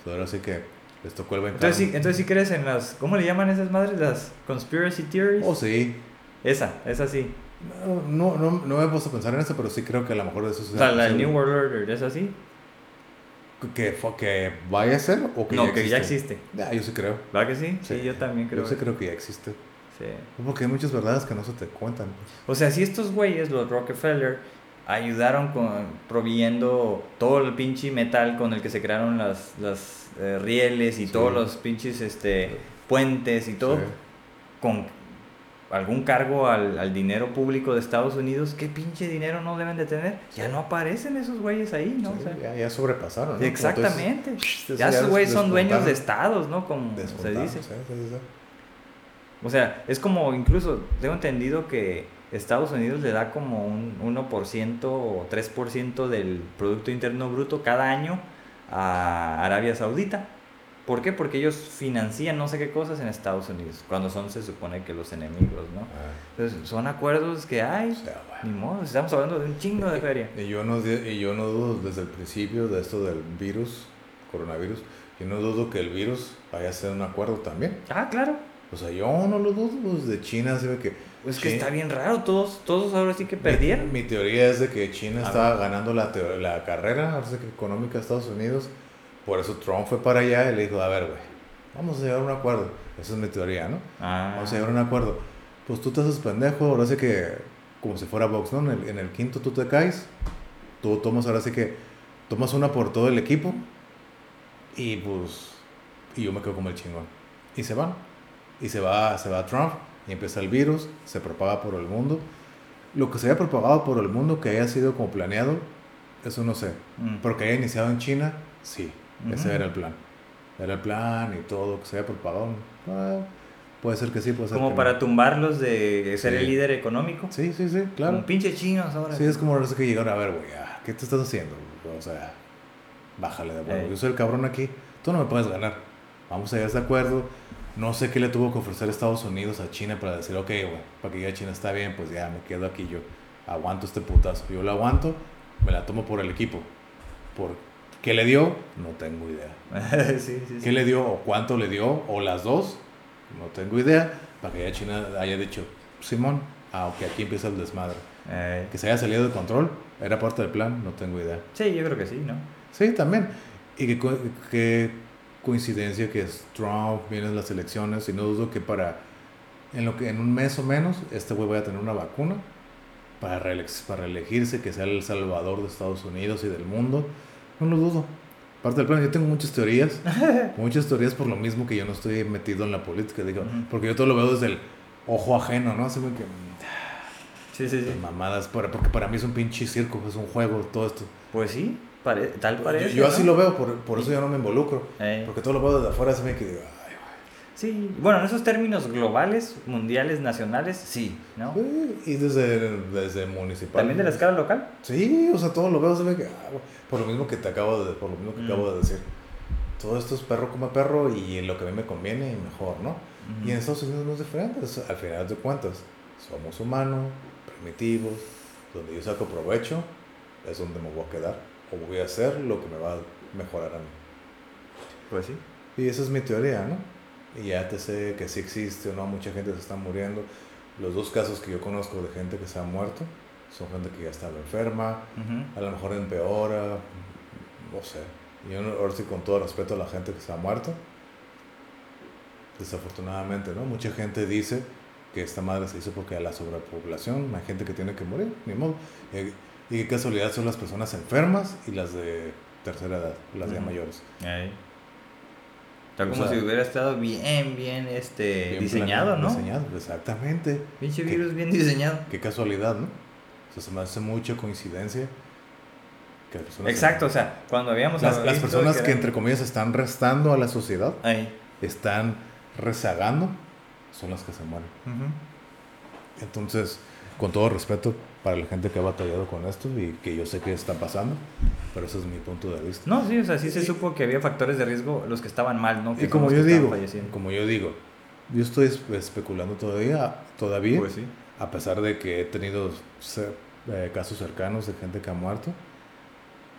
Pues ahora sí que les tocó el. Entonces sí, entonces sí crees en las... ¿Cómo le llaman esas madres? Las conspiracy theories. Oh, sí. Esa, esa sí. No, no, no, no me he puesto a pensar en eso, pero sí creo que a lo mejor eso O sea, la New World Order, ¿es así? Que, que vaya a ser o que no, ya que ya existe. Ya, yo sí creo. ¿Verdad que sí? Sí, Sí. yo también creo. Yo sí creo que ya existe. Sí. Porque hay muchas verdades que no se te cuentan. O sea, si estos güeyes, los Rockefeller, ayudaron con proveyendo todo el pinche metal con el que se crearon las, las eh, rieles y Sí. todos los pinches este, puentes y todo, con algún cargo al, al dinero público de Estados Unidos, ¿qué pinche dinero no deben de tener? Ya no aparecen esos güeyes ahí, ¿no? Sí, O sea, ya, ya sobrepasaron. exactamente. Ya esos güeyes son dueños de estados, ¿no? Como se dice. sí, sí. O sea, es como incluso, tengo entendido que Estados Unidos le da como un 1% o 3% del Producto Interno Bruto cada año a Arabia Saudita. ¿Por qué? Porque ellos financian no sé qué cosas en Estados Unidos, cuando son se supone que los enemigos, ¿no? Ah, Entonces, son acuerdos que hay, o sea, bueno. ni modo, estamos hablando de un chingo de feria. Y yo no, y yo no dudo desde el principio de esto del virus, coronavirus, Y no dudo que el virus vaya a ser un acuerdo también. Ah, claro. O sea, yo no lo dudo. Pues de China se ve que. Pues que está bien raro, todos, todos ahora sí que perdieron. Mi, teoría es de que China A estaba ganando la, la carrera ahora sí que económica de Estados Unidos. Por eso Trump fue para allá y le dijo, a ver, güey, vamos a llegar a un acuerdo. Esa es mi teoría, ¿no? Ah, Vamos a llegar a un acuerdo. Pues tú te haces pendejo, ahora sí que, como si fuera box, ¿no? En el, en el quinto tú te caes, tú tomas ahora sí que, tomas una por todo el equipo y pues, y yo me quedo como el chingón. Y se van. Y se va, se va Trump y empieza el virus, se propaga por el mundo. Lo que se haya propagado por el mundo que haya sido como planeado, eso no sé. mm. Pero que haya iniciado en China, sí, ese era el plan. Era el plan y todo, que se haya propagado. ah, puede ser que sí, puede ser Como que para no. tumbarlos de ser Sí. el líder económico. Sí, sí, sí, claro. Como pinche chinos ahora. Sí, es como que llegaron a ver, güey, ¿qué te estás haciendo? O sea, bájale de. Ey. Yo soy el cabrón aquí, tú no me puedes ganar. Vamos a llegar a ese acuerdo. No sé qué le tuvo que ofrecer Estados Unidos a China para decir, ok, güey, para que ya China está bien, pues ya me quedo aquí yo. Aguanto este putazo. Yo lo aguanto, me la tomo por el equipo. ¿Por qué le dio? No tengo idea. sí, sí, sí. ¿Qué le dio o cuánto le dio? O las dos. No tengo idea. Para que ya China haya dicho, Simón, ah, ok, aquí empieza el desmadre. Eh, Que se haya salido de control, era parte del plan, no tengo idea. sí, yo creo que sí, ¿no? Sí, también. Y que, que coincidencia que es Trump, vienen las elecciones, y no dudo que para, en, lo que, en un mes o menos, este güey vaya a tener una vacuna para, reelex- para reelegirse, que sea el salvador de Estados Unidos y del mundo. No lo dudo. Parte del plan, yo tengo muchas teorías, muchas teorías por lo mismo que yo no estoy metido en la política, digo, Ujú. porque yo todo lo veo desde el ojo ajeno, ¿no? Así que Sí, sí, sí. mamadas, para- porque para mí es un pinche circo, es un juego, todo esto. Pues sí, pare- tal parece. yo yo así ¿no? lo veo, por, por eso yo no me involucro. Eh, Porque todo lo veo desde afuera, se me que digo, ay, sí, bueno, en esos términos globales, mundiales, nacionales, sí, ¿no? güey. Y desde, desde municipal. También de la escala local. Sí, o sea, todo lo veo, se me que, ah, por lo mismo que te acabo de, por lo mismo que Mm. acabo de decir. Todo esto es perro como perro y lo que a mí me conviene y mejor, ¿no? Ujú. Y en Estados Unidos no es diferente, al final de cuentas, somos humanos, primitivos, donde yo saco provecho, es donde me voy a quedar, o voy a hacer lo que me va a mejorar a mí. Pues sí. Y esa es mi teoría, ¿no? Y ya te sé que sí existe o no, mucha gente se está muriendo. Los dos casos que yo conozco de gente que se ha muerto son gente que ya estaba enferma, Ujú. a lo mejor empeora, no sé. Yo ahora sí con todo respeto a la gente que se ha muerto, desafortunadamente, ¿no? Mucha gente dice que esta madre se hizo porque a la sobrepoblación hay gente que tiene que morir, ni modo. Y qué casualidad son las personas enfermas y las de tercera edad, las ya Ujú. mayores. Ahí. Está O como sea, si hubiera estado bien, bien, este, Bien diseñado, planeado, ¿no? Diseñado, exactamente. Pinche virus bien diseñado. Qué casualidad, ¿no? O sea, se me hace mucha coincidencia que las personas... Exacto, o sea, cuando habíamos Las, las personas que, eran- entre comillas están restando a la sociedad, Ahí. están rezagando, son las que se mueren. Entonces, con todo respeto para la gente que ha batallado con esto y que yo sé que está pasando, pero ese es mi punto de vista. No, sí, o sea, sí se Y- supo que había factores de riesgo, los que estaban mal, ¿no? Que Y como yo digo, como yo digo, yo estoy es- especulando todavía, todavía, Pues sí. a pesar de que he tenido eh, casos cercanos de gente que ha muerto,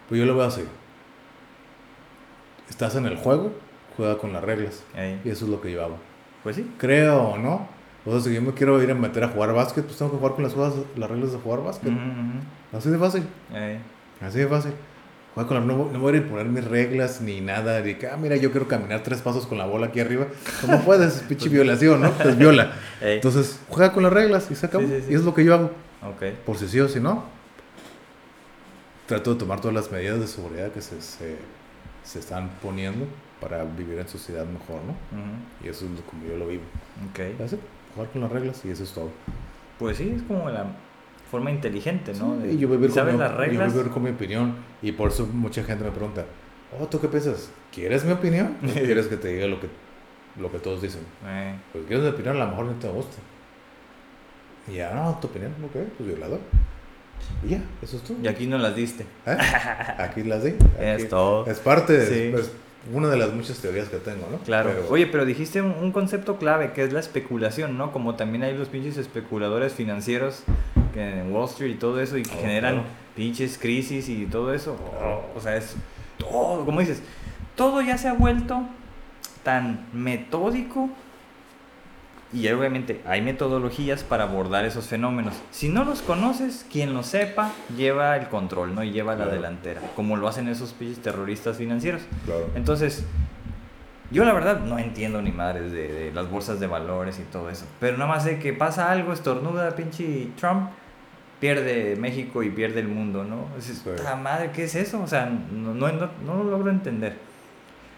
pues yo lo veo así. Estás en el juego, juega con las reglas. Ahí. Y eso es lo que hago. Pues sí. Creo o no. O sea, si yo me quiero ir a meter a jugar básquet, pues tengo que jugar con las, jugadas- las reglas de jugar básquet. Así de fácil. Así de fácil. Juega con las, no, no voy a ir a poner mis reglas ni nada. De que, ah, mira, yo quiero caminar tres pasos con la bola aquí arriba. ¿Cómo puedes? Es pinche violación, ¿no? Pues viola. Entonces, juega con las reglas y se acabó. Sí, sí, sí. Y es lo que yo hago. Por si sí o si no. Trato de tomar todas las medidas de seguridad que se, se, se están poniendo para vivir en sociedad mejor, ¿no? Y eso es como yo lo vivo. Ok. Así, jugar con las reglas y eso es todo. Pues sí, es como la forma inteligente, ¿no? De- y yo vivir, con ¿Sabes mi, las yo reglas? vivir con mi opinión. Y por eso mucha gente me pregunta, oh, ¿tú qué piensas? ¿Quieres mi opinión? ¿O quieres que te diga lo que, lo que todos dicen? Eh, Pues quieres mi opinión, a lo mejor no te gusta. Y ya, no, tu opinión, ok, pues violador. Y ya, eso es todo. y aquí no las diste. ¿Eh? Aquí las di. Es aquí- todo. Es parte, de, Sí. es una de las muchas teorías que tengo, ¿no? Claro. Pero- Oye, pero dijiste un, un concepto clave que es la especulación, ¿no? Como también hay los pinches especuladores financieros que en Wall Street y todo eso y que Oh, generan claro. pinches crisis y todo eso. Claro. O sea, es todo, como dices, todo ya se ha vuelto tan metódico y obviamente hay metodologías para abordar esos fenómenos. Si no los conoces, quien lo sepa lleva el control, ¿no? Y lleva la delantera, como lo hacen esos pinches terroristas financieros. Claro. Entonces, yo la verdad no entiendo ni madres de, de las bolsas de valores y todo eso. Pero nada más sé que pasa algo, estornuda pinche Trump, pierde México y pierde el mundo, ¿no? Dices, Sí. "Ah, madre, ¿qué es eso? O sea, no, no, no, no lo logro entender.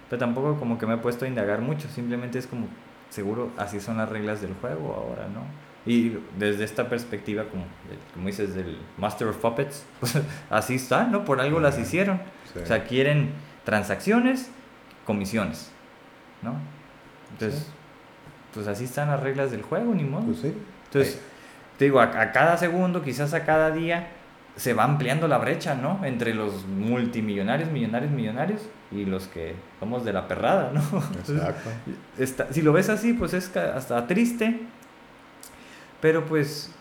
Pero tampoco como que me he puesto a indagar mucho, simplemente es como, seguro así son las reglas del juego ahora, ¿no? Y desde esta perspectiva, como, como dices, del Master of Puppets, pues así está, ¿no? Por algo las hicieron. Sí. O sea, quieren transacciones, comisiones, ¿no? Entonces, Sí. pues así están las reglas del juego, ni modo. Pues sí. Entonces, te digo, a, a cada segundo, quizás a cada día, se va ampliando la brecha, ¿no? Entre los multimillonarios, millonarios, millonarios y los que somos de la perrada, ¿no? Entonces, Exacto. está- si lo ves así, pues es hasta triste. Pero pues,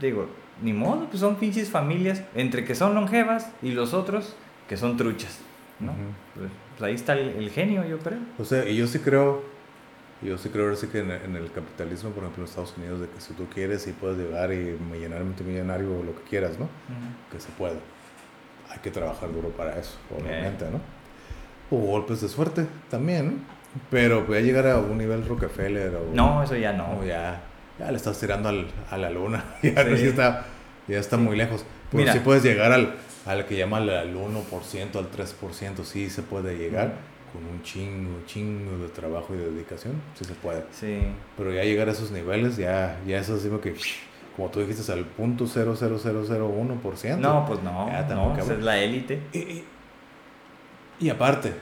digo, ni modo, pues son pinches familias, entre que son longevas y los otros que son truchas, ¿no? Pues, pues ahí está el, el genio, yo creo. O sea, y yo sí creo, yo sí creo ahora sí que en, en el capitalismo, por ejemplo, en Estados Unidos, de que si tú quieres y puedes llegar y millonario, millonario o lo que quieras, ¿no? Que se pueda. Hay que trabajar duro para eso, obviamente, ¿no? O golpes de suerte también, ¿no? Pero puede llegar a un nivel Rockefeller o... No, eso ya no. o ya, ya le estás tirando al, a la luna. ya, no, Sí. ya está, ya está muy lejos. Pero Mira. sí puedes llegar al, al que llaman al 1%, al 3%. Sí se puede llegar con un chingo, chingo de trabajo y de dedicación. Sí se puede. Sí. Pero ya llegar a esos niveles, ya, ya es así como que, como tú dijiste, al punto 00001%. No, pues no. Ya, no, esa cabrón. es la élite. Y, y- y aparte,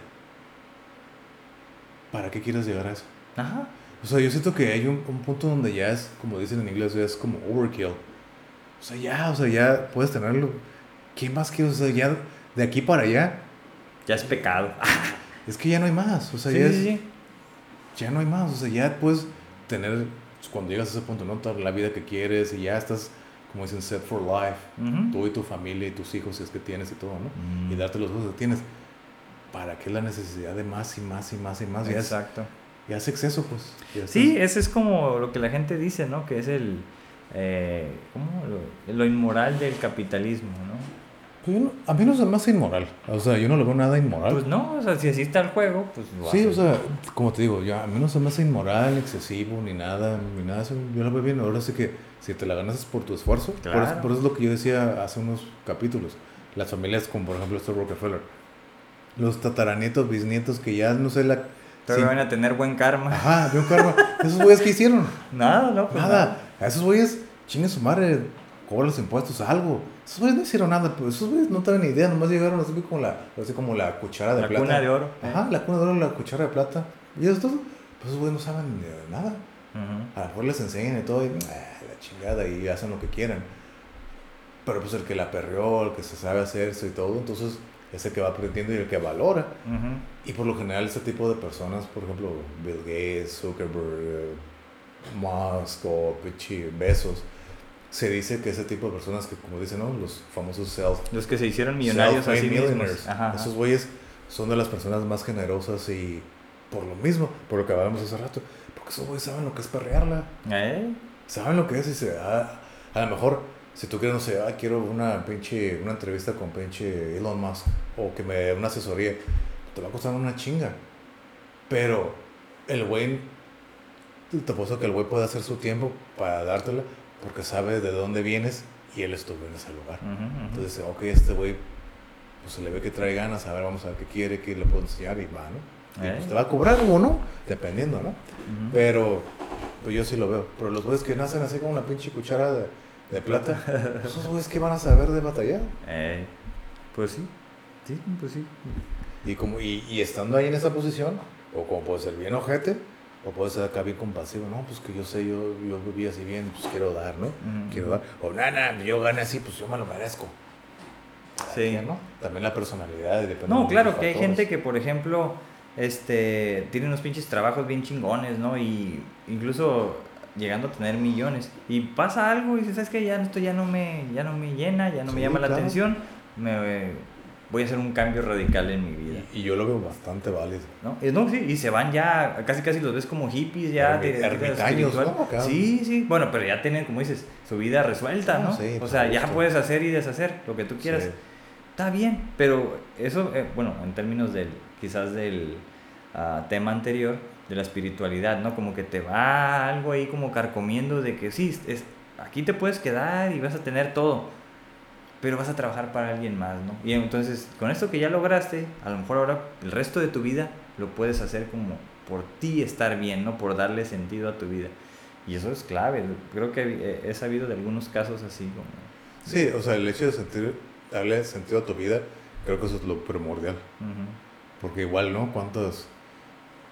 ¿para qué quieres llegar a eso? Ajá. O sea, yo siento que hay un, un punto donde ya es, como dicen en inglés, ya es como overkill. O sea, ya, o sea, ya puedes tenerlo. ¿Qué más quieres? O sea, ya de aquí para allá, Ya es pecado. es que ya no hay más. O sea, Sí, ya, es- sí. ya no hay más. O sea, ya puedes tener, pues, cuando llegas a ese punto, ¿no? La vida que quieres y ya estás, como dicen, set for life. Ujú. Tú y tu familia y tus hijos, si es que tienes y todo, ¿no? Mm. Y darte los ojos que tienes. ¿Para qué la necesidad de más y más y más y más? Ya es, Exacto. ya es exceso, pues. Ya Sí, ese es como lo que la gente dice, ¿no? Que es el... Eh, ¿Cómo? Lo, lo inmoral del capitalismo, ¿no? Pues yo no- a mí no se me hace inmoral. O sea, yo no le veo nada inmoral. Pues no, o sea, si así está el juego, pues lo sí, o sea, como te digo, yo, a mí no se me hace inmoral, excesivo, ni nada, ni nada. Yo lo veo bien. Ahora sí que si te la ganas es por tu esfuerzo. Por, eso, Claro. por eso es lo que yo decía hace unos capítulos. Las familias, como por ejemplo este Rockefeller. Los tataranietos, bisnietos que ya no sé la. Pero sí- van a tener buen karma. Ajá, veo karma. Esos güeyes que hicieron. Nada, ¿no? Pues Nada. A esos güeyes, chingue su madre, cobra los impuestos, algo. Esos güeyes no hicieron nada, pues esos güeyes no tenían ni idea, nomás llegaron así como la, así como la cuchara de La plata. cuna de oro. Ajá, la cuna de oro, la cuchara de plata. Y esos dos, pues esos güeyes no saben de nada. A lo mejor les enseñan y todo, y ah, la chingada, y hacen lo que quieran. Pero pues el que la perreó, el que se sabe hacer eso y todo, entonces es el que va aprendiendo y el que valora. Ujú. Y por lo general este tipo de personas, por ejemplo, Bill Gates, Zuckerberg, Musk o Pichi Besos, se dice que ese tipo de personas que, como dicen, ¿no? Los famosos self Los que se hicieron millonarios así millionaires. Ajá. Esos güeyes son de las personas más generosas y por lo mismo, por lo que hablábamos hace rato, porque esos güeyes saben lo que es perrearla, ¿Eh? saben lo que es y se ah, a lo mejor si tú quieres, no sé, ah, quiero una pinche, una entrevista con pinche Elon Musk o que me dé una asesoría, te va a costar una chinga. Pero el güey, te apuesto que el güey puede hacer su tiempo para dártela porque sabe de dónde vienes y él estuvo en ese lugar. Entonces, ok, este güey, pues se le ve que trae ganas, a ver, vamos a ver qué quiere, qué le puedo enseñar y va, ¿no? Y Eh. pues te va a cobrar o no, dependiendo, ¿no? Pero, pues yo sí lo veo. Pero los güeyes que nacen así como una pinche cuchara de, de plata, esos güeyes que van a saber de batallar. Eh, Pues sí. Sí, pues sí. Y, como, y, y estando ahí en esa posición, o como puede ser bien ojete, o puede ser acá bien compasivo, no, pues que yo sé, yo, yo viví así bien, pues quiero dar, ¿no? Quiero dar. O nada, yo gané así, pues yo me lo merezco. Sí. ¿no? También la personalidad. depende de No, claro, que hay gente que, por ejemplo, este, tiene unos pinches trabajos bien chingones, ¿no? Y incluso llegando a tener millones. Y pasa algo y dices, ¿sabes qué? Ya esto ya no me, ya no me llena, ya no me llama la atención. Me, voy a hacer un cambio radical en mi vida. Y, yo lo veo bastante válido. ¿No? Y, no, sí, y se van ya, casi casi los ves como hippies ya. De- de- ermitaños, espiritual. ¿no? Sí, sí. Bueno, pero ya tienen, como dices, su vida resuelta, Ah, ¿no? sí, o sea, ya puedes hacer y deshacer lo que tú quieras. Sí. Está bien, pero eso, eh, bueno, en términos del, quizás del ah, tema anterior, de la espiritualidad, ¿no? Como que te va algo ahí como carcomiendo de que sí, es, aquí te puedes quedar y vas a tener todo, pero vas a trabajar para alguien más, ¿no? Y entonces, con esto que ya lograste, a lo mejor ahora el resto de tu vida lo puedes hacer como por ti estar bien, ¿no? Por darle sentido a tu vida. Y eso es clave. Creo que he sabido de algunos casos así como... Sí, o sea, el hecho de sentir, darle sentido a tu vida, creo que eso es lo primordial. Porque igual, ¿no? ¿Cuántas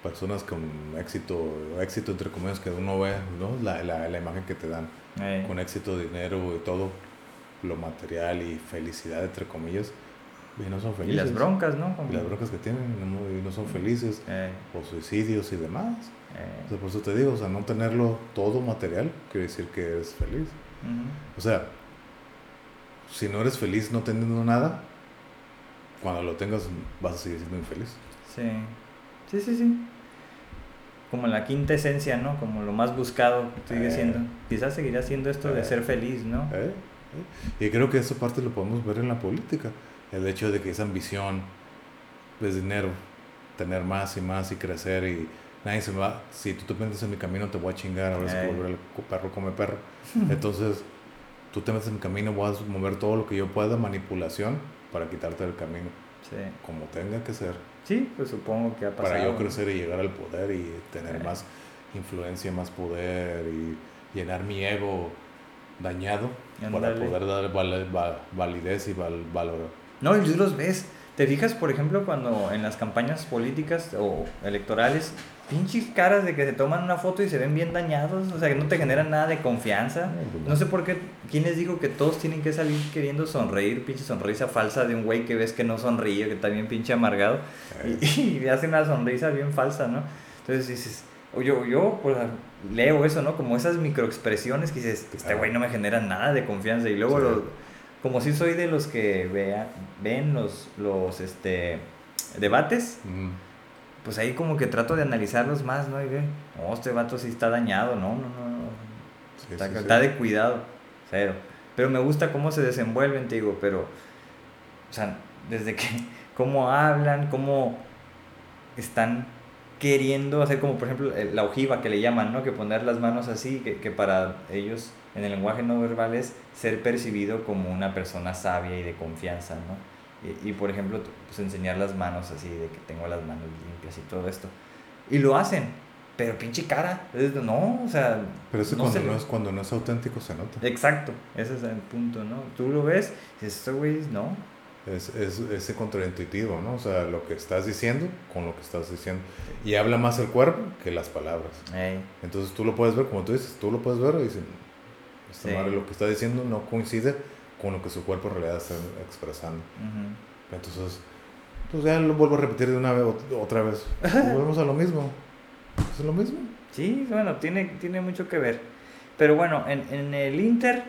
personas con éxito, éxito entre comillas, que uno ve, ¿no? La, la, la imagen que te dan, Eh, con éxito, dinero y todo, lo material y felicidad, entre comillas, y no son y felices. las broncas, ¿no? Y las broncas que tienen, no, y no son felices, Eh, o suicidios y demás. eh, O sea, por eso te digo, o sea, no tenerlo todo material quiere decir que eres feliz. O sea, si no eres feliz no teniendo nada, cuando lo tengas vas a seguir siendo infeliz. Sí, sí, sí, sí. Como la quinta esencia, ¿no? Como lo más buscado sigue Eh. siendo. Quizás seguirá siendo esto de Eh. ser feliz, ¿no? Y creo que esa parte lo podemos ver en la política. El hecho de que esa ambición es dinero, tener más y más y crecer y nadie se me va. Si tú te metes en mi camino te voy a chingar, ahora Eh. volver el perro come perro. Entonces, tú te metes en mi camino, voy a mover todo lo que yo pueda, manipulación, para quitarte del camino, Sí. como tenga que ser. Sí, pues supongo que ha pasado. para yo crecer y llegar al poder y tener más influencia, más poder y llenar mi ego dañado para poder dar val- va- validez y val- valor. No, y tú los ves. ¿Te fijas, por ejemplo, cuando en las campañas políticas o electorales, pinches caras de que se toman una foto y se ven bien dañados? O sea, que no te generan nada de confianza. No sé por qué, ¿quién les dijo que todos tienen que salir queriendo sonreír? Pinche sonrisa falsa de un güey que ves que no sonríe, que está bien pinche amargado. Y, y hace una sonrisa bien falsa, ¿no? Entonces dices, o yo, yo pues, leo eso, ¿no? Como esas microexpresiones que dices, este güey no me genera nada de confianza. Y luego, Sí. como si soy de los que vea, ven los, los este, debates, pues ahí como que trato de analizarlos más, ¿no? Y ve, no, este vato sí está dañado, no, no, no, no. sí, Está, sí. está de cuidado, cero. Pero me gusta cómo se desenvuelven, te digo, pero, o sea, desde que, cómo hablan, cómo están queriendo hacer como por ejemplo la ojiva que le llaman, ¿no? Que poner las manos así, que, que para ellos en el lenguaje no verbal es ser percibido como una persona sabia y de confianza, ¿no? Y, y, por ejemplo, pues enseñar las manos así, de que tengo las manos limpias y todo esto. Y lo hacen, pero pinche cara, no, o sea... Pero eso no cuando, se no es, cuando no es auténtico se nota. Exacto, ese es el punto, ¿no? Tú lo ves y dices, "Este güey, no. Es, es ese contraintuitivo, ¿no? O sea, lo que estás diciendo con lo que estás diciendo. Y habla más el cuerpo que las palabras. Ey, Entonces tú lo puedes ver, como tú dices, tú lo puedes ver y dices, esta Sí. madre lo que está diciendo no coincide con lo que su cuerpo en realidad está expresando. ujú. Entonces, pues ya lo vuelvo a repetir de una vez, ot- otra vez. Volvemos a lo mismo. Es lo mismo. Sí, bueno, tiene, tiene mucho que ver. Pero bueno, en, en el Inter,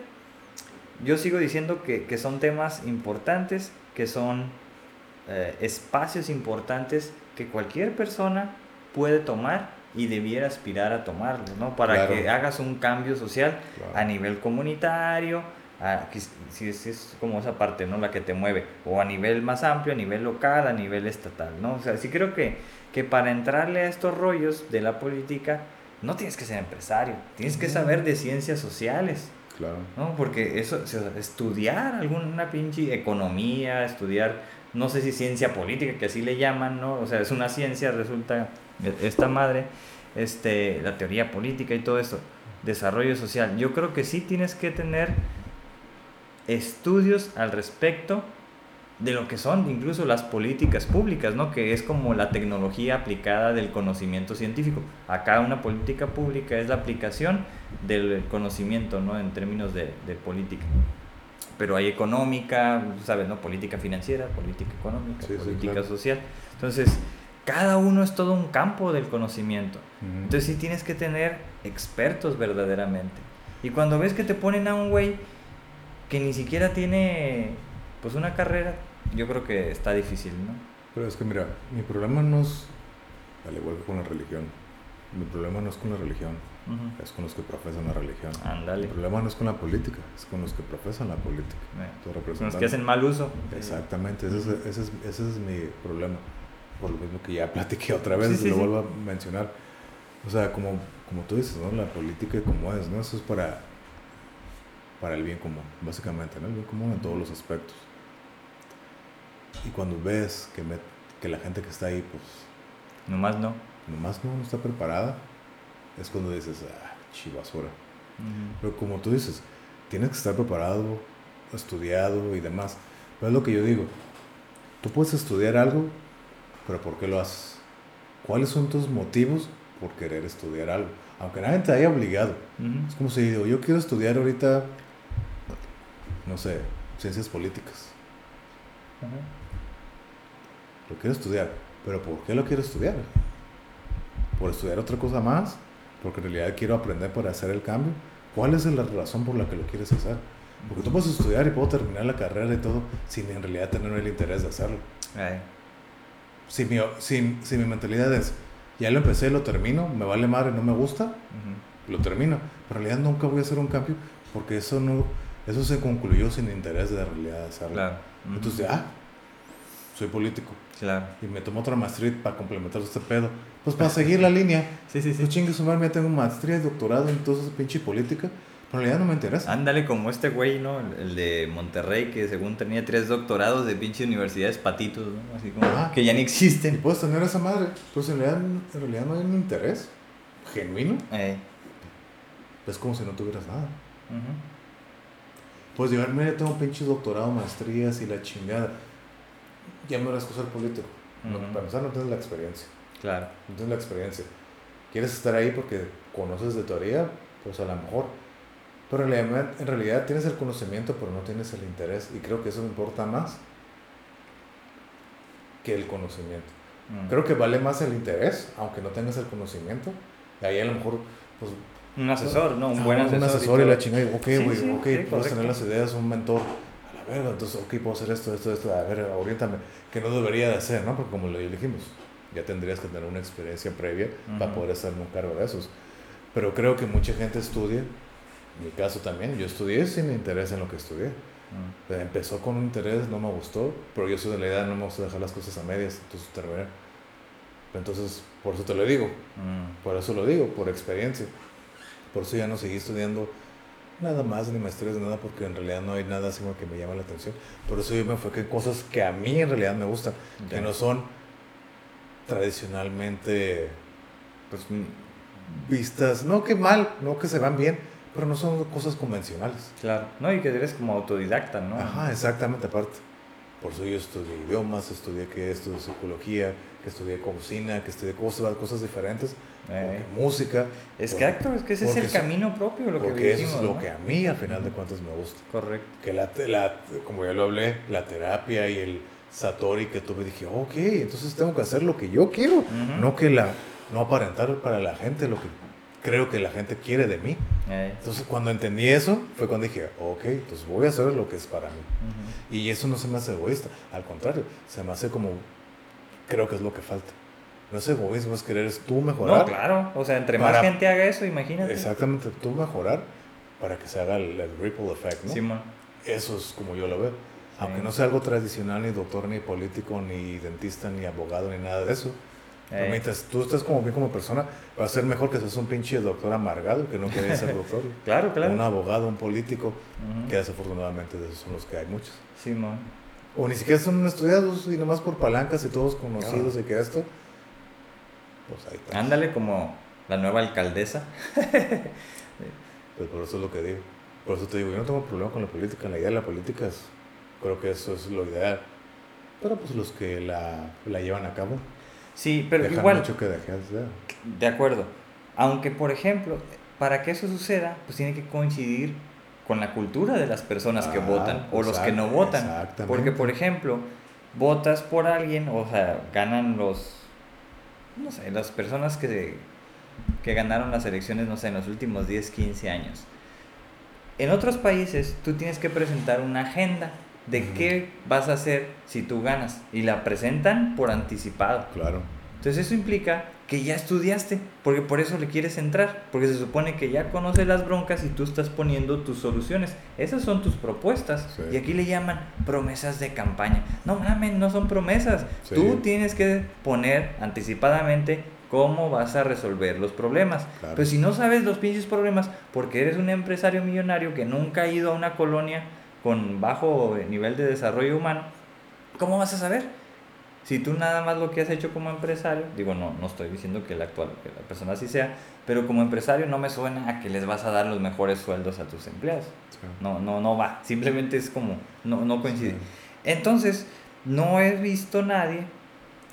yo sigo diciendo que, que son temas importantes, que son eh, espacios importantes que cualquier persona puede tomar y debiera aspirar a tomarlos, ¿no? Para Claro. que hagas un cambio social Claro. a nivel comunitario, a- si es, es como esa parte, ¿no? La que te mueve, o a nivel más amplio, a nivel local, a nivel estatal, ¿no? O sea, sí creo que, que para entrarle a estos rollos de la política, no tienes que ser empresario, tienes que saber de ciencias sociales, Claro. ¿no? Porque eso, o sea, estudiar alguna pinche economía, estudiar, no sé si ciencia política, que así le llaman, ¿no? O sea, es una ciencia, resulta, e- esta madre, este, la teoría política y todo esto, desarrollo social. Yo creo que sí tienes que tener estudios al respecto de lo que son incluso las políticas públicas, ¿no? Que es como la tecnología aplicada del conocimiento científico. Acá una política pública es la aplicación del conocimiento, ¿no? En términos de, de política. Pero hay económica, ¿sabes, no? Política financiera, política económica, Sí, sí, política claro. social. Entonces, cada uno es todo un campo del conocimiento. Ujú. Entonces sí tienes que tener expertos verdaderamente. Y cuando ves que te ponen a un güey que ni siquiera tiene pues una carrera, yo creo que está difícil, ¿no? Pero es que mira, mi problema no es, al igual que con la religión, mi problema no es con la religión, es con los que profesan la religión. Ándale. El problema no es con la política, es con los que profesan la política. Eh, Son los que hacen mal uso. Exactamente, ese es, ese, es, ese es mi problema. Por lo mismo que ya platiqué otra vez, Sí, sí, lo sí. vuelvo a mencionar. O sea, como, como tú dices, ¿no? La política como es, ¿no? Eso es para, para el bien común, básicamente, ¿no? El bien común en todos los aspectos. Y cuando ves que, me- que la gente que está ahí, pues, Nomás no. nomás no, no está preparada, es cuando dices, ah, chivasura. Ujú. Pero como tú dices, tienes que estar preparado, estudiado y demás. Pero es lo que yo digo. Tú puedes estudiar algo, pero ¿por qué lo haces? ¿Cuáles son tus motivos por querer estudiar algo? Aunque nadie te haya obligado. Ujú. Es como si digo, yo quiero estudiar ahorita, no sé, ciencias políticas. Ujú. Lo quiero estudiar. ¿Pero por qué lo quiero estudiar? ¿Por estudiar otra cosa más? ¿Porque en realidad quiero aprender para hacer el cambio? ¿Cuál es la razón por la que lo quieres hacer? Porque tú puedes estudiar y puedo terminar la carrera y todo sin en realidad tener el interés de hacerlo. Ay, Si mi, si, si mi mentalidad es, ya lo empecé, lo termino, me vale madre, no me gusta, ujú. lo termino. Pero en realidad nunca voy a hacer un cambio porque eso no eso se concluyó sin interés de realidad hacerlo. Claro. Ujú. Entonces, ah, soy político Claro. y me tomo otra maestría para complementar este pedo. Pues para seguir la línea. Sí, sí, Pues chingue su madre, ya tengo maestría y doctorado en toda esa pinche política. Pero en realidad no me interesa. Ándale como este güey, ¿no? El, de Monterrey, que según tenía tres doctorados de pinche universidades patitos, ¿no? Así como Ajá. que ya ni Y existen. puedes tener esa madre. Pues en realidad, en realidad no hay un interés genuino. Eh, Es como si no tuvieras nada. ujú. Puedes llegar, mira, tengo pinche doctorado, maestrías y la chingada. Ya me merezco ser político. No, para empezar, no tienes la experiencia. Claro. No tienes la experiencia. Quieres estar ahí porque conoces de teoría, pues a lo mejor. Pero en realidad, en realidad tienes el conocimiento, pero no tienes el interés. Y creo que eso importa más que el conocimiento. Mm. Creo que vale más el interés, aunque no tengas el conocimiento. Y ahí a lo mejor, pues. Un asesor, ¿no? Un buen asesor. Un y asesor y, todo. la chingada. y, Ok, Sí, güey, sí, ok, sí, puedes correcto. tener las ideas, un mentor. Verga, entonces, ok, puedo hacer esto, esto, esto. A ver, oriéntame. Que no debería de hacer, ¿no? Porque como lo dijimos, ya tendrías que tener una experiencia previa para Ujú. poder hacerme un cargo de esos. Pero creo que mucha gente estudia, en mi caso también, yo estudié sin interés en lo que estudié. Mm. Eh, Empezó con un interés, no me gustó, pero yo soy de la idea, no me gusta dejar las cosas a medias, entonces terminé. Entonces, por eso te lo digo, Mm. por eso lo digo, por experiencia. Por eso ya no seguí estudiando nada más, ni maestrías, ni nada, porque en realidad no hay nada así como que me llama la atención. Por eso yo me enfoqué en cosas que a mí en realidad me gustan, que no son tradicionalmente Pues mm, vistas, no que mal, no que se van bien, pero no son cosas convencionales. claro. No, y que eres como autodidacta, ¿no? Ajá, exactamente, aparte. Por eso yo estudié idiomas, estudié que estudié psicología, que estudié cocina, que estudié cosas, cosas diferentes, Eh. porque música. Es que es que ese es porque el camino propio, lo que Porque eso es lo ¿no? que a mí, al final de cuentas, me gusta. Correcto. Que la, la, como ya lo hablé, la terapia y el satori que tuve, dije, ok, entonces tengo que hacer lo que yo quiero, Ujú. no que la, no aparentar para la gente lo que creo que la gente quiere de mí. Eh. Entonces, cuando entendí eso, fue cuando dije, ok, entonces voy a hacer lo que es para mí. Ujú. Y eso no se me hace egoísta, al contrario, se me hace como, creo que es lo que falta. No es egoísmo, es querer tú mejorar. No, claro. O sea, entre más Para- gente haga eso, imagínate. Exactamente, tú mejorar para que se haga el, el ripple effect, ¿no? Simón. Eso es como yo lo veo. Aunque no sea algo tradicional, ni doctor, ni político, ni dentista, ni abogado, ni nada de eso. Pero mientras tú estés como bien como persona, va a ser mejor que seas un pinche doctor amargado que no quiere ser doctor. Claro, claro. Un abogado, un político, Ujú. que desafortunadamente de esos son los que hay muchos. Simón. O ni siquiera son estudiados y nomás por palancas y todos conocidos y que esto. Pues ahí está. Ándale como la nueva alcaldesa. Pues por eso es lo que digo. Por eso te digo, yo no tengo problema con la política. La idea de la política es, creo que eso es lo ideal. Pero pues los que la, la llevan a cabo, Sí, pero dejan igual, mucho que dejar. ¿verdad? de acuerdo. Aunque, por ejemplo, para que eso suceda, pues tiene que coincidir con la cultura de las personas que Ah, votan o los que no votan. Porque, por ejemplo, votas por alguien, o sea, ganan los, no sé, las personas que, que ganaron las elecciones, no sé, en los últimos 10, 15 años. En otros países, tú tienes que presentar una agenda de qué vas a hacer si tú ganas. Y la presentan por anticipado. Claro. Entonces eso implica que ya estudiaste, porque por eso le quieres entrar, porque se supone que ya conoces las broncas y tú estás poniendo tus soluciones. Esas son tus propuestas. Sí. Y aquí le llaman promesas de campaña. No mames, no son promesas. Sí. Tú tienes que poner anticipadamente cómo vas a resolver los problemas. Claro. Pero si no sabes los pinches problemas, porque eres un empresario millonario que nunca ha ido a una colonia con bajo nivel de desarrollo humano, ¿cómo vas a saber? Si tú nada más lo que has hecho como empresario, digo, no, no estoy diciendo que la actual, que la persona así sea, pero como empresario no me suena a que les vas a dar los mejores sueldos a tus empleados. Sí. No, no, no va. Simplemente es como, no, no coincide. Sí. Entonces, no he visto nadie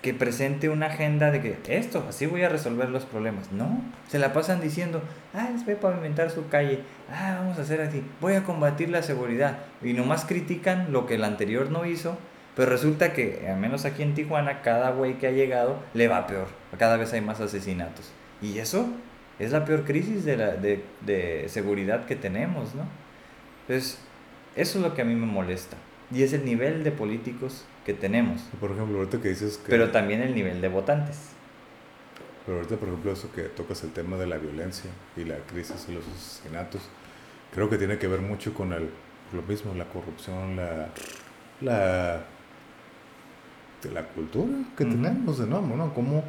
que presente una agenda de que esto, así voy a resolver los problemas. No, se la pasan diciendo, ah, les voy a pavimentar su calle, ah, vamos a hacer así, voy a combatir la seguridad. Y nomás critican lo que el anterior no hizo, pero resulta que, al menos aquí en Tijuana, cada güey que ha llegado le va peor. Cada vez hay más asesinatos. Y eso es la peor crisis de, la, de, de seguridad que tenemos, ¿no? Entonces, eso es lo que a mí me molesta. Y es el nivel de políticos que tenemos, Por ejemplo, ahorita que dices que... pero también el nivel de votantes. Pero ahorita, por ejemplo, eso que tocas el tema de la violencia y la crisis y los asesinatos, creo que tiene que ver mucho con el, lo mismo, la corrupción, la, la, de la cultura que tenemos de nuevo, ¿no? Cómo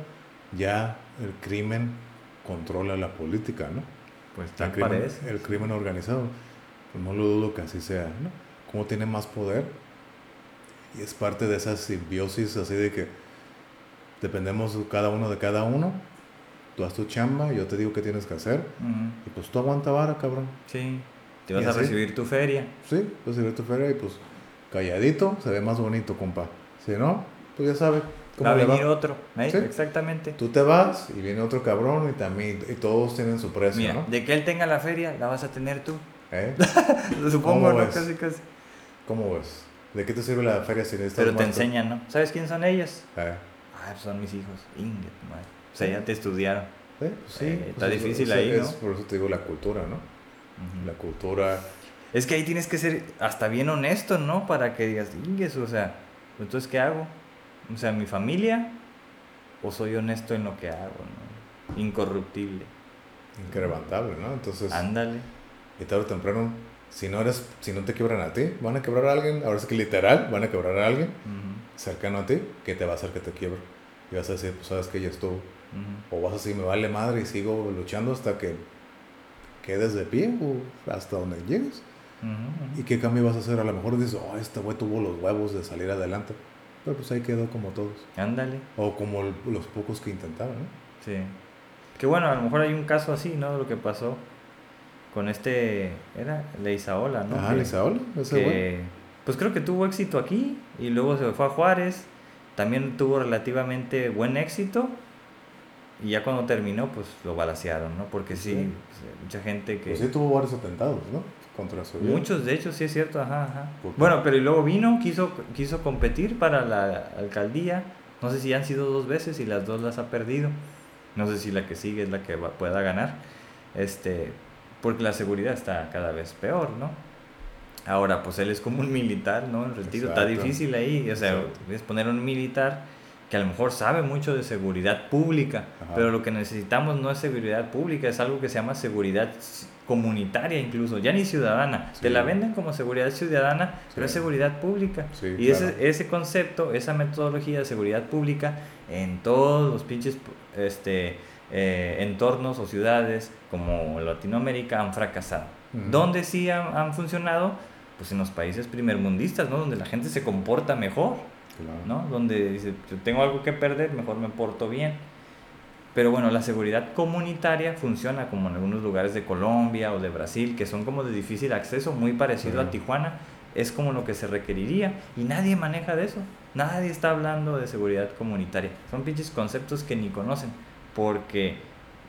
ya el crimen controla la política, ¿no? Pues El tal crimen, parece. el crimen organizado, pues no lo dudo que así sea, ¿no? Cómo tiene más poder y es parte de esa simbiosis así de que dependemos cada uno de cada uno. Tú haz tu chamba, yo te digo qué tienes que hacer y pues tú aguanta vara, cabrón. Sí, te ¿Y vas a así? recibir tu feria. Sí, pues si tu feria y pues calladito se ve más bonito, compa. Si no, pues ya cómo Va a venir va. otro. ¿eh? Sí. Exactamente. Tú te vas y viene otro cabrón y también y todos tienen su precio, Mira, ¿no? de que él tenga la feria, la vas a tener tú. ¿Eh? Supongo, ¿Cómo ¿no? Casi, casi. ¿Cómo ves? ¿De qué te sirve la feria si necesitas Pero te enseñan, ¿no? ¿Sabes quién son ellos? Eh, Ah, pues son mis hijos. Inge, tu madre. O sea, ya te estudiaron. ¿sí? Pues sí, Eh, pues está eso- difícil ahí, es- ¿no? Por eso te digo la cultura, ¿no? La cultura... Es que ahí tienes que ser hasta bien honesto, ¿no? Para que digas, Inges, o sea, entonces, ¿qué hago? O sea, ¿mi familia? ¿O soy honesto en lo que hago, no? Incorruptible. Inquebrantable, ¿no? Entonces, Ándale. y tarde o temprano, si no eres, si no te quiebran a ti, van a quebrar a alguien, ahora es que literal, van a quebrar a alguien cercano a ti, que te va a hacer que te quiebre. Y vas a decir, pues sabes que ya estuvo. O vas a decir, me vale madre y sigo luchando hasta que quedes de pie o hasta donde llegues. ¿Y qué cambio vas a hacer? A lo mejor dices, oh, este güey tuvo los huevos de salir adelante. Pero pues ahí quedó como todos. Ándale. O como los pocos que intentaron, ¿no? Sí. Que bueno, a lo mejor hay un caso así, ¿no? De lo que pasó con este. Era Leizaola, ¿no? Ah, Lisaola, ese que, pues creo que tuvo éxito aquí y luego se fue a Juárez. También tuvo relativamente buen éxito. Y ya cuando terminó, pues lo balacearon, ¿no? Porque sí, Sí. pues, mucha gente que. Pues sí tuvo varios atentados, ¿no? Contra su vida. Muchos, de hecho, sí es cierto, ajá, ajá. Bueno, pero y luego vino, quiso, quiso competir para la alcaldía. No sé si han sido dos veces y las dos las ha perdido. No sé si la que sigue es la que va- pueda ganar. Este, porque la seguridad está cada vez peor, ¿no? Ahora, pues él es como un militar, ¿no? En retiro, está difícil ahí. O sea, Exacto. es poner un militar que a lo mejor sabe mucho de seguridad pública, Ajá. pero lo que necesitamos no es seguridad pública, es algo que se llama seguridad comunitaria incluso, ya ni ciudadana. Sí. Te la venden como seguridad ciudadana, pero es seguridad pública. Sí, y claro. ese, ese concepto, esa metodología de seguridad pública en todos los pinches este, eh, entornos o ciudades como Latinoamérica han fracasado. Ujú. ¿Dónde sí han, han funcionado? Pues en los países primermundistas, ¿no? Donde la gente se comporta mejor. Claro. ¿no? Donde dice, yo tengo algo que perder, mejor me porto bien. Pero bueno, la seguridad comunitaria funciona como en algunos lugares de Colombia o de Brasil, que son como de difícil acceso, muy parecido a. Tijuana. Es como lo que se requeriría y nadie maneja de eso. Nadie está hablando de seguridad comunitaria. Son pinches conceptos que ni conocen porque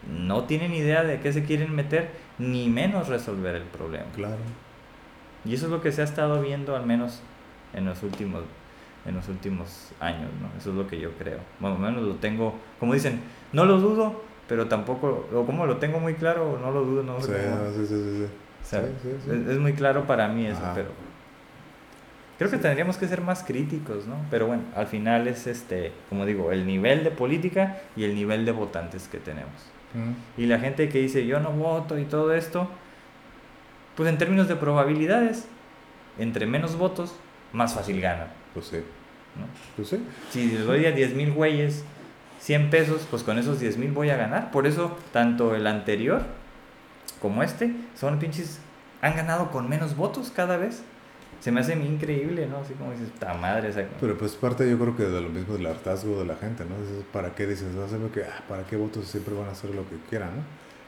no tienen idea de qué se quieren meter, ni menos resolver el problema. Claro. Y eso es lo que se ha estado viendo al menos en los últimos en los últimos años, ¿no? Eso es lo que yo creo. Más o menos lo tengo, como dicen, no lo dudo, pero tampoco, o como lo tengo muy claro, no lo dudo, no sé Sí, sí, sí. O sea. Es, es muy claro para mí eso, Ajá. pero Creo que tendríamos que ser más críticos, ¿no? Pero bueno, al final es este, como digo, el nivel de política y el nivel de votantes que tenemos. Mm. Y la gente que dice yo no voto y todo esto, pues en términos de probabilidades, entre menos votos, más fácil ganan. Pues sí. ¿no? Pues sí. Si les doy a 10 mil güeyes 100 pesos, pues con esos 10 mil voy a ganar. Por eso, tanto el anterior como este son pinches. Han ganado con menos votos cada vez. Se me hace increíble, ¿no? Así como dices, ta madre. O sea, Pero pues parte yo creo que de lo mismo del hartazgo de la gente, ¿no? ¿Para qué dices? "Ah, sabe que, ah, ¿Para qué votos siempre van a hacer lo que quieran, ¿no?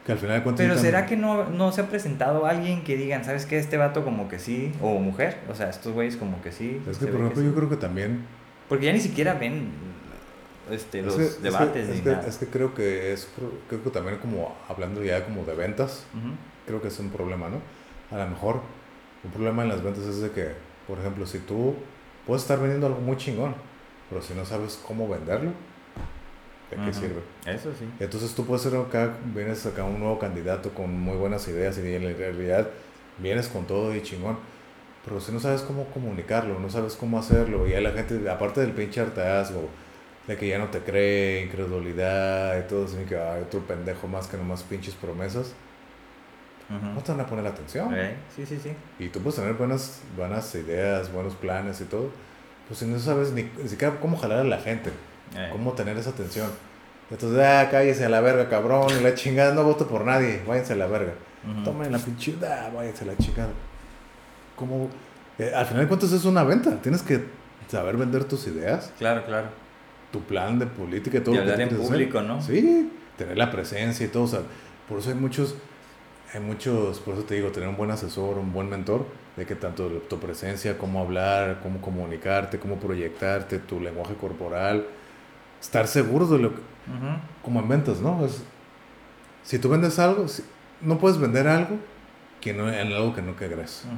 Que al final de cuentas... Pero ¿será que no, no se ha presentado alguien que digan, ¿sabes qué? Este vato como que sí, o mujer, o sea, estos güeyes como que sí. Es que, por ejemplo, yo creo que también... Porque ya ni siquiera ven este, es los que- es que- debates es que, nada. es que creo que es... Creo que también como hablando ya como de ventas, creo que es un problema, ¿no? A lo mejor un problema en las ventas es de que, por ejemplo, si tú puedes estar vendiendo algo muy chingón, pero si no sabes cómo venderlo, ¿de qué Ujú. sirve? Eso sí. Entonces tú puedes ser acá, vienes acá un nuevo candidato con muy buenas ideas y en realidad vienes con todo y chingón. Pero si no sabes cómo comunicarlo, no sabes cómo hacerlo, y ya la gente, aparte del pinche hartazgo, de que ya no te cree, incredulidad y todo, así que hay otro pendejo más que nomás pinches promesas, Ujú. no te van a poner atención. Eh, Sí, sí, sí. Y tú puedes tener buenas, buenas ideas, buenos planes y todo, pues si no sabes ni, ni siquiera cómo jalar a la gente, Eh, cómo tener esa atención. Entonces, ah, cállese a la verga, cabrón, y la chingada, no voto por nadie, váyanse a la verga. ujú. Tomen la pinche, ah, váyanse a la chingada. Como, eh, al final de cuentas es una venta, tienes que saber vender tus ideas, Claro, claro. tu plan de política y todo Y lo que en hacer. público, ¿no? Sí, tener la presencia y todo, o sea, por eso hay muchos, hay muchos, por eso te digo, tener un buen asesor, un buen mentor, de que tanto tu presencia, cómo hablar, cómo comunicarte, cómo proyectarte, tu lenguaje corporal, estar seguro de lo que, Ujú. como en ventas, ¿no? Es, si tú vendes algo, si- no puedes vender algo que no, en algo que no crees. Ujú.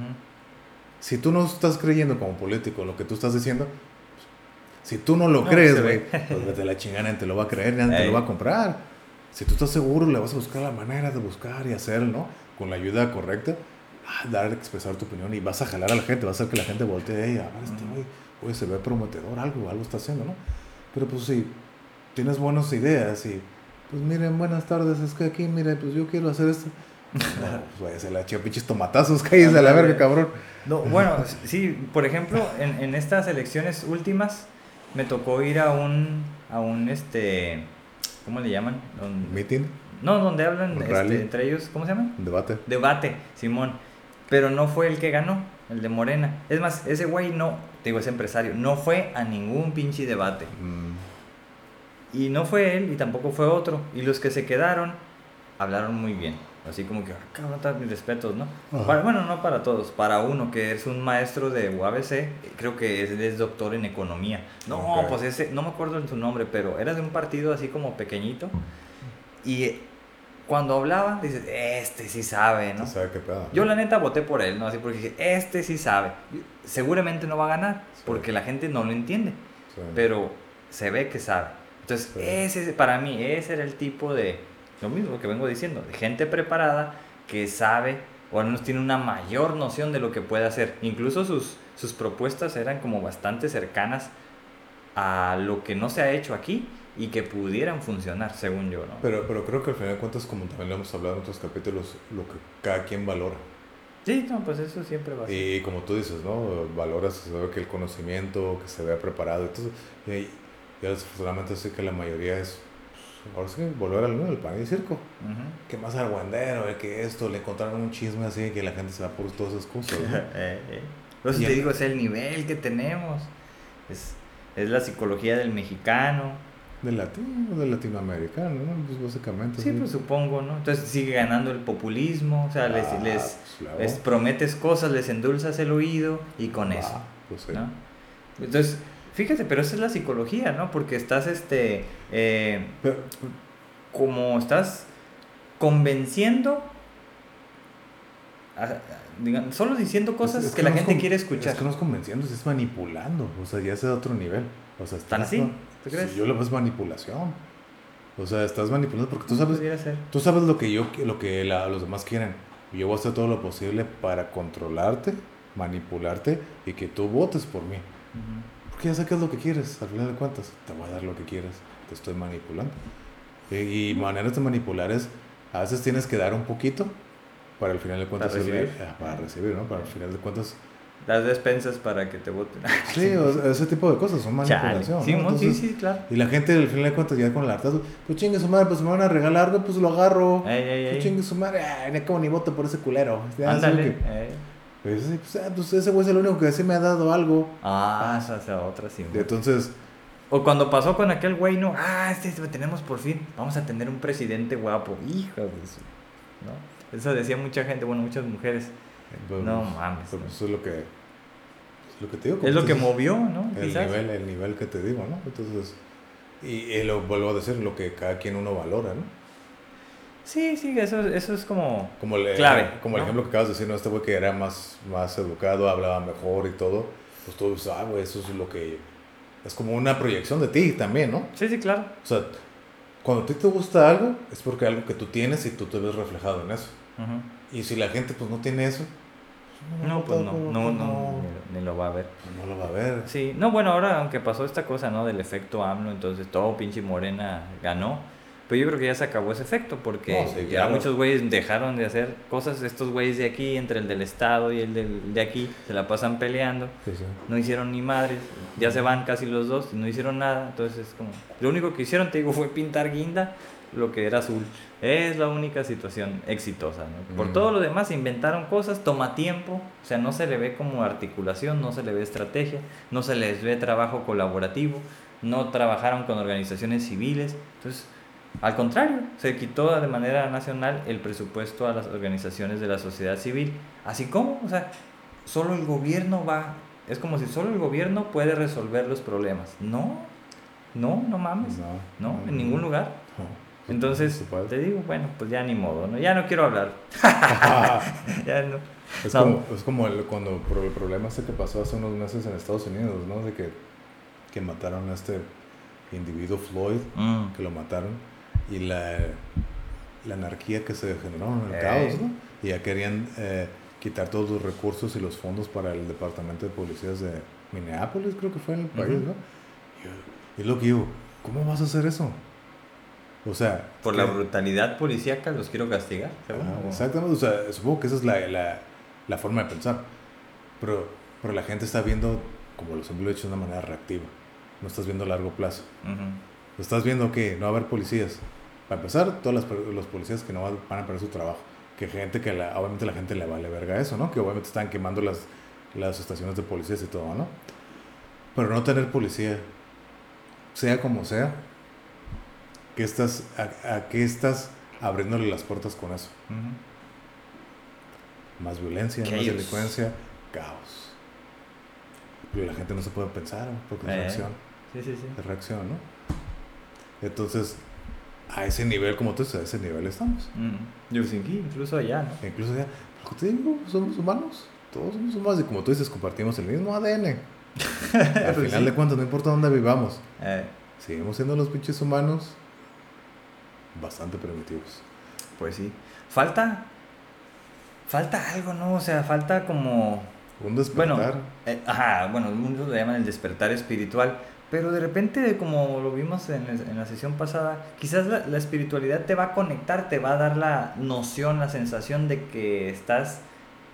Si tú no estás creyendo como político lo que tú estás diciendo, si tú no lo No, crees, güey, pues vete la chingada, nadie te lo va a creer, nadie te lo va a comprar. Si tú estás seguro, le vas a buscar la manera de buscar y hacer, ¿no? Con la ayuda correcta, ah, dar, expresar tu opinión y vas a jalar a la gente, vas a hacer que la gente voltee, "Ey, a ver, este güey, se ve prometedor, algo, algo está haciendo, ¿no? Pero pues si tienes buenas ideas y, pues miren, buenas tardes, es que aquí, mire, pues yo quiero hacer esto. No, pues váyase a la chica, pinches tomatazos, cállese a la verga, cabrón. No, bueno, sí, por ejemplo, en, en estas elecciones últimas me tocó ir a un, a un, este, ¿cómo le llaman? Meeting, no, donde hablan este, entre ellos, ¿cómo se llama? debate. Debate, Simón. Pero no fue el que ganó, el de Morena. Es más, ese güey no, te digo, ese empresario, no fue a ningún pinche debate. Mm, Y no fue él y tampoco fue otro. Y los que se quedaron hablaron muy bien. Así como que, "Ah, cabrón, tal, mis respetos, ¿no? Para- bueno, no para todos. Para uno que es un maestro de UABC, creo que es, es doctor en economía. No, Ok. pues ese, no me acuerdo en su nombre, pero era de un partido así como pequeñito. Y cuando hablaba, dices, este sí sabe, ¿no? ¿Sabe qué pedo? Yo la neta voté por él, ¿no? Así porque dije, este sí sabe. Seguramente no va a ganar, Sí. porque la gente no lo entiende Sí. pero se ve que sabe. Entonces, Sí. ese para mí, ese era el tipo de, lo mismo que vengo diciendo, de gente preparada que sabe, o al menos tiene una mayor noción de lo que puede hacer. Incluso sus, sus propuestas eran como bastante cercanas a lo que no se ha hecho aquí y que pudieran funcionar, según yo, ¿no? Pero, pero creo que al final de cuentas, como también lo hemos hablado en otros capítulos, lo que cada quien valora. sí, no, pues eso siempre va a ser. Y como tú dices, ¿no? Valoras, se ve que el conocimiento, que se vea preparado. Entonces, y, ya desafortunadamente sé que la mayoría es, pues, ahora sí, volver al ¿no? al pan y circo. Ujú. Que más argüendero, eh, que esto, le encontraron un chisme así, que la gente se va por todas esas cosas. ¿no? Eh, eh. Entonces Y te el- digo, es el nivel que tenemos. Es, es la psicología del mexicano. Del latino, del latinoamericano, ¿no? Pues básicamente. Sí, pues supongo, ¿no? Entonces sigue ganando el populismo, o sea, les, Ah, les, pues, claro. les prometes cosas, les endulzas el oído y con eso, Ah, pues sí. ¿no? Entonces, fíjate, pero esa es la psicología, ¿no? Porque estás, este, eh, Pero, como estás convenciendo, a- digan, solo diciendo cosas es- es que, la gente quiere escuchar. Es que no es convenciendo, es manipulando. O sea, ya es de otro nivel. O sea, ¿Tan estás-? ¿Tú crees? Yo lo veo es manipulación. O sea, estás manipulando porque tú ¿Cómo sabes, tú sabes lo que yo, lo que la- los demás quieren. Yo voy a hacer todo lo posible para controlarte manipularte y que tú votes por mí. Ujú. Porque ya sé qué es lo que quieres, al final de cuentas. Te voy a dar lo que quieres, te estoy manipulando. Y, y maneras de manipular es, a veces tienes que dar un poquito para al final de cuentas... Para recibir. ah, Para recibir, ¿no? Para al final de cuentas... Las despensas para que te voten. Sí, o sea, ese tipo de cosas son manipulación. Sí, sí, sí, claro. Y la gente al final de cuentas ya con el hartazgo, pues chingue su madre, pues me van a regalar algo, pues lo agarro. Ey, ey, Pues chingue su madre, ay, ni como ni voto por ese culero. Ándale. Pues, pues, ah, pues ese güey es el único que sí me ha dado algo. Ah, esa es otra, sí. Entonces, O cuando pasó con aquel güey, no, ah, este lo tenemos por fin, vamos a tener un presidente guapo, hijo de su, ¿no? Eso decía mucha gente, bueno, muchas mujeres. Pues, No mames. pues, eso es lo que, es lo que te digo. Es lo que entonces, movió, ¿no? El Quizás. nivel, el nivel que te digo, ¿no? Entonces, y, y lo vuelvo a decir, lo que cada quien uno valora, ¿no? Sí, sí, eso, eso es como... Como el, Clave, como el ¿no? ejemplo que acabas de decir, ¿no? Este güey que era más, más educado, hablaba mejor y todo, pues tú dices, ah, güey, eso es lo que... Es como una proyección de ti también, ¿no? Sí, sí, claro. O sea, cuando a ti te gusta algo, es porque algo que tú tienes y tú te ves reflejado en eso. Ujú. Y si la gente pues no tiene eso, pues, No, pues no, pues, no, no, ni, lo va a ver. no lo va a ver. Sí, no, bueno, ahora aunque pasó esta cosa, ¿no? Del efecto AMLO, entonces todo pinche Morena ganó. Pero yo creo que ya se acabó ese efecto porque No, sí, ya claro. muchos güeyes dejaron de hacer cosas. Estos güeyes de aquí, entre el del Estado y el del, de aquí, se la pasan peleando. Sí, sí. No hicieron ni madres. Ya se van casi los dos no hicieron nada. Entonces, es como. Lo único que hicieron, te digo, fue pintar guinda lo que era azul. Es la única situación exitosa, ¿no? Por Mm. todo lo demás, inventaron cosas, toma tiempo, o sea, no se le ve como articulación, no se le ve estrategia, no se les ve trabajo colaborativo, no trabajaron con organizaciones civiles. Entonces, al contrario, se quitó de manera nacional el presupuesto a las organizaciones de la sociedad civil. Así como, o sea, solo el gobierno va, es como si solo el gobierno puede resolver los problemas. No, no, no mames. No, en ningún lugar. Entonces, te digo, bueno, pues ya ni modo, ¿no? Ya no quiero hablar. ya no. Es No. como, es como el, cuando el problema este que pasó hace unos meses en Estados Unidos, ¿no? De que, que mataron a este individuo Floyd, Mm. que lo mataron, y la, la anarquía que se generó en el Eh. caos, ¿no? Y ya querían eh, quitar todos los recursos y los fondos para el departamento de policías de Minneapolis, creo que fue en el país. ¿no? Y, y lo que digo, ¿cómo vas a hacer eso? O sea, Por que- la brutalidad policíaca los quiero castigar. Ajá, exactamente, o sea, supongo que esa es la, la, la forma de pensar. Pero, pero la gente está viendo, como lo siempre he hecho, de una manera reactiva. No estás viendo a largo plazo. Ujú. Estás viendo que no va a haber policías. Para empezar, todos las los policías que no van van a perder su trabajo. Que gente que la, obviamente la gente le vale verga eso, ¿no? Que obviamente están quemando las, las estaciones de policías y todo, ¿no? Pero no tener policía, sea como sea, ¿qué estás, a, a qué estás abriéndole las puertas con eso? Más violencia, más delincuencia, caos. Pero la gente no se puede pensar, ¿no? porque es Eh. reacción, Sí, sí, sí. es reacción, ¿no? Entonces, a ese nivel, como tú dices, a ese nivel estamos. Mm. Yo sí, incluso allá, ¿no? Incluso ya, como te digo, somos humanos, todos somos humanos, y como tú dices, compartimos el mismo ADN. Al Pues final sí. de cuentas, no importa dónde vivamos, Eh, seguimos siendo los pinches humanos bastante primitivos. pues sí. Falta. Falta algo, ¿no? O sea, falta como. Un despertar. Bueno, eh, ajá, bueno, muchos le llaman el despertar espiritual, pero de repente, como lo vimos en, el- en la sesión pasada, quizás la, la espiritualidad te va a conectar, te va a dar la noción, la sensación de que estás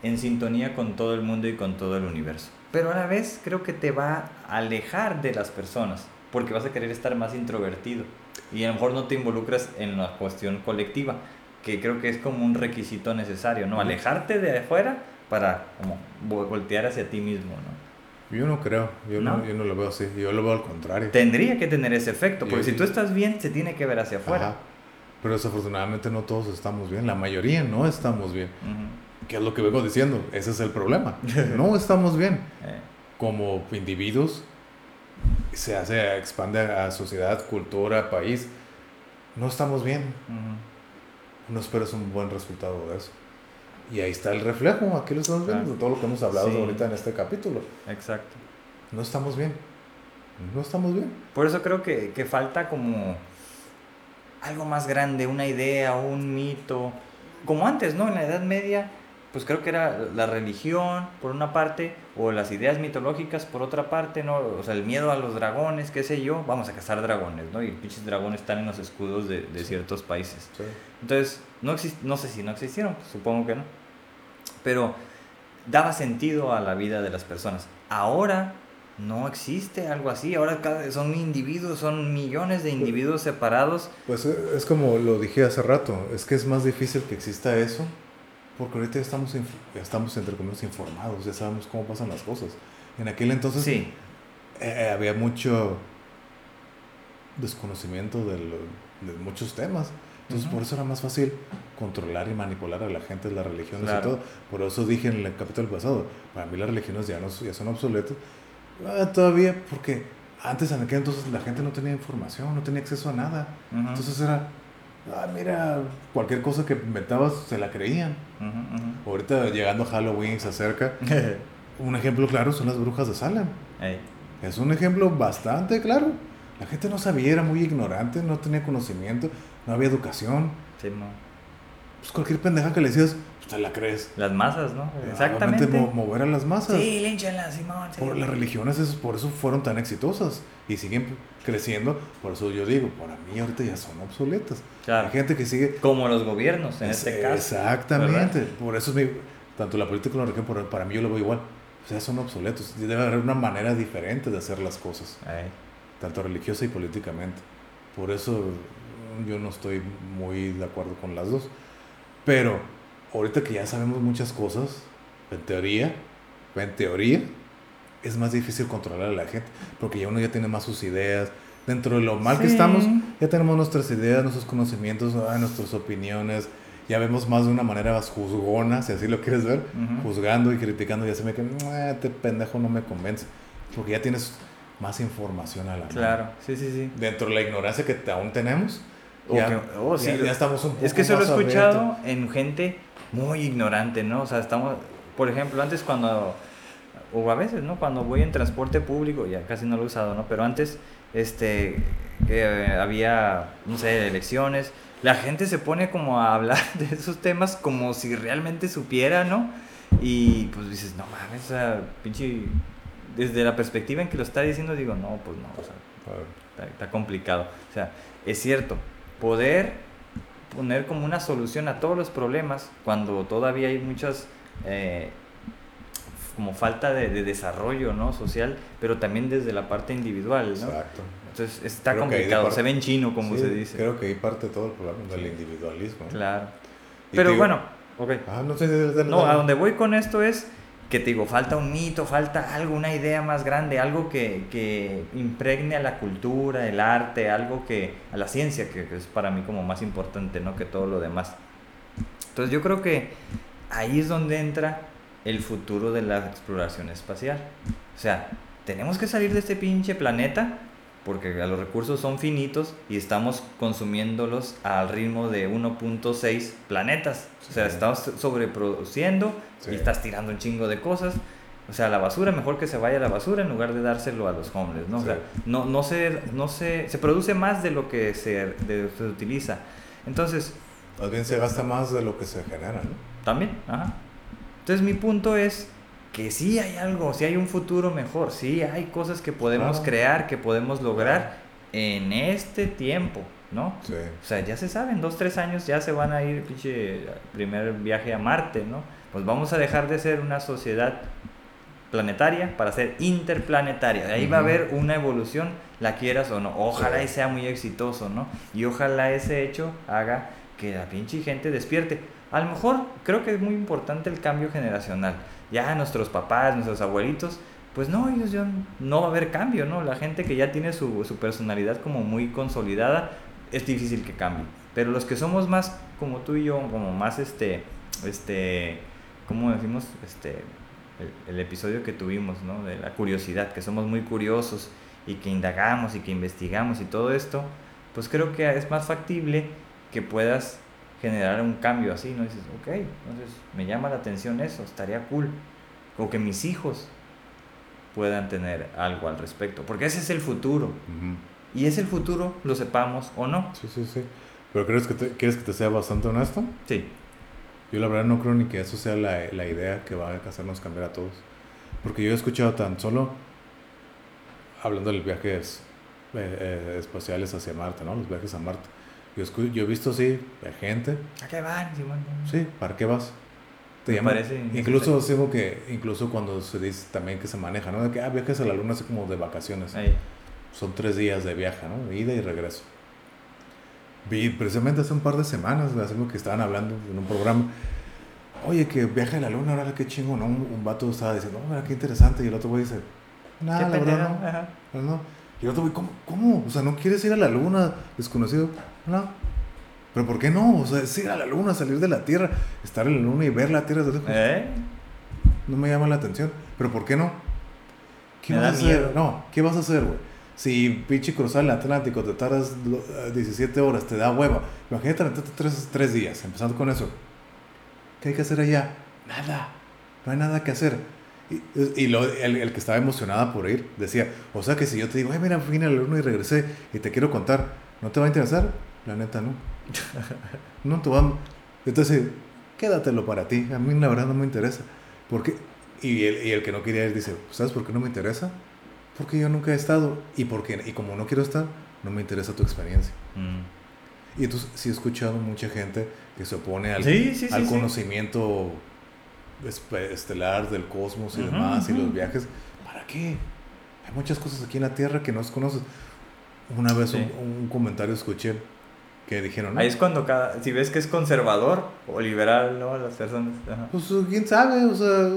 en sintonía con todo el mundo y con todo el universo. Pero a la vez creo que te va a alejar de las personas, porque vas a querer estar más introvertido y a lo mejor no te involucras en la cuestión colectiva, que creo que es como un requisito necesario, ¿no? Alejarte de afuera para como vo- voltear hacia ti mismo, ¿no? Yo no creo, yo no, ¿No? yo no lo veo así, yo lo veo al contrario. Tendría que tener ese efecto, porque Sí. si tú estás bien, se tiene que ver hacia afuera. Ajá. Pero desafortunadamente no todos estamos bien, la mayoría no estamos bien. Ujú. ¿Qué es lo que vengo diciendo? Ese es el problema. No estamos bien. Eh, Como individuos, se hace, expande a sociedad, cultura, país. No estamos bien. No esperes un buen resultado de eso. Y ahí está el reflejo, aquí lo estamos viendo, de todo lo que hemos hablado Sí. ahorita en este capítulo. Exacto. No estamos bien. No estamos bien. Por eso creo que, que falta como algo más grande, una idea, un mito. Como antes, ¿no? En la Edad Media, pues creo que era la religión por una parte o las ideas mitológicas por otra parte, ¿no? O sea, el miedo a los dragones, qué sé yo, vamos a cazar dragones, ¿no? Y pinches dragones están en los escudos de, de ciertos países. Sí. Entonces, no, no sé si no existieron, pues, supongo que no. Pero daba sentido a la vida de las personas. Ahora no existe algo así. Ahora cada, son individuos, son millones de individuos separados. Pues eh, es como lo dije hace rato, es que es más difícil que exista eso, porque ahorita ya estamos, estamos entre comillas informados, ya sabemos cómo pasan las cosas. En aquel entonces Sí, eh, había mucho desconocimiento de, lo- de muchos temas. Entonces, Ujú. por eso era más fácil controlar y manipular a la gente, las religiones Claro. y todo. Por eso dije en el capítulo pasado, para mí las religiones ya, no, ya son obsoletas. Ah, todavía, porque antes, en aquel entonces, la gente no tenía información, no tenía acceso a nada. Ujú. Entonces era, ah, mira, cualquier cosa que inventabas se la creían. Ujú, Ahorita llegando a Halloween se acerca. Un ejemplo claro son las brujas de Salem. Ey, Es un ejemplo bastante claro. La gente no sabía, era muy ignorante, no tenía conocimiento, no había educación. sí, Pues cualquier pendeja que le decías, pues te la crees. Las masas, ¿no? Exactamente. mo- mover a las masas. Sí, línchenlas, Simón. sí. Por las religiones es- por eso fueron tan exitosas y siguen creciendo. Por eso yo digo, para mí ahorita ya son obsoletas. Claro. Hay gente que sigue... Como los gobiernos, en Es- este caso. Exactamente. Por eso es mi... Tanto la política como la religión, para mí yo lo veo igual. O sea, son obsoletos. Debe haber una manera diferente de hacer las cosas. Ey, tanto religiosa y políticamente. Por eso yo no estoy muy de acuerdo con las dos. Pero ahorita que ya sabemos muchas cosas, en teoría, en teoría, es más difícil controlar a la gente, porque ya uno ya tiene más sus ideas. Dentro de lo mal que Sí. estamos, ya tenemos nuestras ideas, nuestros conocimientos, ah, nuestras opiniones. Ya vemos más de una manera más juzgona, si así lo quieres ver, Ujú. juzgando y criticando. Ya se me que, "Ah, este pendejo no me convence, porque ya tienes más información a la mano Claro, sí, sí, sí. dentro de la ignorancia que aún tenemos, ya, que- oh, sí, ya, ya estamos un poco Es que eso lo he escuchado abiertos. en gente muy ignorante, ¿no? O sea, estamos, por ejemplo, antes cuando, o a veces, ¿no? Cuando voy en transporte público, ya casi no lo he usado, ¿no? Pero antes, este, que había, no sé, elecciones, la gente se pone como a hablar de esos temas como si realmente supiera, ¿no? Y pues dices, no mames, o sea, pinche, desde la perspectiva en que lo está diciendo, digo, no, pues no, o sea, está, está complicado. O sea, es cierto, poder poner como una solución a todos los problemas cuando todavía hay muchas eh, como falta de, de desarrollo ¿no? social, pero también desde la parte individual, ¿no? Exacto. Entonces está Creo complicado, parte- se ve en chino como Sí, se dice. Creo que ahí parte todo el problema del individualismo. Claro. Pero digo- bueno, ok. Ah, no sé. No, a donde voy con esto es que te digo, falta un mito, falta algo, una idea más grande, algo que, que impregne a la cultura, el arte, algo que, a la ciencia, que, que es para mí como más importante, ¿no? Que todo lo demás. Entonces yo creo que ahí es donde entra el futuro de la exploración espacial. O sea, tenemos que salir de este pinche planeta porque los recursos son finitos y estamos consumiéndolos al ritmo de 1.6 planetas. O sea, Sí. estamos sobreproduciendo Sí. y estás tirando un chingo de cosas. O sea, la basura, mejor que se vaya a la basura en lugar de dárselo a los hombres, ¿no? O Sí. sea, no, no, se, no se, se produce más de lo que se, de- se utiliza. Entonces, Más bien se gasta más de lo que se genera, ¿no? también, ajá. Entonces mi punto es que sí hay algo, sí hay un futuro mejor, sí hay cosas que podemos Claro. crear, que podemos lograr en este tiempo, ¿no? Sí. O sea, ya se sabe, en dos, tres años ya se van a ir, pinche, primer viaje a Marte, ¿no? Pues vamos a dejar de ser una sociedad planetaria para ser interplanetaria. Ahí va a haber una evolución, la quieras o no. Ojalá Sí. y sea muy exitoso, ¿no? Y ojalá ese hecho haga que la pinche gente despierte. A lo mejor creo que es muy importante el cambio generacional. Ya nuestros papás, nuestros abuelitos, pues no, ellos ya no va a haber cambio, ¿no? La gente que ya tiene su, su personalidad como muy consolidada, es difícil que cambie. Pero los que somos más como tú y yo, como más este, este, ¿cómo decimos? Este, el, el episodio que tuvimos, ¿no? De la curiosidad, que somos muy curiosos y que indagamos y que investigamos y todo esto, pues creo que es más factible que puedas generar un cambio así, ¿no? Dices, ok, entonces me llama la atención eso, estaría cool. O que mis hijos puedan tener algo al respecto, porque ese es el futuro. Y es el futuro, lo sepamos o no. Sí, sí, sí. Pero ¿crees que te, ¿quieres que te sea bastante honesto? Sí. Yo la verdad no creo ni que eso sea la, la idea que va a hacernos cambiar a todos. Porque yo he escuchado tan solo, hablando de los viajes eh, eh, espaciales hacia Marte, ¿no? Los viajes a Marte. Yo, escu- yo he visto, sí, a gente, ¿A qué van, Simón? sí, ¿para qué vas? Te llaman- parece incluso digo que, incluso cuando se dice también que se maneja, ¿no? De que, ah, viajes a la luna así como de vacaciones. Ahí. Son tres días de viaje, ¿no? Ida y regreso. Vi precisamente hace un par de semanas, hace que estaban hablando en un programa. Oye, que viaje a la luna, ahora qué chingo, ¿no? Un, un vato estaba diciendo, oh, mira, qué interesante. Y el otro güey dice, nada, ¿Qué la verdad pendejo? no. No, no. Y el otro güey, ¿cómo, ¿cómo? O sea, ¿no quieres ir a la luna, desconocido? No. ¿Pero por qué no? O sea, es ir a la luna, salir de la Tierra, estar en la luna y ver la Tierra desde lejos. ¿Eh? No me llama la atención. ¿Pero por qué no? ¿Qué Me vas a hacer? miedo. No, ¿qué vas a hacer, güey? Si pinche cruzar el Atlántico te tardas lo- eh, 17 horas, te da hueva. Imagínate tres, tres días, empezando con eso. ¿Qué hay que hacer allá? Nada. No hay nada que hacer. Y, y lo- el, el que estaba emocionada por ir decía, o sea que si yo te digo, ay, mira, fui a la luna y regresé y te quiero contar, ¿no te va a interesar? La neta, no. No te va a... Entonces, quédatelo para ti. A mí la verdad no me interesa. Porque, y el, y el que no quería ir dice, ¿sabes por qué no me interesa? Porque yo nunca he estado. Y, porque, y como no quiero estar, no me interesa tu experiencia. Mm. Y entonces sí he escuchado mucha gente que se opone al, Sí, sí, sí, al conocimiento estelar del cosmos y demás y los viajes. ¿Para qué? Hay muchas cosas aquí en la Tierra que no conoces. Una vez un, un comentario escuché que dijeron, ¿no? Ahí es cuando cada, si ves que es conservador o liberal, ¿no? Las personas. Ajá. Pues quién sabe, o sea,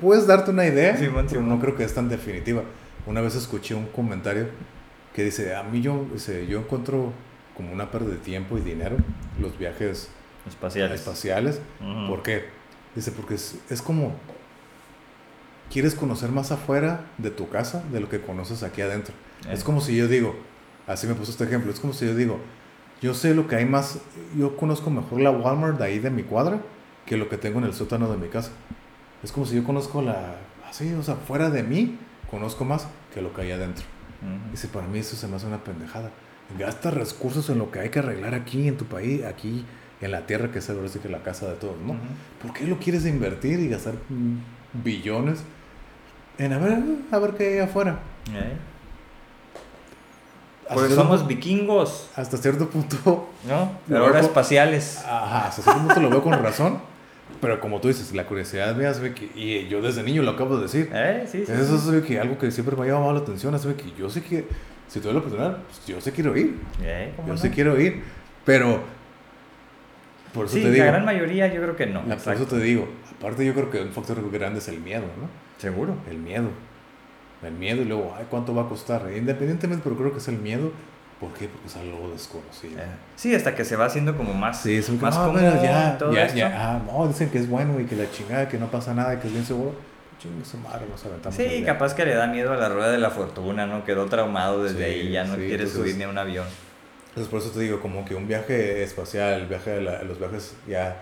puedes darte una idea, Simón, pero no creo que es tan definitiva. Una vez escuché un comentario que dice, a mí yo, dice, yo encuentro como una pérdida de tiempo y dinero los viajes Espaciales. espaciales. ¿Por qué? Dice, porque es, es como, quieres conocer más afuera de tu casa de lo que conoces aquí adentro. Eh. Es como si yo digo, así me puso este ejemplo, es como si yo digo, yo sé lo que hay más, yo conozco mejor la Walmart de ahí de mi cuadra que lo que tengo en el sótano de mi casa. Es como si yo conozco la, así, o sea, fuera de mí, conozco más que lo que hay adentro. Ujú. Dice, para mí eso se me hace una pendejada. Gasta recursos en lo que hay que arreglar aquí en tu país, aquí en la tierra, que es ahora sí que la casa de todos, ¿no? Ujú. ¿Por qué lo quieres invertir y gastar mm, billones en a ver, a ver qué hay afuera? Eh. Porque somos vikingos, Hasta cierto punto, ¿no? Pero ahora espaciales. ajá, hasta cierto punto lo veo con razón. Pero como tú dices, la curiosidad me hace que, y yo desde niño lo acabo de decir, ¿Eh? Sí, sí. eso es que algo que siempre me ha llamado la atención, es que yo sé que, si tuve la oportunidad, pues yo sé quiero ir, Eh, ¿cómo yo no? sí quiero ir, pero por eso Sí, te digo, la gran mayoría yo creo que no. por eso te digo, aparte yo creo que un factor grande es el miedo, ¿no? Seguro. El miedo. El miedo y luego, ay, ¿cuánto va a costar? Independientemente, pero creo que es el miedo. ¿Por qué? Porque es algo desconocido. Eh, Sí, hasta que se va haciendo como más, Sí, es un más ah, común mira, ya, todo ya, esto. ya, ah, no, dicen que es bueno y que la chingada, que no pasa nada, que es bien seguro. Chingue su madre, nos aventamos. Sí, capaz que le da miedo a la rueda de la fortuna, ¿no? Quedó traumado desde Sí, ahí, ya no sí, quiere entonces- subir ni a un avión. Entonces, por eso te digo, como que un viaje espacial, el viaje de la- los viajes ya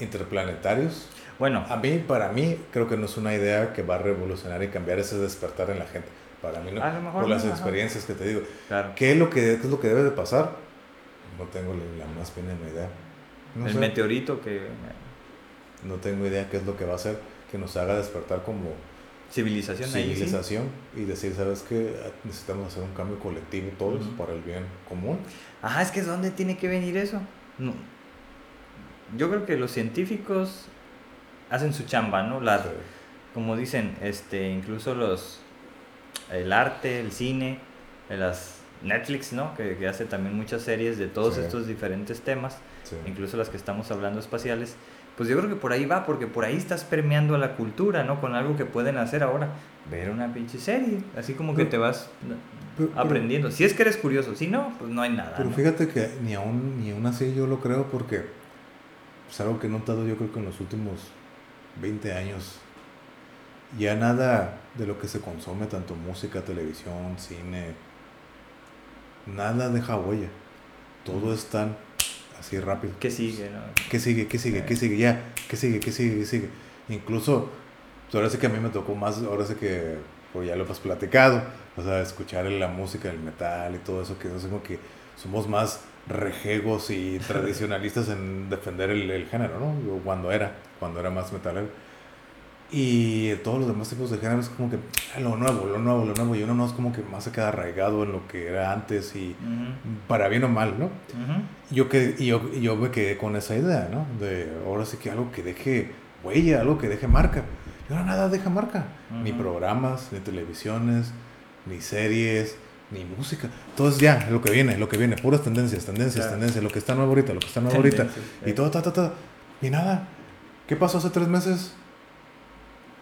interplanetarios, Bueno, a mí, para mí, creo que no es una idea que va a revolucionar y cambiar ese despertar en la gente. Para mí, no. A lo mejor por las no, ajá. experiencias que te digo. claro. ¿Qué es lo que, qué es lo que debe de pasar? No tengo la más mínima idea. No el sé. meteorito que... No tengo idea qué es lo que va a hacer que nos haga despertar como Civilización ahí, sí. civilización y decir, ¿sabes qué? Necesitamos hacer un cambio colectivo todos Ujú. para el bien común. Ajá, es que ¿dónde tiene que venir eso? No. Yo creo que los científicos hacen su chamba, ¿no? La, como dicen, este, incluso los el arte, el cine, eh, las Netflix, ¿no? Que, que hace también muchas series de todos Sí. estos diferentes temas, Sí. incluso las que estamos hablando espaciales. Pues yo creo que por ahí va, porque por ahí estás permeando a la cultura, ¿no? Con algo que pueden hacer ahora. Ver una pinche serie, así como que Pero- te vas Pero- pero- aprendiendo. Si es que eres curioso, si no, pues no hay nada. Pero ¿no? fíjate que ni aún, ni aún así yo lo creo porque es algo que he notado yo creo que en los últimos 20 años ya nada de lo que se consume, tanto música, televisión, cine, nada deja huella. Todo es tan así rápido. ¿Qué sigue, no? ¿Qué sigue? ¿Qué sigue? ¿Qué sigue? Ya, ¿qué sigue? ¿Qué sigue? ¿Qué sigue? Incluso, pues, ahora sí que a mí me tocó más, ahora sí que, pues ya lo has platicado, o sea, escuchar la música del metal y todo eso, que es como que somos más rejegos y tradicionalistas en defender el, el género, ¿no? Cuando era, cuando era más metalero. Y todos los demás tipos de géneros como que ah, lo nuevo, lo nuevo, lo nuevo. Y uno no es como que más se queda arraigado en lo que era antes y para bien o mal, ¿no? yo, que, y yo, yo me quedé con esa idea, ¿no? De ahora sí que algo que deje huella, algo que deje marca. Y ahora nada deja marca. Ni programas, ni televisiones, ni series, ni música. Todo es ya, lo que viene, lo que viene. Puras tendencias, tendencias, tendencias. Lo que está nuevo ahorita, lo que está nuevo ahorita. Y todo, todo, todo. Y nada. ¿Qué pasó hace tres meses?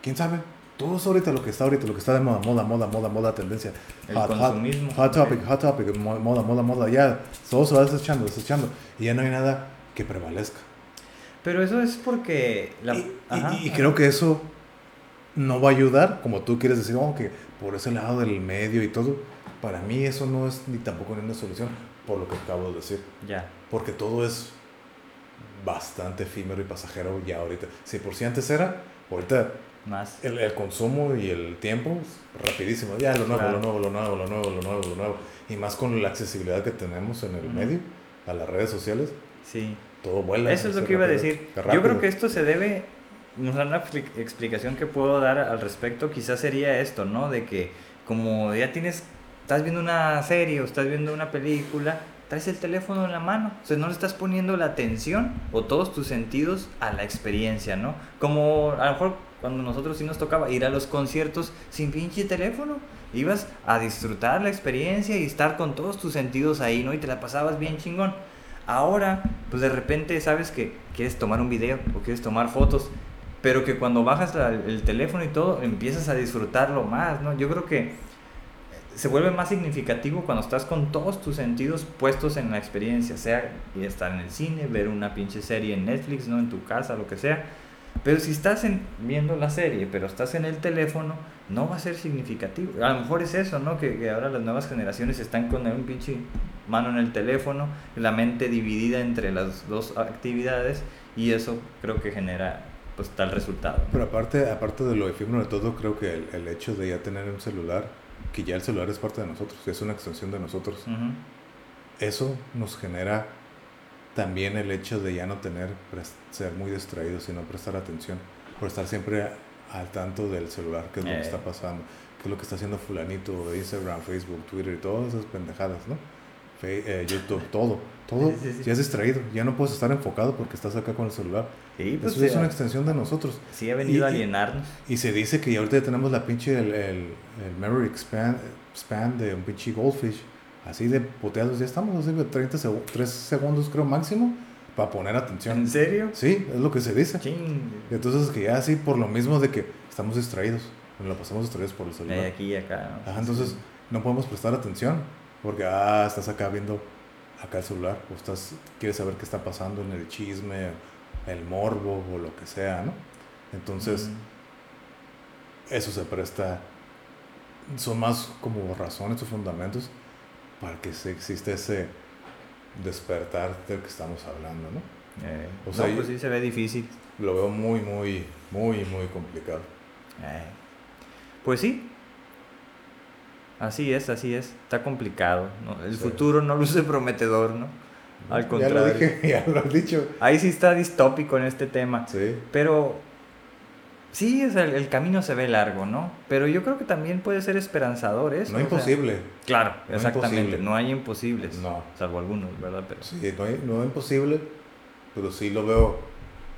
¿Quién sabe? Todo es ahorita lo que está ahorita, lo que está de moda, moda, moda, moda, moda, tendencia. El hot, consumismo. Hot, topic, hot topic, moda, moda, moda. Ya, todo se va desechando, desechando. Y ya no hay nada que prevalezca. Pero eso es porque... La... Y, creo que eso no va a ayudar, como tú quieres decir, oh, que por ese lado del medio y todo. Para mí eso no es ni tampoco una solución, por lo que acabo de decir. Ya. Porque todo es bastante efímero y pasajero ya ahorita. Si por si antes era, ahorita más. El, el, consumo y el tiempo, rapidísimo. Ya, lo nuevo, lo nuevo, lo nuevo, lo nuevo, lo nuevo, lo nuevo. Y más con la accesibilidad que tenemos en el medio, a las redes sociales. Sí. Todo vuela. Eso es lo que iba a decir. Yo creo que esto se debe, una explicación que puedo dar al respecto quizás sería esto, ¿no? De que como ya tienes, estás viendo una serie o estás viendo una película, traes el teléfono en la mano. O sea, no le estás poniendo la atención o todos tus sentidos a la experiencia, ¿no? Como a lo mejor cuando nosotros sí nos tocaba ir a los conciertos sin pinche teléfono. Ibas a disfrutar la experiencia y estar con todos tus sentidos ahí, ¿no? Y te la pasabas bien chingón. Ahora, pues de repente sabes que quieres tomar un video o quieres tomar fotos, pero que cuando bajas el teléfono y todo, empiezas a disfrutarlo más, ¿no? Yo creo que se vuelve más significativo cuando estás con todos tus sentidos puestos en la experiencia, sea estar en el cine, ver una pinche serie en Netflix, ¿no? En tu casa, lo que sea pero si estás en, viendo la serie, pero estás en el teléfono, no va a ser significativo. A lo mejor es eso, ¿no? Que, ahora las nuevas generaciones están con un pinche mano en el teléfono, la mente dividida entre las dos actividades y eso creo que genera pues tal resultado. Pero aparte, aparte de lo efímero de todo, creo que el, el, hecho de ya tener un celular, que ya el celular es parte de nosotros, es una extensión de nosotros, eso nos genera también el hecho de ya no tener, ser muy distraído, sino prestar atención, por estar siempre al tanto del celular, qué es lo que está eh. pasando, qué es lo que está haciendo fulanito Instagram, Facebook, Twitter y todas esas pendejadas, ¿no? Eh, YouTube, todo, todo ya es distraído, ya no puedes estar enfocado porque estás acá con el celular. pues Eso es una extensión de nosotros. Sí, ha venido a alienarnos. Y, se dice que ya ahorita ya tenemos la pinche, el, el, memory expand, span de un pinche goldfish así de poteados, ya estamos, así de 30 segundos, 3 segundos creo máximo, para poner atención. ¿En serio? Sí, es lo que se dice. Entonces que ya así, por lo mismo de que estamos distraídos, nos lo pasamos distraídos por el celular. aquí y acá. entonces no podemos prestar atención, porque, ah, estás acá viendo acá el celular, o estás, quieres saber qué está pasando en el chisme, el morbo, o lo que sea, ¿no? Entonces, eso se presta, son más como razones o fundamentos para que se exista ese despertar del que estamos hablando, ¿no? Eh, o sea, pues sí se ve difícil. Lo veo muy, muy, muy, muy complicado. Eh, pues sí. Así es, así es. Está complicado. ¿no? El futuro no luce prometedor, ¿no? Al contrario. Ya lo dije, ya lo has dicho. Ahí sí está distópico en este tema. Sí. Pero Sí, o el, camino se ve largo, ¿no? Pero yo creo que también puede ser esperanzador eso. No imposible. claro, exactamente. No hay imposibles. No. Salvo algunos, ¿verdad? Pero... Sí, no hay, no imposible, pero sí lo veo.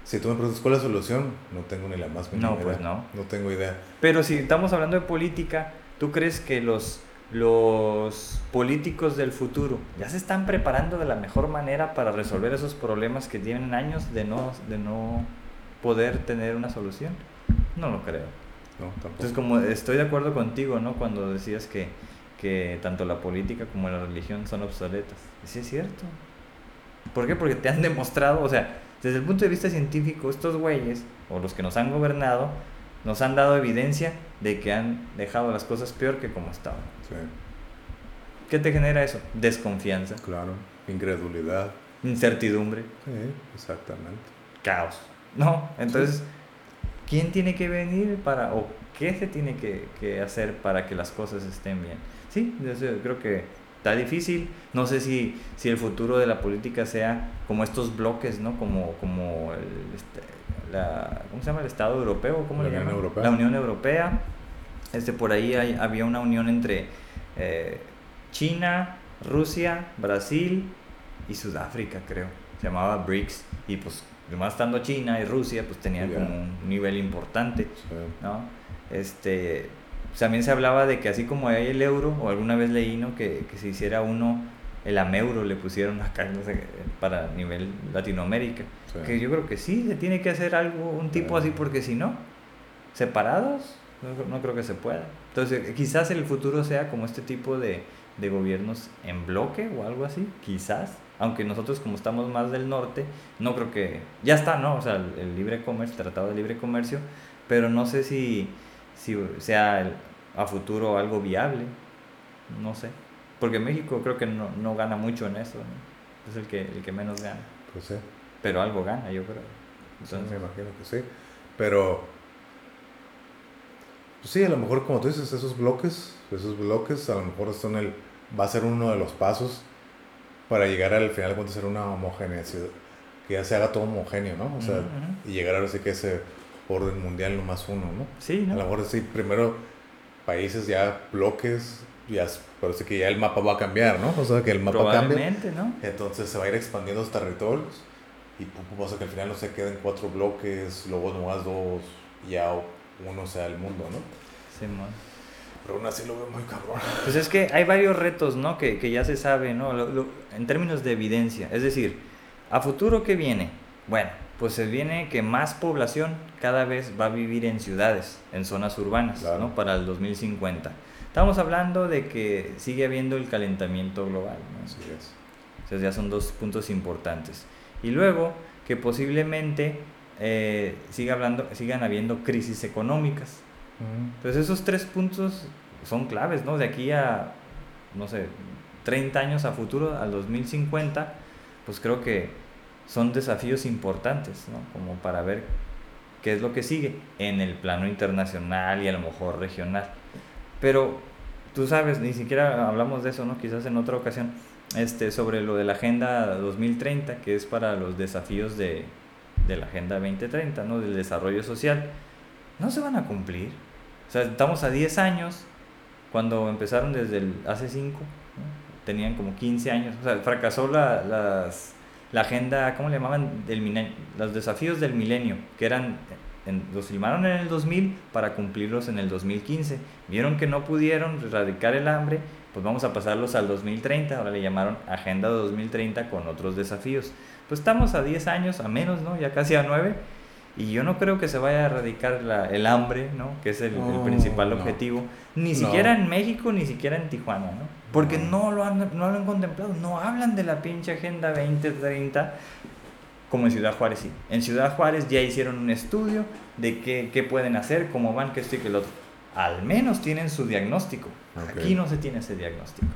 Si tú me preguntas cuál es la solución, no tengo ni la más mínima No, pues no. No tengo idea. Pero si estamos hablando de política, ¿tú crees que los, los políticos del futuro ya se están preparando de la mejor manera para resolver esos problemas que tienen años de no, de no poder tener una solución? No lo creo. No. Entonces, como estoy de acuerdo contigo, ¿no? Cuando decías que, que tanto la política como la religión son obsoletas. Y sí es cierto. ¿Por qué? Porque te han demostrado, o sea, desde el punto de vista científico, estos güeyes, o los que nos han gobernado, nos han dado evidencia de que han dejado las cosas peor que como estaban. Sí. ¿Qué te genera eso? Desconfianza. Claro, incredulidad. Incertidumbre. Sí, exactamente. Caos. No, entonces... ¿quién tiene que venir para, o qué se tiene que, hacer para que las cosas estén bien? Sí, yo creo que está difícil. No sé si, si el futuro de la política sea como estos bloques, ¿no? Como, como el, este, la, ¿cómo se llama? El Estado Europeo, ¿cómo La le Unión? Europea. La Unión Europea. Este, por ahí hay- había una unión entre eh, China, Rusia, Brasil y Sudáfrica, creo. Se llamaba BRICS. Y pues, además estando China y Rusia, pues tenían como un nivel importante. Sí. ¿no? Este, también se hablaba de que así como hay el euro, o alguna vez leí, ¿no? Que, que se hiciera uno, el ameuro le pusieron acá, no sé, para nivel Latinoamérica. Sí. Que yo creo que sí, se tiene que hacer algo, un tipo Sí. así, porque si no, separados, no, no creo que se pueda. Entonces, quizás el futuro sea como este tipo de, de gobiernos en bloque o algo así, quizás. Aunque nosotros como estamos más del norte, no creo que... Ya está, ¿no? O sea, el, el libre comercio, el tratado de libre comercio, pero no sé si, si sea el- a futuro algo viable, no sé. Porque México creo que no, no gana mucho en eso, ¿no? es el que, el que menos gana, Pues sí. pero algo gana, yo creo. Sí, Entonces, me imagino que sí. Pero, pues sí, a lo mejor, como tú dices, esos bloques, esos bloques, a lo mejor son el, va a ser uno de los pasos para llegar al final a ser una homogeneidad, que ya se haga todo homogéneo, ¿no? O sea, Ujú, ujú. y llegar ahora sí que ese orden mundial no más uno, ¿no? sí, A lo ¿no? mejor sí, primero países ya bloques, ya, parece que ya el mapa va a cambiar, ¿no? O sea, que el mapa cambia. ¿no? Entonces se va a ir expandiendo los territorios y pum, pum, pasa que al final no se queden cuatro bloques, luego nomás dos, ya uno sea el mundo, ¿no? Simón. Pero aún así lo veo muy cabrón. Pues es que hay varios retos, ¿no? Que, que ya se sabe, ¿no? Lo- lo- en términos de evidencia. Es decir, ¿a futuro qué viene? Bueno, pues se viene que más población cada vez va a vivir en ciudades, en zonas urbanas, Claro. ¿no? Para el 2050. Estamos hablando de que sigue habiendo el calentamiento global, ¿no? Es. Entonces ya son dos puntos importantes. Y luego que posiblemente eh, siga hablando, sigan habiendo crisis económicas. Entonces esos tres puntos son claves, ¿no? De aquí a, no sé, 30 años a futuro, al 2050, pues creo que son desafíos importantes, ¿no? Como para ver qué es lo que sigue en el plano internacional y a lo mejor regional. Pero tú sabes, ni siquiera hablamos de eso, ¿no? Quizás en otra ocasión, este, sobre lo de la Agenda 2030, que es para los desafíos de, de la Agenda 2030, ¿no? Del desarrollo social. No se van a cumplir. O sea, estamos a 10 años, cuando empezaron desde el, hace 5, tenían como 15 años. O sea, fracasó la, las, la agenda, ¿cómo le llamaban? Del los desafíos del milenio, que eran, en- los filmaron en el 2000 para cumplirlos en el 2015. Vieron que no pudieron erradicar el hambre, pues vamos a pasarlos al 2030. Ahora le llamaron Agenda 2030 con otros desafíos. Pues estamos a 10 años, a menos, ¿no? Ya casi a 9. Y yo no creo que se vaya a erradicar la- el hambre, ¿no? Que es el, el No, principal no. objetivo. Ni No. siquiera en México, ni siquiera en Tijuana, ¿no? Porque No. no lo, han, no lo han contemplado. No hablan de la pinche Agenda 2030 como en Ciudad Juárez sí. En Ciudad Juárez ya hicieron un estudio de qué, qué pueden hacer, cómo van, qué esto y qué lo otro. Al menos tienen su diagnóstico. Ok. Aquí no se tiene ese diagnóstico.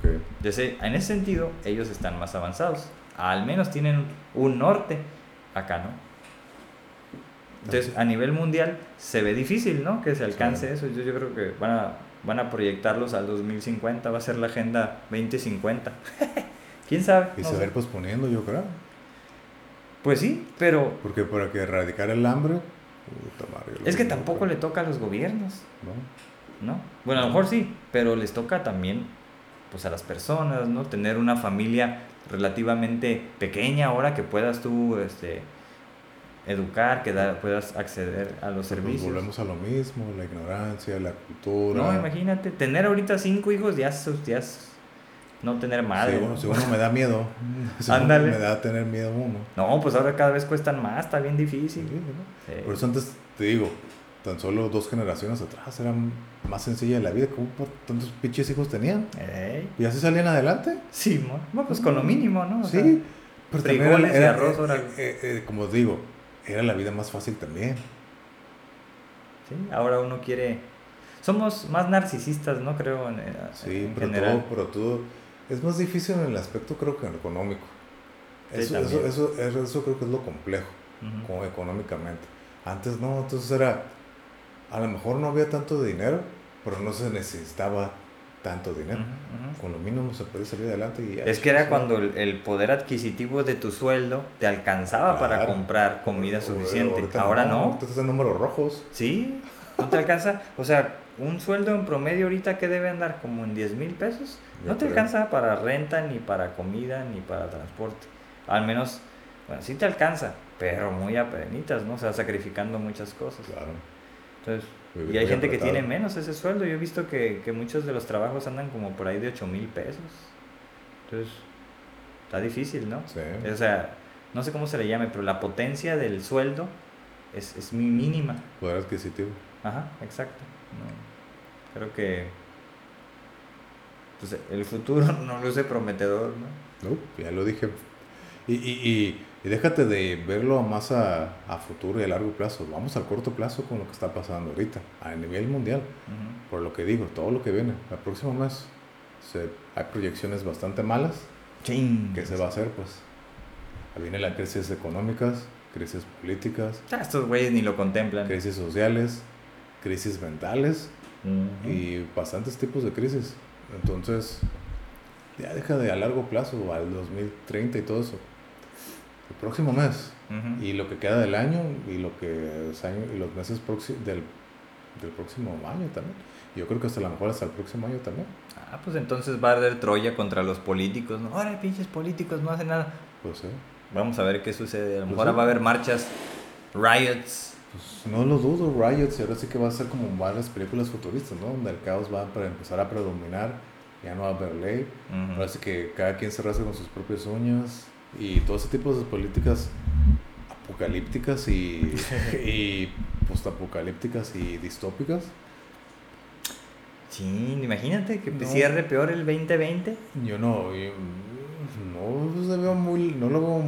Ok. Entonces, en ese sentido, ellos están más avanzados. Al menos tienen un norte. Acá no. Entonces, a nivel mundial, se ve difícil, ¿no? Que se alcance Sí. eso. Yo, yo creo que van a, van a proyectarlos al 2050. Va a ser la Agenda 2050. ¿Quién sabe? Y No se va a ir posponiendo, yo creo. Pues sí, pero Porque para que erradicar el hambre. madre, es que tampoco le toca a los gobiernos, ¿no? ¿no? Bueno, a lo mejor sí, pero les toca también pues a las personas, ¿no? Tener una familia relativamente pequeña ahora que puedas tú este, educar, que da- puedas acceder a los servicios. volvemos a lo mismo, la ignorancia, la cultura. No, imagínate, tener ahorita cinco hijos ya ya es no tener madre. Si ¿no? uno, si uno me da miedo. si Ándale. me da tener miedo uno. No, pues ahora cada vez cuestan más, está bien Sí, difícil. ¿no? Sí. Por eso antes, te digo, tan solo dos generaciones atrás era más sencilla la vida. ¿Cómo por tantos pinches hijos tenían? Ey, ¿Y así salían adelante? Sí, mo- bueno, pues con lo mínimo, ¿no? O sí. sea, pero frijoles y era- arroz, eh, ahora- eh, eh, como digo, era la vida más fácil también. Sí, ahora uno quiere... Somos más narcisistas, ¿no? Creo, en, Sí, en pero general. todo, pero todo es más difícil en el aspecto creo que en lo económico. Sí, Eso, eso, eso, eso, eso creo que es lo complejo, Ujú. como económicamente. Antes no, entonces era, a lo mejor no había tanto dinero, pero no se necesitaba tanto dinero. Ujú, ujú. Con lo mínimo se puede salir adelante y. Es que era cuando el, el poder adquisitivo de tu sueldo te alcanzaba para Claro. comprar comida suficiente. Ahora no. Ahorita estás en números rojos. Sí, no te alcanza. O sea, un sueldo en promedio ahorita que debe andar como en 10 mil pesos. No te creo. alcanza para renta, ni para comida, ni para transporte. Al menos, bueno, sí te alcanza, pero muy apenitas, ¿no? O sea, sacrificando muchas cosas. Claro. Entonces, Muy- y hay gente que tiene menos ese sueldo. Yo he visto que, que muchos de los trabajos andan como por ahí de 8 mil pesos. Entonces, está difícil, ¿no? Sí. O sea, no sé cómo se le llame, pero la potencia del sueldo es, es muy mínima. Poder adquisitivo. Ajá, exacto. No, creo que pues, el futuro no luce prometedor, ¿no? No, ya lo dije. Y, y, y, y déjate de verlo más a, a futuro y a largo plazo. Vamos al corto plazo con lo que está pasando ahorita, a nivel mundial. Ujú. Por lo que digo, todo lo que viene. El próximo mes se, hay proyecciones bastante malas. Chin. ¿Qué se va a hacer? Pues viene la crisis económicas, crisis políticas, Ah, estos güeyes ni lo contemplan. crisis sociales, crisis mentales Ujú. y bastantes tipos de crisis. Entonces, ya deja de a largo plazo, al 2030 y todo eso. El próximo mes Ujú. y lo que queda del año y lo que es año- y los meses del, del próximo año también. Yo creo que hasta a lo mejor hasta el próximo año también. Ah, pues entonces va a arder Troya contra los políticos, ¿no? Ahora pinches políticos no hacen nada. Pues sí. Vamos a ver qué sucede. A lo Pues mejor sí. va a haber marchas, riots. Pues no lo dudo, Riots, y ahora sí que va a ser como varias películas futuristas, ¿no? Donde el caos va a empezar a predominar, ya no va a haber ley, ahora sí que cada quien se rasga con sus propias uñas y todo ese tipo de políticas apocalípticas y, y postapocalípticas y distópicas. Sí, imagínate que No. cierre peor el 2020. Yo no, yo no pues, veo muy, no lo veo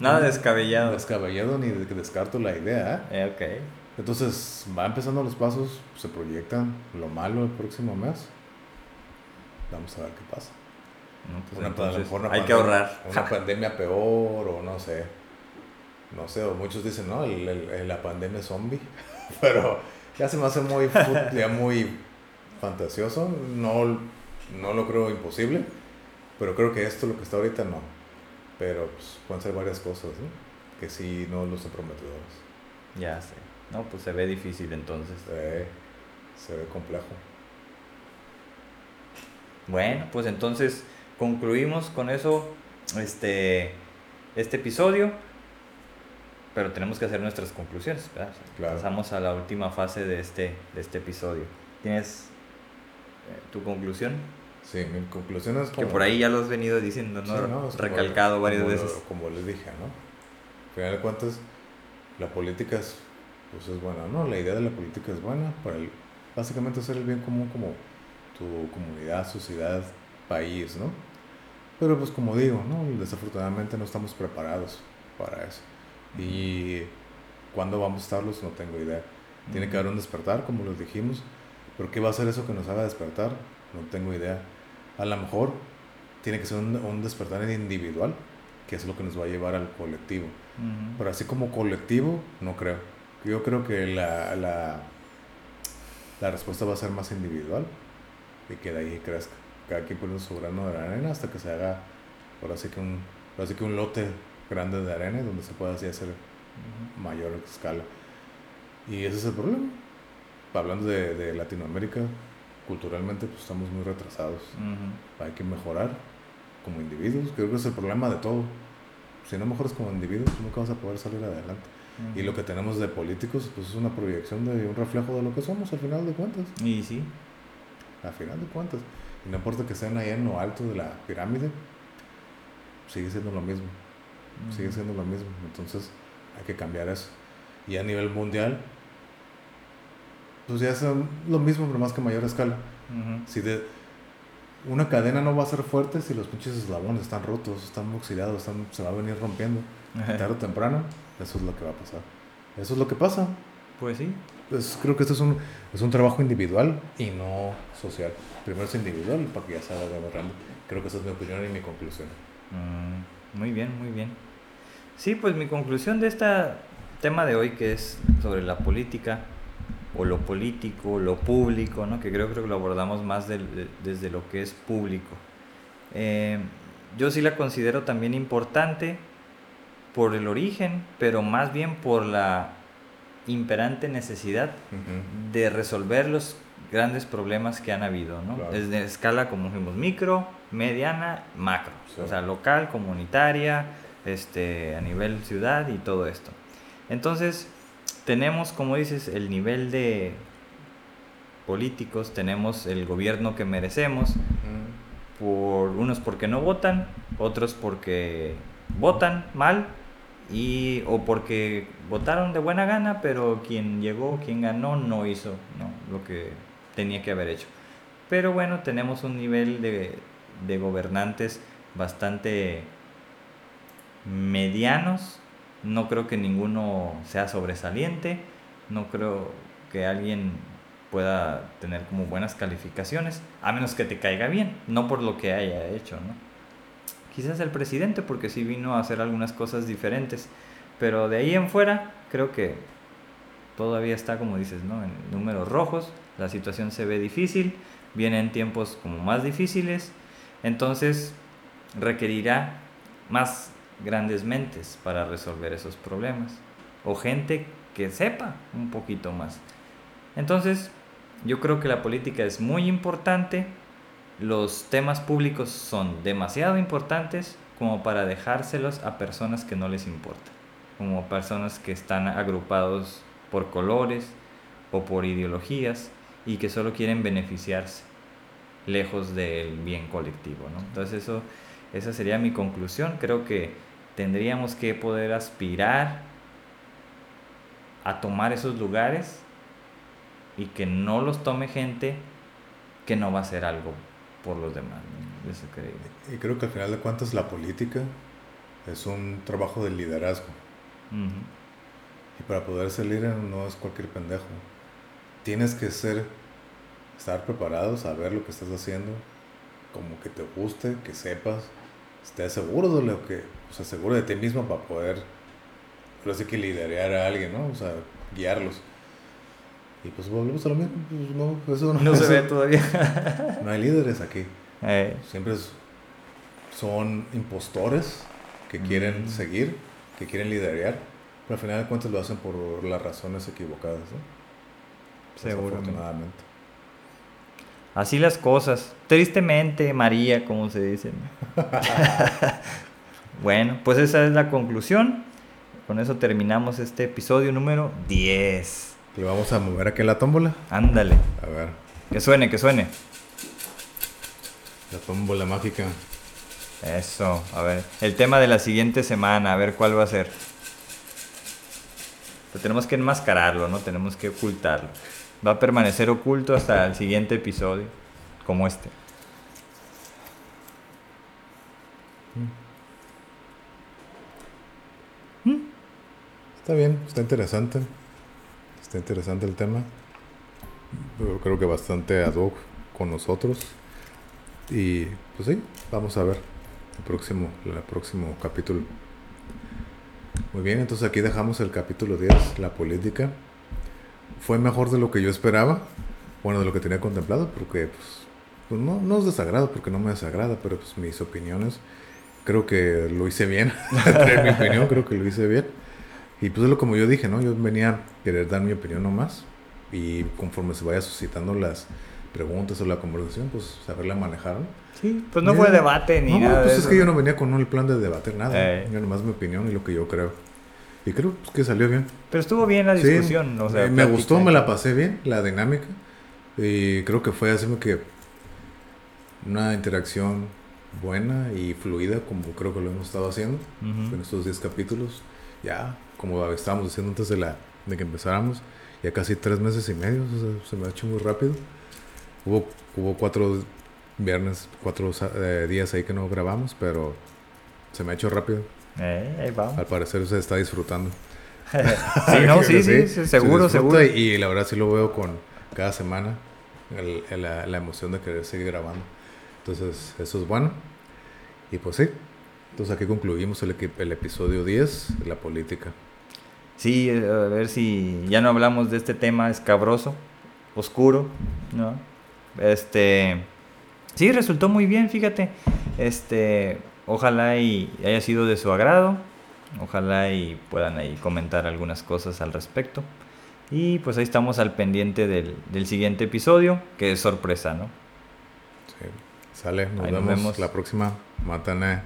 Nada descabellado. descabellado ni de- descarto la idea, ¿eh? Eh, ok. Entonces, va empezando los pasos, se proyectan lo malo el próximo mes. Vamos a ver qué pasa. No, pues Una- a lo entonces mejor una hay que ahorrar. Una pandemia peor o no sé. No sé, o muchos dicen, no, el- el- la pandemia zombie. Pero ya se me hace muy, ya muy fantasioso. No, no lo creo imposible. Pero creo que esto, lo que está ahorita, no. Pero pues, pueden ser varias cosas, ¿no? Que sí no lucen prometedoras. Ya sé. No, pues se ve difícil entonces. Eh, se ve complejo. Bueno, pues entonces concluimos con eso este, este episodio. Pero tenemos que hacer nuestras conclusiones. ¿verdad? Claro. Pasamos a la última fase de este, de este episodio. ¿Tienes eh, tu conclusión? Sí, mi conclusión es Que como- por ahí ya lo has venido diciendo, ¿no? Sí, no, es como- Recalcado varias como lo- veces. como les dije, ¿no? Al final de cuentas, la política es, pues es buena, ¿no? La idea de la política es buena para el, básicamente hacer el bien común como tu comunidad, sociedad, país, ¿no? Pero pues como digo, ¿no? Desafortunadamente no estamos preparados para eso. Y cuándo vamos a estarlos no tengo idea. Tiene que haber un despertar, como les dijimos. Pero ¿qué va a ser eso que nos haga despertar? No tengo idea. A lo mejor tiene que ser un, un despertar individual, que es lo que nos va a llevar al colectivo. Ujú. Pero así como colectivo, no creo. Yo creo que la, la, la respuesta va a ser más individual y que de ahí crezca. Cada quien pone su grano de arena hasta que se haga, ahora sí que un, ahora sí que un lote grande de arena donde se pueda así hacer mayor escala. Y ese es el problema. Hablando de, de Latinoamérica, culturalmente pues estamos muy retrasados. Hay que mejorar como individuos. Creo que es el problema de todo. Si no mejoras como individuos, nunca vas a poder salir adelante. Y lo que tenemos de políticos, pues es una proyección de un reflejo de lo que somos al final de cuentas. Y sí. Al final de cuentas. Y no importa que estén ahí en lo alto de la pirámide, sigue siendo lo mismo. Sigue Ujú. siendo lo mismo. Entonces hay que cambiar eso. Y a nivel mundial, pues ya es lo mismo, pero más que a mayor escala. Si de una cadena no va a ser fuerte si los pinches eslabones están rotos, están oxidados, están, se va a venir rompiendo. Tarde o temprano, eso es lo que va a pasar. Eso es lo que pasa. Pues sí. Pues creo que esto es un, es un trabajo individual y no social. Primero es individual para que ya se vaya agarrando. Creo que esa es mi opinión y mi conclusión. Mm, muy bien, muy bien. Sí, pues mi conclusión de este tema de hoy, que es sobre la política, o lo político, lo público, ¿no? que creo, creo que lo abordamos más desde lo que es público. Eh, yo sí la considero también importante por el origen, pero más bien por la imperante necesidad de resolver los grandes problemas que han habido, ¿no? Desde escala, como dijimos, micro, mediana, macro. O sea, local, comunitaria, este, a nivel ciudad y todo esto. Entonces, tenemos, como dices, el nivel de políticos, tenemos el gobierno que merecemos, por unos porque no votan, otros porque votan mal y o porque votaron de buena gana, pero quien llegó, quien ganó no hizo lo que tenía que haber hecho. Pero bueno, tenemos un nivel de, de gobernantes bastante medianos. No creo que ninguno sea sobresaliente. No creo que alguien pueda tener como buenas calificaciones, a menos que te caiga bien, no por lo que haya hecho, ¿no? Quizás el presidente, porque sí vino a hacer algunas cosas diferentes, pero de ahí en fuera creo que todavía está, como dices, ¿no? En números rojos, la situación se ve difícil, vienen tiempos como más difíciles, entonces requerirá más grandes mentes para resolver esos problemas, o gente que sepa un poquito más. Entonces, yo creo que la política es muy importante, los temas públicos son demasiado importantes como para dejárselos a personas que no les importa, como personas que están agrupados por colores o por ideologías y que solo quieren beneficiarse lejos del bien colectivo. ¿no? Entonces eso, esa sería mi conclusión. Creo que tendríamos que poder aspirar a tomar esos lugares y que no los tome gente que no va a hacer algo por los demás. Eso creo. Y creo que al final de cuentas la política es un trabajo de liderazgo. Y para poder ser líder no es cualquier pendejo. Tienes que ser, estar preparado, saber lo que estás haciendo, como que te guste, que sepas, estés seguro de lo que, o sea, seguro de ti mismo para poder, pero sí que liderar a alguien, ¿no? O sea, guiarlos. Y pues volvemos a lo mismo. Pues no, eso no, se ve todavía. no hay líderes aquí. Eh. Siempre son impostores que quieren mm. seguir, que quieren liderar, pero al final de cuentas lo hacen por las razones equivocadas. ¿no? Desafortunadamente. Así las cosas. Tristemente, María, como se dice. bueno, pues esa es la conclusión. Con eso terminamos este episodio número 10. Le vamos a mover aquí la tómbola. Ándale. A ver. Que suene, que suene. La tómbola mágica. Eso, a ver. El tema de la siguiente semana, a ver cuál va a ser. Pero tenemos que enmascararlo, ¿no? Tenemos que ocultarlo. Va a permanecer oculto hasta el siguiente episodio, como este. Mm. Está bien, está interesante. Está interesante el tema. Yo creo que bastante ad hoc con nosotros. Y pues sí, vamos a ver el próximo, el próximo capítulo. Muy bien, entonces aquí dejamos el capítulo 10, la política. Fue mejor de lo que yo esperaba, bueno, de lo que tenía contemplado, porque pues, pues no, no es desagrado, porque no me desagrada, pero pues mis opiniones, creo que lo hice bien. mi opinión, creo que lo hice bien. Y pues es lo como yo dije, ¿no? Yo venía a querer dar mi opinión nomás y conforme se vaya suscitando las preguntas o la conversación, pues saberla manejar. Sí, pues no fue debate ni nada. Pues es que yo no venía con el plan de debatir nada. Eh. Yo nomás mi opinión y lo que yo creo. Y creo que salió bien. Pero estuvo bien la discusión. o sea, me gustó, me la pasé bien, la dinámica. Y creo que fue así que una interacción buena y fluida, como creo que lo hemos estado haciendo en estos 10 capítulos. Ya como estábamos diciendo antes de, la, de que empezáramos, ya casi tres meses y medio, se me ha hecho muy rápido. Hubo, hubo cuatro viernes, cuatro eh, días ahí que no grabamos, pero se me ha hecho rápido. Eh, Al parecer se está disfrutando. sí, no, sí, sí, seguro, seguro. Y, la verdad sí lo veo con cada semana, la, la, emoción de querer seguir grabando. Entonces, eso es bueno. Y pues sí, entonces aquí concluimos el, el episodio 10, la política. sí, eh, a ver si ya no hablamos de este tema escabroso, oscuro, ¿no? Este, sí, resultó muy bien, fíjate. Este, ojalá y haya sido de su agrado. Ojalá y puedan ahí comentar algunas cosas al respecto. Y pues ahí estamos al pendiente del, del siguiente episodio, que es sorpresa, ¿no? Sí. Sale, nos, Ahí vemos, nos vemos la próxima. Matané.